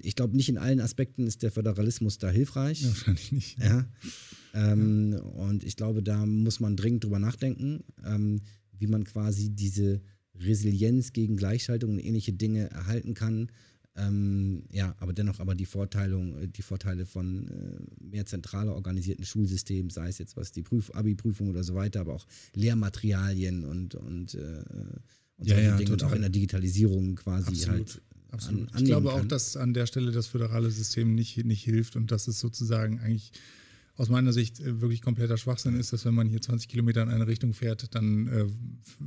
Ich glaube, nicht in allen Aspekten ist der Föderalismus da hilfreich. Wahrscheinlich nicht. Ja. Ähm, ja. Und ich glaube, da muss man dringend drüber nachdenken, ähm, wie man quasi diese Resilienz gegen Gleichschaltung und ähnliche Dinge erhalten kann ähm, ja, aber dennoch aber die Vorteilung, äh, die Vorteile von äh, mehr zentraler organisierten Schulsystemen, sei es jetzt was die Prüf Abi-Prüfung oder so weiter, aber auch Lehrmaterialien und, und, äh, und ja, ja, Dinge und auch in der Digitalisierung quasi Absolut. halt. Absolut. An, ich glaube kann. auch, dass an der Stelle das föderale System nicht, nicht hilft und dass es sozusagen eigentlich aus meiner Sicht äh, wirklich kompletter Schwachsinn ist, dass wenn man hier 20 Kilometer in eine Richtung fährt, dann äh,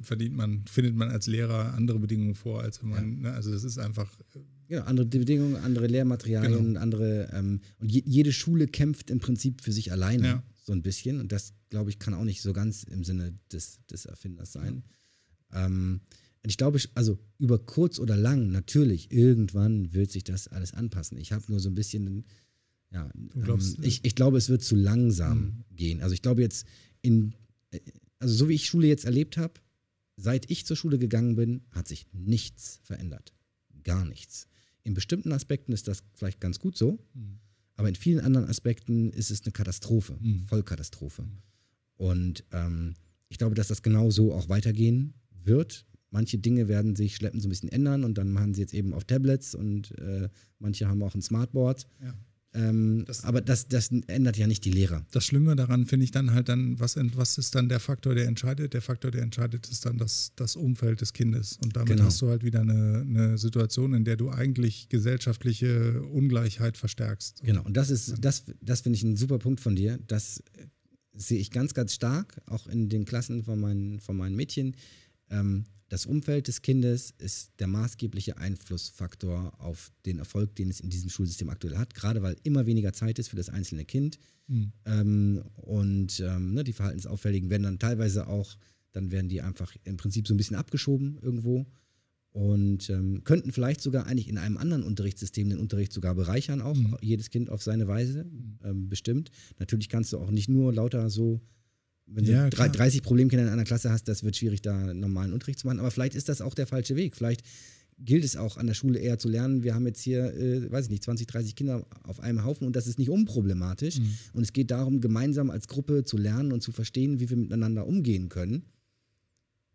verdient man, findet man als Lehrer andere Bedingungen vor, als wenn man, ja. ne, also das ist einfach. Äh, genau, andere Bedingungen, andere Lehrmaterialien, genau. andere, ähm, und je, jede Schule kämpft im Prinzip für sich alleine ja. so ein bisschen. Und das, glaube ich, kann auch nicht so ganz im Sinne des, des Erfinders sein. Ja. Ähm, ich glaube, also über kurz oder lang, natürlich, irgendwann wird sich das alles anpassen. Ich habe nur so ein bisschen ja, glaubst, ähm, ich, ich glaube, es wird zu langsam mhm. gehen. Also ich glaube jetzt in, äh, also so wie ich Schule jetzt erlebt habe, seit ich zur Schule gegangen bin, hat sich nichts verändert. Gar nichts. In bestimmten Aspekten ist das vielleicht ganz gut so, mhm. aber in vielen anderen Aspekten ist es eine Katastrophe, mhm. Vollkatastrophe. Und ähm, ich glaube, dass das genau so auch weitergehen wird. Manche Dinge werden sich schleppen so ein bisschen ändern und dann machen sie jetzt eben auf Tablets und äh, manche haben auch ein Smartboard. Ja. Ähm, Das- aber das, das ändert ja nicht die Lehrer. Das Schlimme daran finde ich dann halt dann, was, was ist dann der Faktor, der entscheidet? Der Faktor, der entscheidet, ist dann das, das Umfeld des Kindes. Und damit Genau. hast du halt wieder eine, eine Situation, in der du eigentlich gesellschaftliche Ungleichheit verstärkst. Genau, und das ist, das, das finde ich ein super Punkt von dir. Das äh, sehe ich ganz, ganz stark, auch in den Klassen von meinen, von meinen Mädchen. Ähm, das Umfeld des Kindes ist der maßgebliche Einflussfaktor auf den Erfolg, den es in diesem Schulsystem aktuell hat, gerade weil immer weniger Zeit ist für das einzelne Kind. Mhm. Ähm, und ähm, ne, die Verhaltensauffälligen werden dann teilweise auch, dann werden die einfach im Prinzip so ein bisschen abgeschoben irgendwo und ähm, könnten vielleicht sogar eigentlich in einem anderen Unterrichtssystem den Unterricht sogar bereichern, auch Mhm. jedes Kind auf seine Weise, ähm, bestimmt. Natürlich kannst du auch nicht nur lauter so, wenn du Ja, drei- klar. 30 Problemkinder in einer Klasse hast, das wird schwierig, da normalen Unterricht zu machen, aber vielleicht ist das auch der falsche Weg. Vielleicht gilt es auch an der Schule eher zu lernen, wir haben jetzt hier, äh, weiß ich nicht, 20, 30 Kinder auf einem Haufen und das ist nicht unproblematisch. Mhm. Und es geht darum, gemeinsam als Gruppe zu lernen und zu verstehen, wie wir miteinander umgehen können.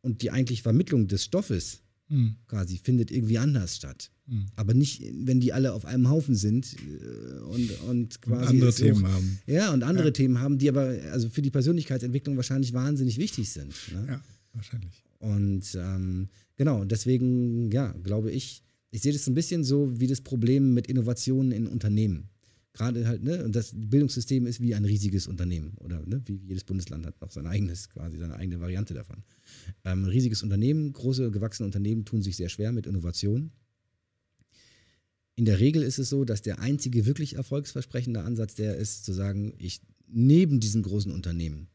Und die eigentliche Vermittlung des Stoffes Mhm. quasi findet irgendwie anders statt. Mhm. Aber nicht, wenn die alle auf einem Haufen sind äh, und, und Und quasi. andere es so- Themen haben. Ja, und andere Ja. Themen haben, die aber also für die Persönlichkeitsentwicklung wahrscheinlich wahnsinnig wichtig sind. Ne? Ja, wahrscheinlich. Und ähm, genau, deswegen, ja, glaube ich, ich sehe das ein bisschen so wie das Problem mit Innovationen in Unternehmen. Gerade halt, ne, und das Bildungssystem ist wie ein riesiges Unternehmen. Oder ne, wie jedes Bundesland hat noch sein eigenes, quasi seine eigene Variante davon. Ähm, riesiges Unternehmen, große gewachsene Unternehmen tun sich sehr schwer mit Innovation. In der Regel ist es so, dass der einzige wirklich erfolgsversprechende Ansatz der ist, zu sagen, ich neben diesen großen Unternehmen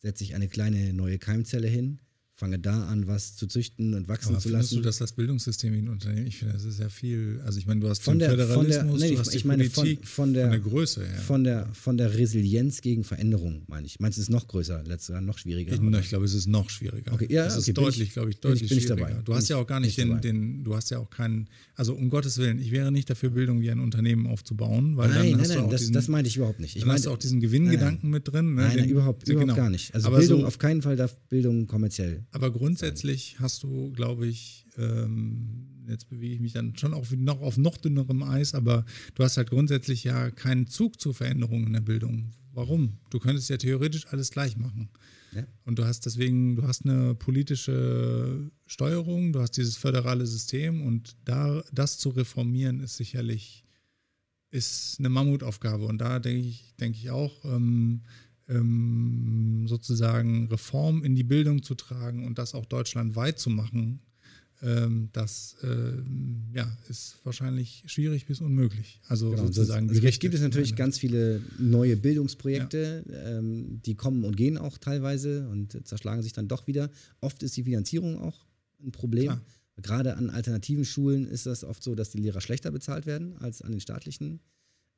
setze ich eine kleine neue Keimzelle hin, fange da an, was zu züchten und wachsen Aber zu lassen. du, dass das Bildungssystem wie ein Unternehmen, ich finde, das ist ja viel, also ich meine, du hast Von den der- von der- Föderalismus, nee, du ich- hast die ich meine von- Politik, von der- Größe her. von, der, von der Resilienz gegen Veränderung, meine ich. Meinst du, es ist noch größer, letztes Jahr noch schwieriger? Ich, oder? ich glaube, es ist noch schwieriger. Okay, ja, es okay, ist bin ich- deutlich, glaube ich, bin ich- deutlich bin ich schwieriger. dabei. Du hast Bin ja auch gar bin nicht ich den, den, du hast ja auch keinen, also um Gottes Willen, ich wäre nicht dafür, Bildung wie ein Unternehmen aufzubauen, weil nein, dann nein, hast du nein, auch das, diesen, das meinte ich überhaupt nicht. Ich dann hast du auch diesen Gewinngedanken mit drin. Ne? nein, nein, überhaupt, genau. überhaupt gar nicht. Also Bildung, auf keinen Fall darf Bildung kommerziell. Aber grundsätzlich hast du, glaube ich, ähm, jetzt bewege ich mich dann schon auch noch auf noch dünnerem Eis, aber du hast halt grundsätzlich ja keinen Zug zur Veränderung in der Bildung. Warum? Du könntest ja theoretisch alles gleich machen. Ja. Und du hast deswegen, du hast eine politische Steuerung, du hast dieses föderale System und da das zu reformieren ist sicherlich ist eine Mammutaufgabe. Und da denke ich, denke ich auch, ähm, ähm, sozusagen Reform in die Bildung zu tragen und das auch deutschlandweit zu machen, ähm, das ähm, ja, ist wahrscheinlich schwierig bis unmöglich. Also Genau, sozusagen. also gerichtet gibt es natürlich an- ganz viele neue Bildungsprojekte, ähm, die kommen und gehen auch teilweise und zerschlagen sich dann doch wieder. Oft ist die Finanzierung auch ein Problem. Klar. Gerade an alternativen Schulen ist das oft so, dass die Lehrer schlechter bezahlt werden als an den staatlichen.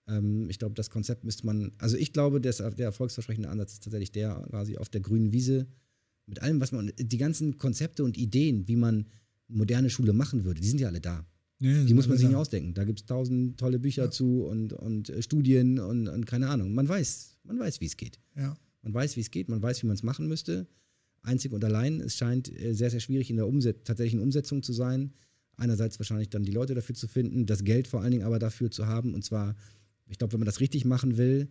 Ähm, ich glaube, das Konzept müsste man, also ich glaube, der, der erfolgsversprechende Ansatz ist tatsächlich der quasi auf der grünen Wiese mit allem, was man, die ganzen Konzepte und Ideen, wie man moderne Schule machen würde, die sind ja alle da. Ja, Die muss man sich nicht ausdenken. Da gibt es tausend tolle Bücher Ja. zu und, und äh, Studien und, und keine Ahnung. Man weiß, man weiß, wie es geht. Ja. Man weiß, wie es geht, man weiß, wie man es machen müsste. Einzig und allein, es scheint äh, sehr, sehr schwierig in der Umset tatsächlichen Umsetzung zu sein. Einerseits wahrscheinlich dann die Leute dafür zu finden, das Geld vor allen Dingen aber dafür zu haben. Und zwar, ich glaube, wenn man das richtig machen will,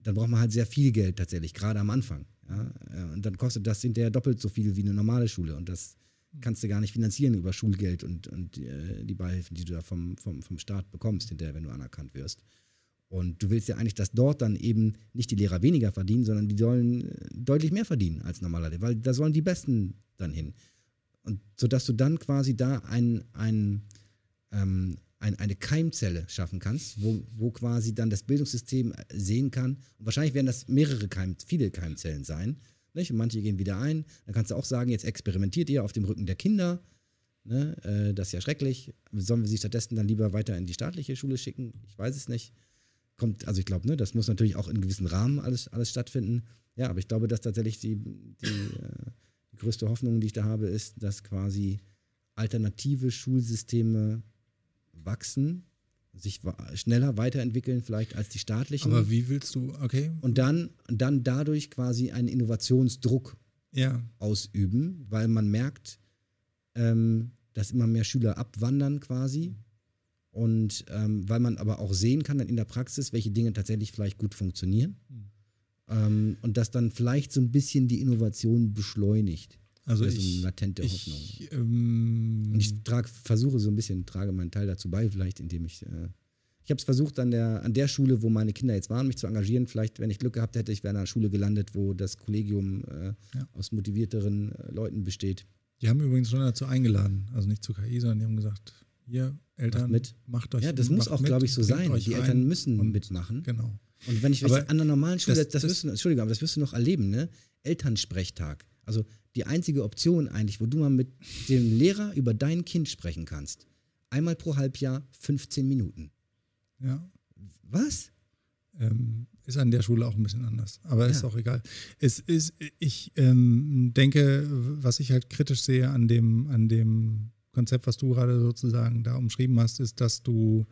dann braucht man halt sehr viel Geld tatsächlich, gerade am Anfang. Ja? Äh, Und dann kostet das hinterher doppelt so viel wie eine normale Schule. Und das kannst du gar nicht finanzieren über Schulgeld und, und äh, die Beihilfen, die du da vom, vom, vom Staat bekommst, hinterher, wenn du anerkannt wirst. Und du willst ja eigentlich, dass dort dann eben nicht die Lehrer weniger verdienen, sondern die sollen äh, deutlich mehr verdienen als normaler Lehrer, weil da sollen die Besten dann hin. Und sodass du dann quasi da ein, ein, ähm, ein, eine Keimzelle schaffen kannst, wo, wo quasi dann das Bildungssystem äh, sehen kann. Und wahrscheinlich werden das mehrere Keim, viele Keimzellen sein. Nicht? Und manche gehen wieder ein. Dann kannst du auch sagen, jetzt experimentiert ihr auf dem Rücken der Kinder. Ne? Äh, das ist ja schrecklich. Sollen wir sie stattdessen dann lieber weiter in die staatliche Schule schicken? Ich weiß es nicht. Kommt, also ich glaube, ne, das muss natürlich auch in gewissen Rahmen alles, alles stattfinden. Ja, aber ich glaube, dass tatsächlich die, die, äh, die größte Hoffnung, die ich da habe, ist, dass quasi alternative Schulsysteme wachsen, sich schneller weiterentwickeln vielleicht als die staatlichen. Aber wie willst du, okay? und dann, dann dadurch quasi einen Innovationsdruck Ja, ausüben, weil man merkt, ähm, dass immer mehr Schüler abwandern quasi. Und ähm, weil man aber auch sehen kann dann in der Praxis, welche Dinge tatsächlich vielleicht gut funktionieren. Mhm. Ähm, und das dann vielleicht so ein bisschen die Innovation beschleunigt. Also Das ist ich, eine latente ich, Hoffnung. ähm, Und ich trag, versuche so ein bisschen, trage meinen Teil dazu bei, vielleicht indem ich. Äh, ich habe es versucht, an der, an der Schule, wo meine Kinder jetzt waren, mich zu engagieren. Vielleicht, wenn ich Glück gehabt hätte, ich wäre an einer Schule gelandet, wo das Kollegium äh, Ja. aus motivierteren äh, Leuten besteht. die haben übrigens schon dazu eingeladen. Also nicht zu KI, sondern die haben gesagt, ihr Eltern, Macht mit. macht euch Ja, das muss auch, glaube ich, so sein. Die. Eltern müssen und- mitmachen. Genau. Und wenn ich weiß, an der normalen Schule, das, das- das, wirst du, Entschuldigung, aber das wirst du noch erleben, ne? Elternsprechtag. Also die einzige Option eigentlich, wo du mal mit dem Lehrer über dein Kind sprechen kannst. Einmal pro Halbjahr 15 Minuten. Ja. Was? Ähm, ist an der Schule auch ein bisschen anders. Aber ist Ja. auch egal. Es ist, ich ähm, denke, was ich halt kritisch sehe an dem, an dem Konzept, was du gerade sozusagen da umschrieben hast, ist, dass du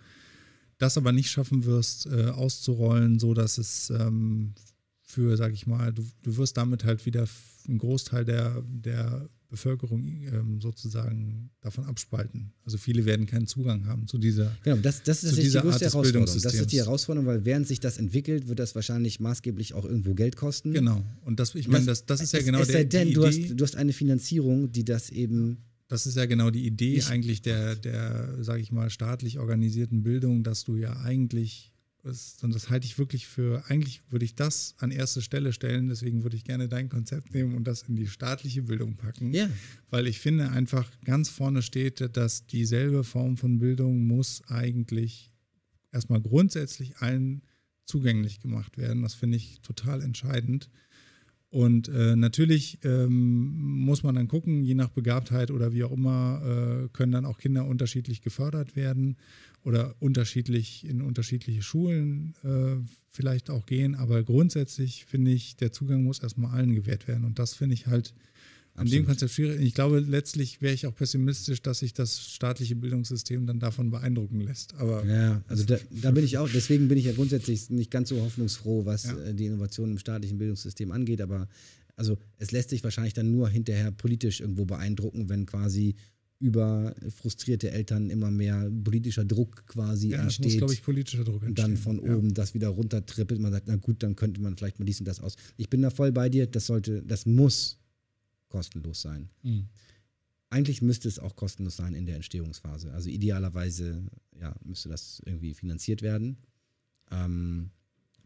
das aber nicht schaffen wirst, äh, auszurollen, so dass es ähm, für, sag ich mal, du, du wirst damit halt wieder einen Großteil der, der Bevölkerung ähm, sozusagen davon abspalten. Also viele werden keinen Zugang haben zu dieser. Genau, das, das ist tatsächlich die größte Art Herausforderung. Das ist die. Herausforderung, weil während sich das entwickelt, wird das wahrscheinlich maßgeblich auch irgendwo Geld kosten. Genau. Und das, ich meine, das, das ist ja es, genau es der, sei denn, die du Idee. hast, du hast eine Finanzierung, die das eben. Das ist ja genau die Idee Ich- eigentlich der, der, sage ich mal, staatlich organisierten Bildung, dass du ja eigentlich, das, und das halte ich wirklich für, eigentlich würde ich das an erste Stelle stellen, deswegen würde ich gerne dein Konzept nehmen und das in die staatliche Bildung packen. Ja. Weil ich finde einfach ganz vorne steht, dass dieselbe Form von Bildung muss eigentlich erstmal grundsätzlich allen zugänglich gemacht werden. Das finde ich total entscheidend. Und äh, natürlich ähm, muss man dann gucken, je nach Begabtheit oder wie auch immer, äh, können dann auch Kinder unterschiedlich gefördert werden oder unterschiedlich in unterschiedliche Schulen äh, vielleicht auch gehen. Aber grundsätzlich finde ich, der Zugang muss erstmal allen gewährt werden. Und das finde ich halt an dem Absolut. Konzept schwierig. Ich glaube, letztlich wäre ich auch pessimistisch, dass sich das staatliche Bildungssystem dann davon beeindrucken lässt. Aber Ja, also da, da bin ich auch, deswegen bin ich ja grundsätzlich nicht ganz so hoffnungsfroh, was Ja. äh, die Innovation im staatlichen Bildungssystem angeht, aber also es lässt sich wahrscheinlich dann nur hinterher politisch irgendwo beeindrucken, wenn quasi über frustrierte Eltern immer mehr politischer Druck quasi ja, entsteht. glaube ich, politischer Druck und entstehen. dann von ja. oben das wieder runtertrippelt. Man sagt, na gut, dann könnte man vielleicht mal dies und das aus. Ich bin da voll bei dir, das sollte, das muss kostenlos sein. Mhm. Eigentlich müsste es auch kostenlos sein in der Entstehungsphase. Also idealerweise ja, müsste das irgendwie finanziert werden. Ähm,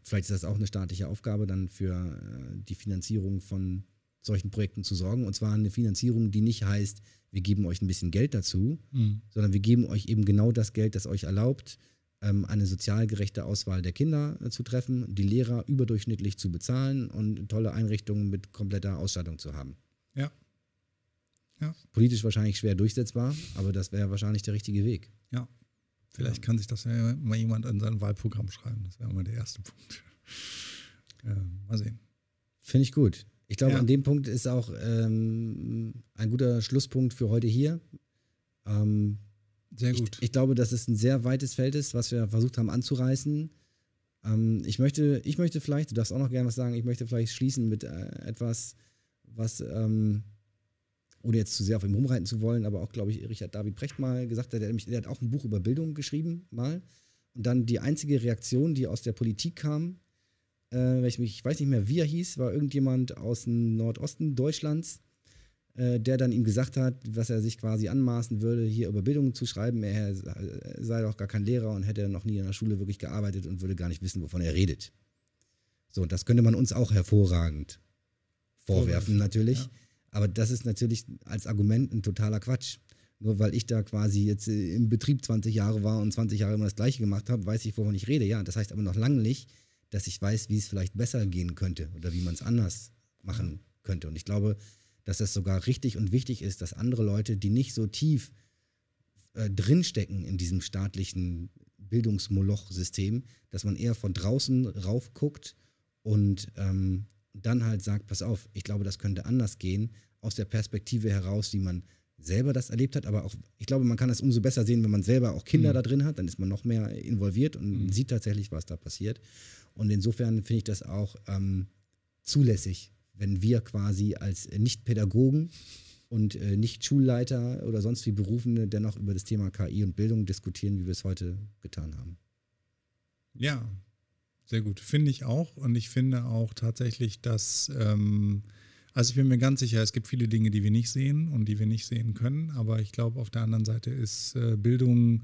vielleicht ist das auch eine staatliche Aufgabe, dann für äh, die Finanzierung von solchen Projekten zu sorgen. Und zwar eine Finanzierung, die nicht heißt, wir geben euch ein bisschen Geld dazu, Mhm. sondern wir geben euch eben genau das Geld, das euch erlaubt, ähm, eine sozial gerechte Auswahl der Kinder äh, zu treffen, die Lehrer überdurchschnittlich zu bezahlen und tolle Einrichtungen mit kompletter Ausstattung zu haben. Ja. Ja. Politisch wahrscheinlich schwer durchsetzbar, aber das wäre wahrscheinlich der richtige Weg. Ja. Vielleicht kann sich das ja mal jemand an sein Wahlprogramm schreiben. Das wäre mal der erste Punkt. Ähm, mal sehen. Finde ich gut. Ich glaube, Ja. an dem Punkt ist auch ähm, ein guter Schlusspunkt für heute hier. Ähm, Sehr ich, gut. ich glaube, dass es ein sehr weites Feld ist, was wir versucht haben anzureißen. Ähm, ich, möchte, ich möchte vielleicht, du darfst auch noch gerne was sagen, ich möchte vielleicht schließen mit äh, etwas, was, ähm, ohne jetzt zu sehr auf ihm rumreiten zu wollen, aber auch, glaube ich, Richard David Precht mal gesagt hat, der, hat nämlich- der hat auch ein Buch über Bildung geschrieben, mal. Und dann die einzige Reaktion, die aus der Politik kam, äh, ich, ich weiß nicht mehr, wie er hieß, war irgendjemand aus dem Nordosten Deutschlands, äh, der dann ihm gesagt hat, was er sich quasi anmaßen würde, hier über Bildung zu schreiben. Er sei doch gar kein Lehrer und hätte noch nie in der Schule wirklich gearbeitet und würde gar nicht wissen, wovon er redet. So, und das könnte man uns auch hervorragend vorwerfen, natürlich. ja. Aber das ist natürlich als Argument ein totaler Quatsch. Nur weil ich da quasi jetzt äh, im Betrieb 20 Jahre war und 20 Jahre immer das Gleiche gemacht habe, weiß ich, wovon ich rede. Ja, das heißt aber noch lange nicht, dass ich weiß, wie es vielleicht besser gehen könnte oder wie man es anders machen könnte. Und ich glaube, dass das sogar richtig und wichtig ist, dass andere Leute, die nicht so tief äh, drinstecken in diesem staatlichen Bildungsmoloch-System, dass man eher von draußen rauf guckt und ähm, dann halt sagt, pass auf, ich glaube, das könnte anders gehen, aus der Perspektive heraus, wie man selber das erlebt hat, aber auch, ich glaube, man kann das umso besser sehen, wenn man selber auch Kinder Mhm. da drin hat, dann ist man noch mehr involviert und Mhm. sieht tatsächlich, was da passiert. Und insofern finde ich das auch ähm, zulässig, wenn wir quasi als Nicht-Pädagogen und äh, nicht Schulleiter oder sonst wie Berufene dennoch über das Thema KI und Bildung diskutieren, wie wir es heute getan haben. Ja, sehr gut. Finde ich auch. Und ich finde auch tatsächlich, dass, ähm, also ich bin mir ganz sicher, es gibt viele Dinge, die wir nicht sehen und die wir nicht sehen können. Aber ich glaube, auf der anderen Seite ist äh, Bildung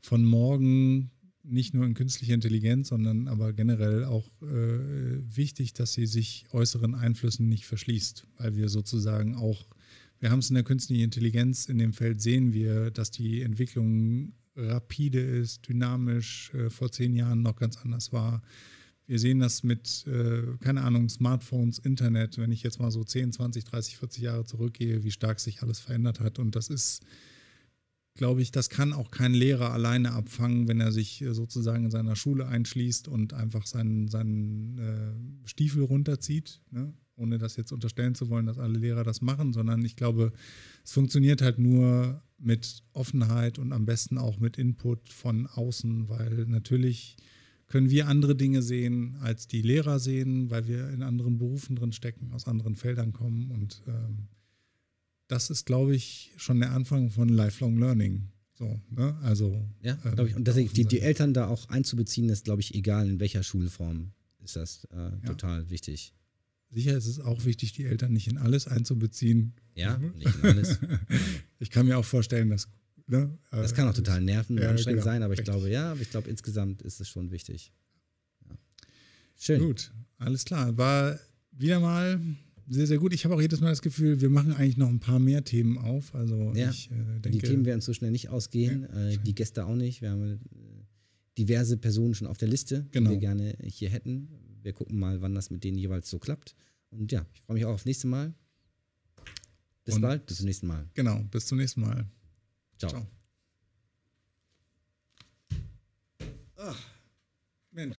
von morgen nicht nur in künstlicher Intelligenz, sondern aber generell auch äh, wichtig, dass sie sich äußeren Einflüssen nicht verschließt, weil wir sozusagen auch, wir haben es in der künstlichen Intelligenz, in dem Feld sehen wir, dass die Entwicklung rapide ist, dynamisch, äh, vor zehn Jahren noch ganz anders war. Wir sehen das mit, äh, keine Ahnung, Smartphones, Internet, wenn ich jetzt mal so 10, 20, 30, 40 Jahre zurückgehe, wie stark sich alles verändert hat. Und das ist, glaube ich, das kann auch kein Lehrer alleine abfangen, wenn er sich äh, sozusagen in seiner Schule einschließt und einfach seinen, seinen äh, Stiefel runterzieht, ne? Ohne das jetzt unterstellen zu wollen, dass alle Lehrer das machen, sondern ich glaube, es funktioniert halt nur mit Offenheit und am besten auch mit Input von außen, weil natürlich können wir andere Dinge sehen, als die Lehrer sehen, weil wir in anderen Berufen drin stecken, aus anderen Feldern kommen und ähm, das ist, glaube ich, schon der Anfang von Lifelong Learning. So, ne? Also. Ja, ähm, glaube ich. Und deswegen, die, die Eltern da auch einzubeziehen, ist, glaube ich, egal in welcher Schulform ist das äh, ja. total wichtig. Sicher ist es auch wichtig, die Eltern nicht in alles einzubeziehen. Ja, mhm. nicht in alles. ich kann mir auch vorstellen, dass. Ne, das kann auch total nerven ja, anstrengend genau, sein, aber ich richtig. glaube, ja, aber ich glaube, insgesamt ist es schon wichtig. Ja. Schön. Gut, alles klar. War wieder mal sehr, sehr gut. Ich habe auch jedes Mal das Gefühl, wir machen eigentlich noch ein paar mehr Themen auf. Also ja, ich äh, denke, die Themen werden so schnell nicht ausgehen, ja, äh, die Gäste auch nicht. Wir haben äh, diverse Personen schon auf der Liste, genau. die wir gerne hier hätten. Wir gucken mal, wann das mit denen jeweils so klappt. Und ja, ich freue mich auch aufs nächste Mal. Bis Und bald, bis zum nächsten Mal. Genau, bis zum nächsten Mal. Ciao. Ciao. Ach, Mensch.